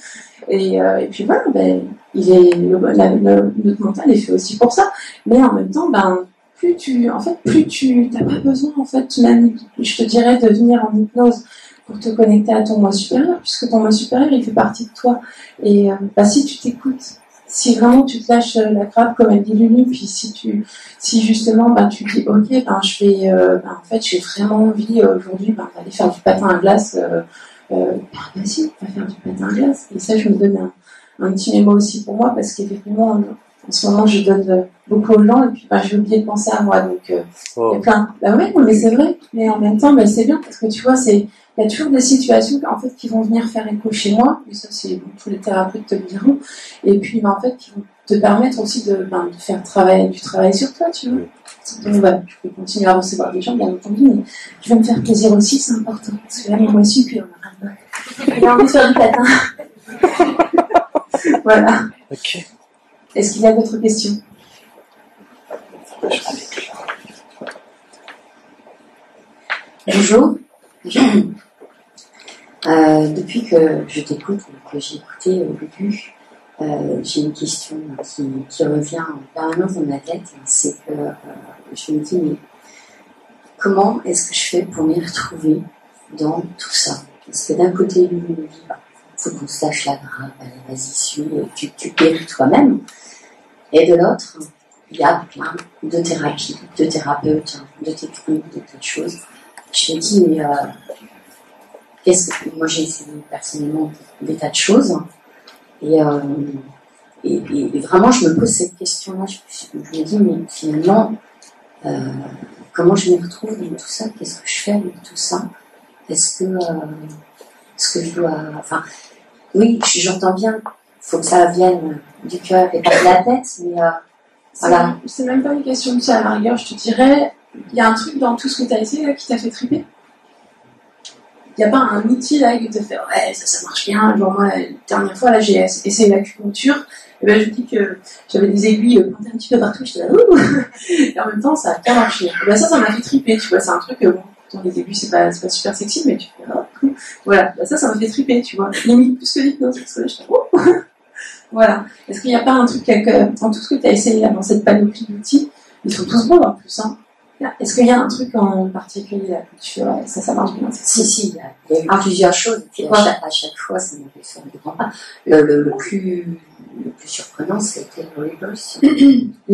Et, euh, puis voilà, ben, notre mental est fait aussi pour ça. Mais en même temps, ben, plus tu, en fait, plus tu n'as pas besoin, en fait, même, je te dirais, de venir en hypnose pour te connecter à ton moi supérieur, puisque ton moi supérieur, il fait partie de toi. Et euh, bah, si tu t'écoutes, si vraiment tu te lâches euh, la grappe, comme elle dit Lulu, puis si tu, si justement, ben, tu dis, ok, ben, je vais, euh, ben, en fait, j'ai vraiment envie euh, aujourd'hui ben, d'aller faire du patin à glace, euh, ben, vas-y, va faire du patin à glace. Et ça, je me donne un, un petit mémo aussi pour moi, parce qu'effectivement, en, ce moment, je donne euh, beaucoup aux gens, et puis ben, j'ai oublié de penser à moi, donc euh, il y a plein. Bah ouais, non, mais c'est vrai, mais en même temps, ben, c'est bien, parce que tu vois, c'est, il y a toujours des situations en fait, qui vont venir faire écho chez moi, et ça, c'est bon, tous les thérapeutes te le diront, et puis ben, en fait, qui vont te permettre aussi de, ben, de faire travail, du travail sur toi, tu vois. Donc voilà, je peux continuer à recevoir des gens, bien entendu, mais je vais me faire plaisir aussi, c'est important. Parce que là, moi aussi, puis on a envie de faire du patin. *laughs* voilà. Ok. Est-ce qu'il y a d'autres questions? Bonjour. *coughs* Euh, depuis que je t'écoute, que j'ai écouté au début, euh, j'ai une question qui, revient en permanence dans ma tête. C'est que euh, je me dis, mais comment est-ce que je fais pour m'y retrouver dans tout ça? Parce que d'un côté, lui me dit, bah, faut qu'on se lâche la grappe, vas-y, tu, tu guéris toi-même. Et de l'autre, il y a plein de thérapies, de thérapeutes, de techniques, de tas de choses. Je me dis, mais euh, qu'est-ce que moi j'ai essayé personnellement des tas de choses et, euh, vraiment je me pose cette question-là. Je, me dis, mais finalement, euh, comment je me retrouve dans tout ça? Qu'est-ce que je fais avec tout ça? Est-ce que, est-ce que je dois, enfin, oui, j'entends bien. Faut que ça vienne du cœur et pas de la tête, mais euh, voilà. C'est même pas une question de ça, à la rigueur, je te dirais, il y a un truc dans tout ce que tu as essayé là, qui t'a fait triper? Il n'y a pas un outil là qui te fait ouais, ça, ça marche bien. Genre, moi, la dernière fois, là, j'ai essayé l'acupuncture. Et ben, je dis que j'avais des aiguilles pointées un petit peu partout. J'étais là, ouh *laughs* Et en même temps, ça a bien marché. Et ben, ça, ça m'a fait triper, tu vois. C'est un truc, bon, dans les aiguilles, c'est pas, pas super sexy, mais tu fais, oh, voilà. Ben, ça, ça m'a fait triper, tu vois. Limite plus que l'hypnose, parce que là, j'étais, oh Voilà. Est-ce qu'il n'y a pas un truc, dans tout ce que tu as essayé dans cette panoplie d'outils, ils sont tous bons en plus, hein. Est-ce qu'il y a un truc en particulier là, que tu ça, ça marche bien Si, si, il y a, il y a eu plusieurs choses. Et à, chaque, à chaque fois, ça me fait faire des grands pas. Le, le, le, plus, le plus surprenant, c'était le reverse. Le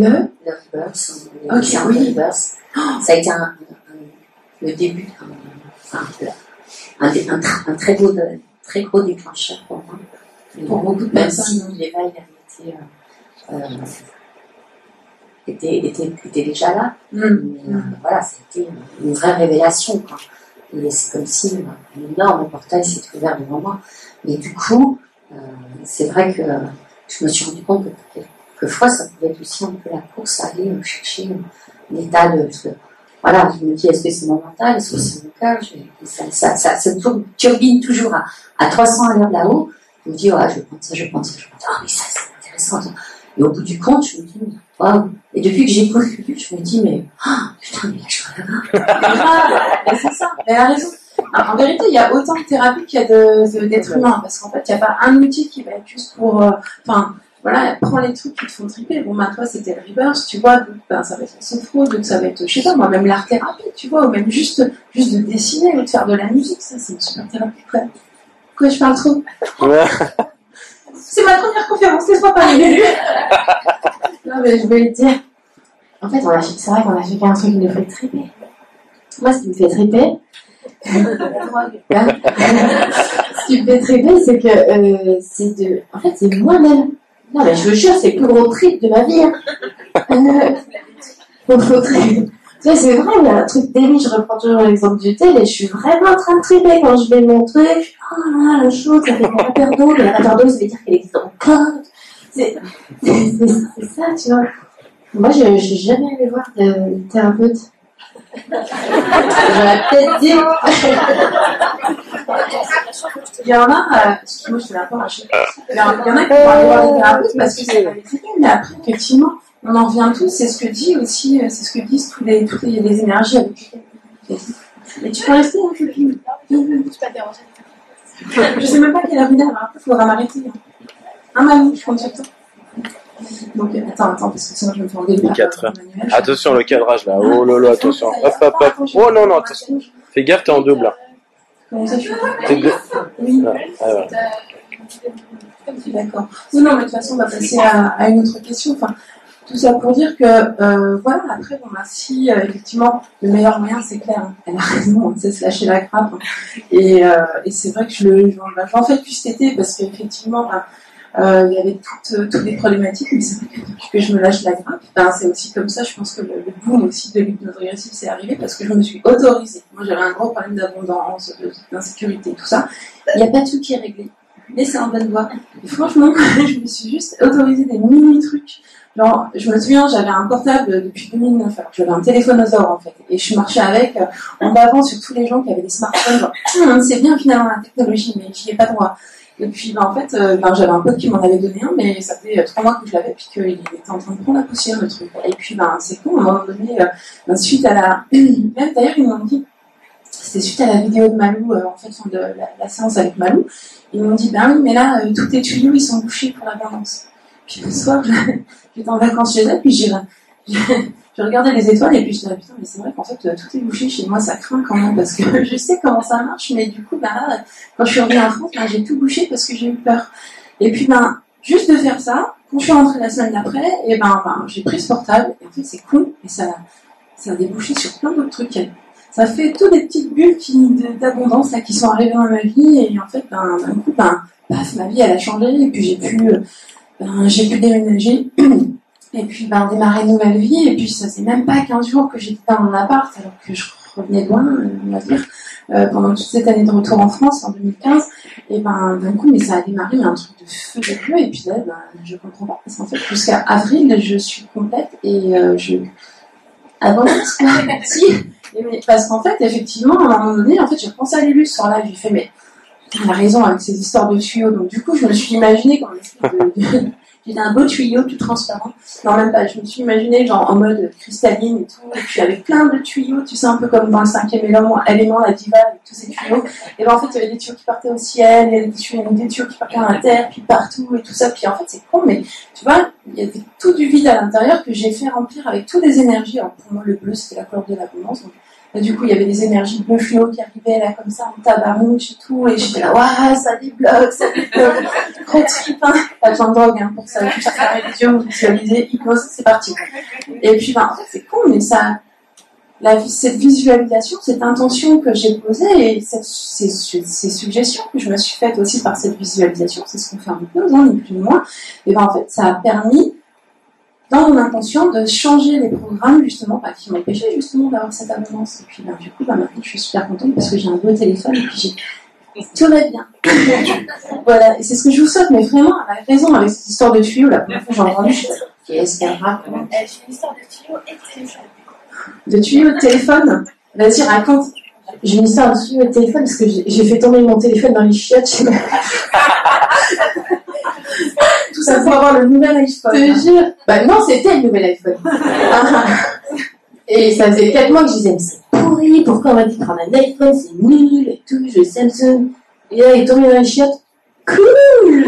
Le reverse. Le Ok, oui. reverse. Ça a été un, un, le début, un, un, un, un, très, beau, très gros déclencheur pour moi. Pour beaucoup de personnes. l'éveil. Euh, euh, était, était, était, déjà là. Mm. Mais euh, voilà, c'était une vraie révélation. Quoi. Et c'est comme si un énorme portail s'est ouvert devant moi. Mais du coup, euh, c'est vrai que je me suis rendu compte que quelquefois, ça pouvait être aussi un peu la course à aller chercher un état de... Parce que, voilà, je me dis, est-ce que c'est mon mental, est-ce que c'est mon cœur ça, ça, ça, ça, turbine toujours à, à 300 à l'heure là-haut. Je me dis, ouais, je vais prendre ça, je vais prendre ça, je vais prendre ça. Ah, mais ça, c'est intéressant. Et au bout du compte, je me dis, waouh. Et depuis que j'ai connu, je me dis, mais, oh, putain, mais là, je suis là *laughs* C'est ça, elle a raison. Alors, en vérité, il y a autant de thérapies qu'il y a d'êtres de, humains, parce qu'en fait, il n'y a pas un outil qui va être juste pour, enfin, euh, voilà, prends les trucs qui te font triper. Bon, bah, toi, c'était le reverse, tu vois, donc, ben, ça va être sophro, donc ça va être, je sais pas, moi, même l'art thérapie, tu vois, ou même juste, juste de dessiner ou de faire de la musique, ça, c'est une super thérapie. Après. Pourquoi je parle trop? C'est ma première conférence, laisse-moi parler. *laughs* non, mais je vais le dire. En fait, c'est vrai qu'on a fait qu'un truc qui nous fait triper. Moi, ce qui me fait triper, *laughs* ce qui me fait triper, c'est que euh, c'est de. En fait, c'est moi-même. Non, mais je veux jure, c'est le plus gros trip de ma vie. Hein. Euh, faut trip. Tu sais, c'est vrai, il y a un truc débile, je reprends toujours l'exemple du tel, et je suis vraiment en train de triper quand je vais mon truc. Oh là là, la chose, ça fait un rappeur d'eau, mais la d'eau, ça veut dire qu'elle existe en code. C'est ça, tu vois. Moi, je n'ai jamais allé voir de thérapeute. J'aurais peut-être dit. il y en a, euh, moi je fais la part, il y en a qui vont aller voir parce que c'est pas mais après, effectivement, on en revient tous, c'est ce que dit aussi, c'est ce que disent tous les, toutes les, les énergies avec Mais tu peux rester, hein, copine. Je sais même pas quelle heure il est, après, il faudra m'arrêter. Un mamie, je compte sur toi. Donc, attends, attends, parce que sinon je vais me faire enlever. 4 heures. Attention, le cadrage là. Oh lolo, attention. Hop, hop, hop. Oh non, non, attention. Fais gaffe, t'es en double là. Comment ça, tu T'es deux. Oui. Ah, voilà. D'accord. Non, non, mais de toute façon, on va passer à, à une autre question. Enfin, tout ça pour dire que, euh, voilà, après, bon, bah, si, euh, effectivement, le meilleur moyen, c'est clair, hein. elle a raison, c'est se lâcher la grappe. hein. Et, euh, et c'est vrai que je le, j'en, bah, j'en fais depuis cet été parce qu'effectivement, bah, il y avait toutes, toutes les problématiques, mais c'est vrai que depuis que je me lâche la grappe, ben, c'est aussi comme ça, je pense que le, le boom aussi de l'hypnose régressive s'est arrivé parce que je me suis autorisée. Moi, j'avais un gros problème d'abondance, d'insécurité, tout ça. Il n'y a pas tout qui est réglé. Mais c'est en bonne voie. Et franchement, *laughs* je me suis juste autorisé des mini trucs. Genre, je me souviens, j'avais un portable depuis 2009, alors j'avais un téléphone aux en fait, et je marchais avec euh, en avant sur tous les gens qui avaient des smartphones. Genre, c'est bien finalement la technologie, mais j'y ai pas droit. Et puis, ben, en fait, ben, j'avais un pote qui m'en avait donné un, mais ça fait euh, trois mois que je l'avais, puis qu'il était en train de prendre la poussière, le truc. Et puis, ben, c'est con, à un moment donné, euh, ben, suite à la... Même *clears throat* d'ailleurs, ils m'ont dit, c'était suite à la vidéo de Malou, euh, en fait, la, séance avec Malou, ils m'ont dit, ben oui, mais là, euh, tous tes tuyaux, ils sont bouchés pour l'abondance. Puis le soir, *laughs* j'étais en vacances chez elle, puis j'ai... *laughs* Je regardais les étoiles et puis je me disais, putain, mais c'est vrai qu'en fait, euh, tout est bouché chez moi, ça craint quand même, parce que *laughs* je sais comment ça marche, mais du coup, ben là, quand je suis revenue en France, ben, j'ai tout bouché parce que j'ai eu peur. Et puis, ben, juste de faire ça, quand je suis rentrée la semaine d'après, et ben, ben, j'ai pris ce portable, et en fait, c'est con, mais ça, ça a débouché sur plein d'autres trucs. Ça fait toutes des petites bulles d'abondance, qui sont arrivées dans ma vie, et en fait, ben, d'un coup, ben, paf, ma vie, elle a changé, et puis j'ai pu, ben, j'ai pu déménager, et puis, ben, démarrer une nouvelle vie, et puis ça faisait même pas 15 jours que j'étais dans mon appart, alors que je revenais de loin, euh, on va dire, euh, pendant toute cette année de retour en France, en 2015, et ben, d'un coup, mais ça a démarré, mais un truc de feu de Dieu, et puis là, ben, je comprends pas, parce qu'en fait, jusqu'à avril, je suis complète, et euh, je avance, *laughs* parce qu'en fait, effectivement, à un moment donné, en fait, j'ai repensé à Lulu ce soir-là, j'ai fait, mais elle a raison avec ces histoires de tuyaux, donc du coup, je me suis imaginé comme. *laughs* J'étais un beau tuyau tout transparent. Non, même pas. Je me suis imaginé genre en mode cristalline et tout. Et puis avec plein de tuyaux, tu sais, un peu comme dans le cinquième élément, élément la diva, avec tous ces tuyaux. Et ben en fait, il y avait des tuyaux qui partaient au ciel, il y avait des tuyaux, des tuyaux qui partaient à la terre, puis partout et tout ça. Puis en fait, c'est con, mais tu vois, il y avait tout du vide à l'intérieur que j'ai fait remplir avec toutes les énergies. Alors pour moi, le bleu, c'était la couleur de l'abondance. Donc, du coup, il y avait des énergies bleu fluo qui arrivaient là comme ça en tabarnouche et tout. Et j'étais là, waouh, ça débloque, ça débloque. *laughs* Gros trip, hein. Pas besoin de drogue hein, pour ça. Fermer les yeux, vous visualisez, hypnose, c'est parti. Et puis, ben, en fait, c'est con, mais ça, la, cette visualisation, cette intention que j'ai posée et cette- ces, ces suggestions que je me suis faites aussi par cette visualisation, c'est ce qu'on fait en hypnose, hein, ni plus ni moins, et ben en fait, ça a permis, dans mon intention, de changer les programmes justement, bah, qui m'empêchaient justement d'avoir cette abondance. Et puis ben, du coup, bah, maintenant, je suis super contente parce que j'ai un beau téléphone et puis j'ai tout va bien. *laughs* voilà, et c'est ce que je vous souhaite, mais vraiment, elle a raison avec cette histoire de tuyaux, la première fois que j'ai entendu, je suis qu'est-ce qu'elle raconte J'ai une histoire de tuyau et de téléphone. de tuyaux de téléphone? Vas-y, raconte. J'ai une histoire de tuyau de téléphone parce que j'ai fait tomber mon téléphone dans les chiottes chez ma Tout ça pour avoir le nouvel iPhone. Je te jure. Bah non, c'était le nouvel iPhone. *laughs* Et ça faisait 4 mois que je disais, mais c'est pourri, pourquoi on dit de prendre un iPhone, c'est nul et tout, je veux Samsung. Et là, il est tombé dans les chiottes. Cool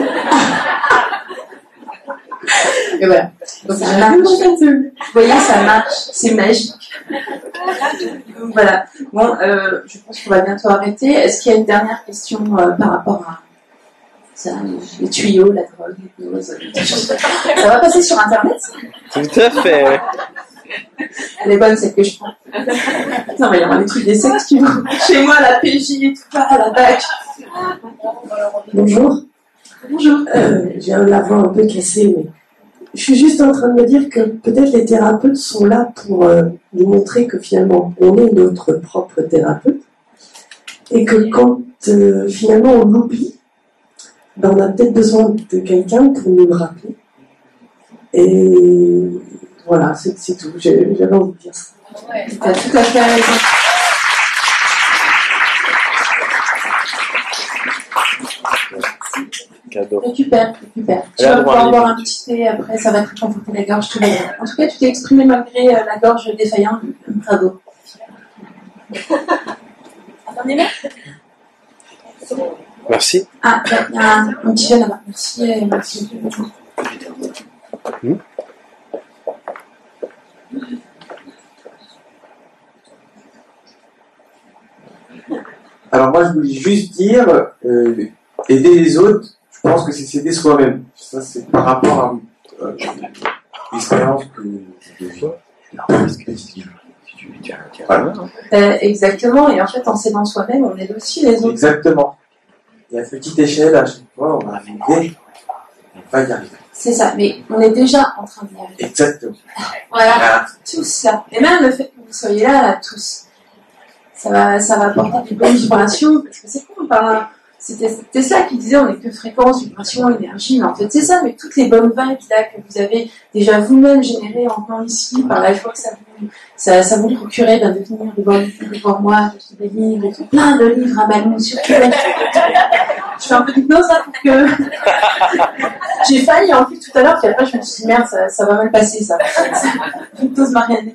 Et voilà. Donc, Ça marche. Vous voyez, ça marche, c'est magique. Donc voilà. Bon, euh, je pense qu'on va bientôt arrêter. Est-ce qu'il y a une dernière question euh, par rapport à ça, les tuyaux, la drogue, l'hypnose, ça Ça va passer sur Internet Tout à fait. Elle est bonne, celle que je prends. Putain, mais il y aura des trucs des sexes qui vont chez moi, la PJ et tout, à la BAC. Bonjour. Bonjour. Euh, J'ai la voix un peu cassée, mais je suis juste en train de me dire que peut-être les thérapeutes sont là pour euh, nous montrer que finalement on est notre propre thérapeute et que quand euh, finalement on l'oublie, ben, on a peut-être besoin de quelqu'un pour nous le rappeler. Et voilà, c'est c'est tout. J'avais envie de dire ça. Tu as tout à fait raison. Cadeau. Récupère, récupère. Tu vas pouvoir boire un petit thé après, ça va te réconforter la gorge, tout. En tout cas, tu t'es exprimé malgré euh, la gorge défaillante. Bravo. *laughs* Attendez, là. Merci. Ah, il y a- un, un petit jeune là-bas. Merci, euh, merci. Hmm. Alors moi, je voulais juste dire, euh, aider les autres, je pense que c'est s'aider soi-même. Ça, c'est par rapport à euh, l'expérience que je vis. Voilà. Euh, exactement, et en fait, en s'aidant soi-même, on aide aussi les autres. Exactement. Et à petite échelle, à chaque fois, on va arriver, on va y arriver. C'est ça, mais on est déjà en train d'y arriver. Exactement. *laughs* Voilà, tous là. Et même le fait que vous soyez là, là tous, ça va, ça va apporter des bonnes vibrations, parce que c'est con, ben, c'était Tesla qui disait on est que fréquence, vibration, énergie, mais en fait c'est ça, mais toutes les bonnes vibes là que vous avez déjà vous-même générées en venant ici, par la joie que ça vous, ça, ça vous procurait d'un devenir devant, devant moi, des livres, plein de livres à Malmou, surtout Je fais un peu d'hypnose là pour que. *laughs* J'ai failli en fait tout à l'heure, puis après je me suis dit merde, ça, ça va mal passer ça. *laughs* Hypnose,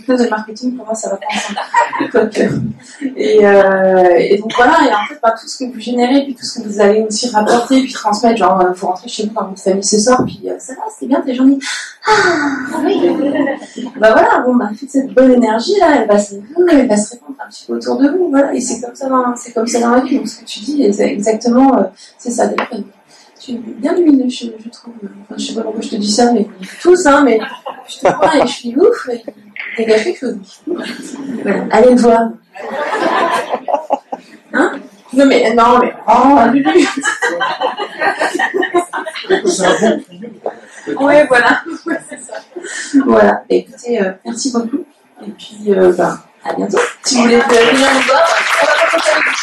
et marketing, pour moi ça va pas. Et, euh, et donc voilà, et en fait, bah, tout ce que vous générez, puis tout ce que vous allez aussi rapporter, puis transmettre, genre, euh, vous rentrez chez vous dans votre famille ce soir, puis euh, ça va, c'était bien tes journées. Ah, oui. bah voilà, bon, bah, toute cette bonne énergie là, elle va se, elle va se répandre un petit peu autour de vous, voilà, et c'est comme ça dans, c'est comme ça dans la vie. Donc ce que tu dis, c'est exactement, euh, c'est ça. D'ailleurs, tu es bien lumineux, je, je trouve. Enfin, je sais pas pourquoi je te dis ça, mais tous, hein, mais je te vois et je suis ouf, et dégage quelque chose. Voilà, allez me voir. Hein? Non mais non mais oh Lulu. ouais voilà. *laughs* Ouais, c'est ça. Voilà. Écoutez, euh, merci beaucoup. Et puis, euh, ben, à bientôt. Si vous voulez venir nous voir, on va passer avec vous.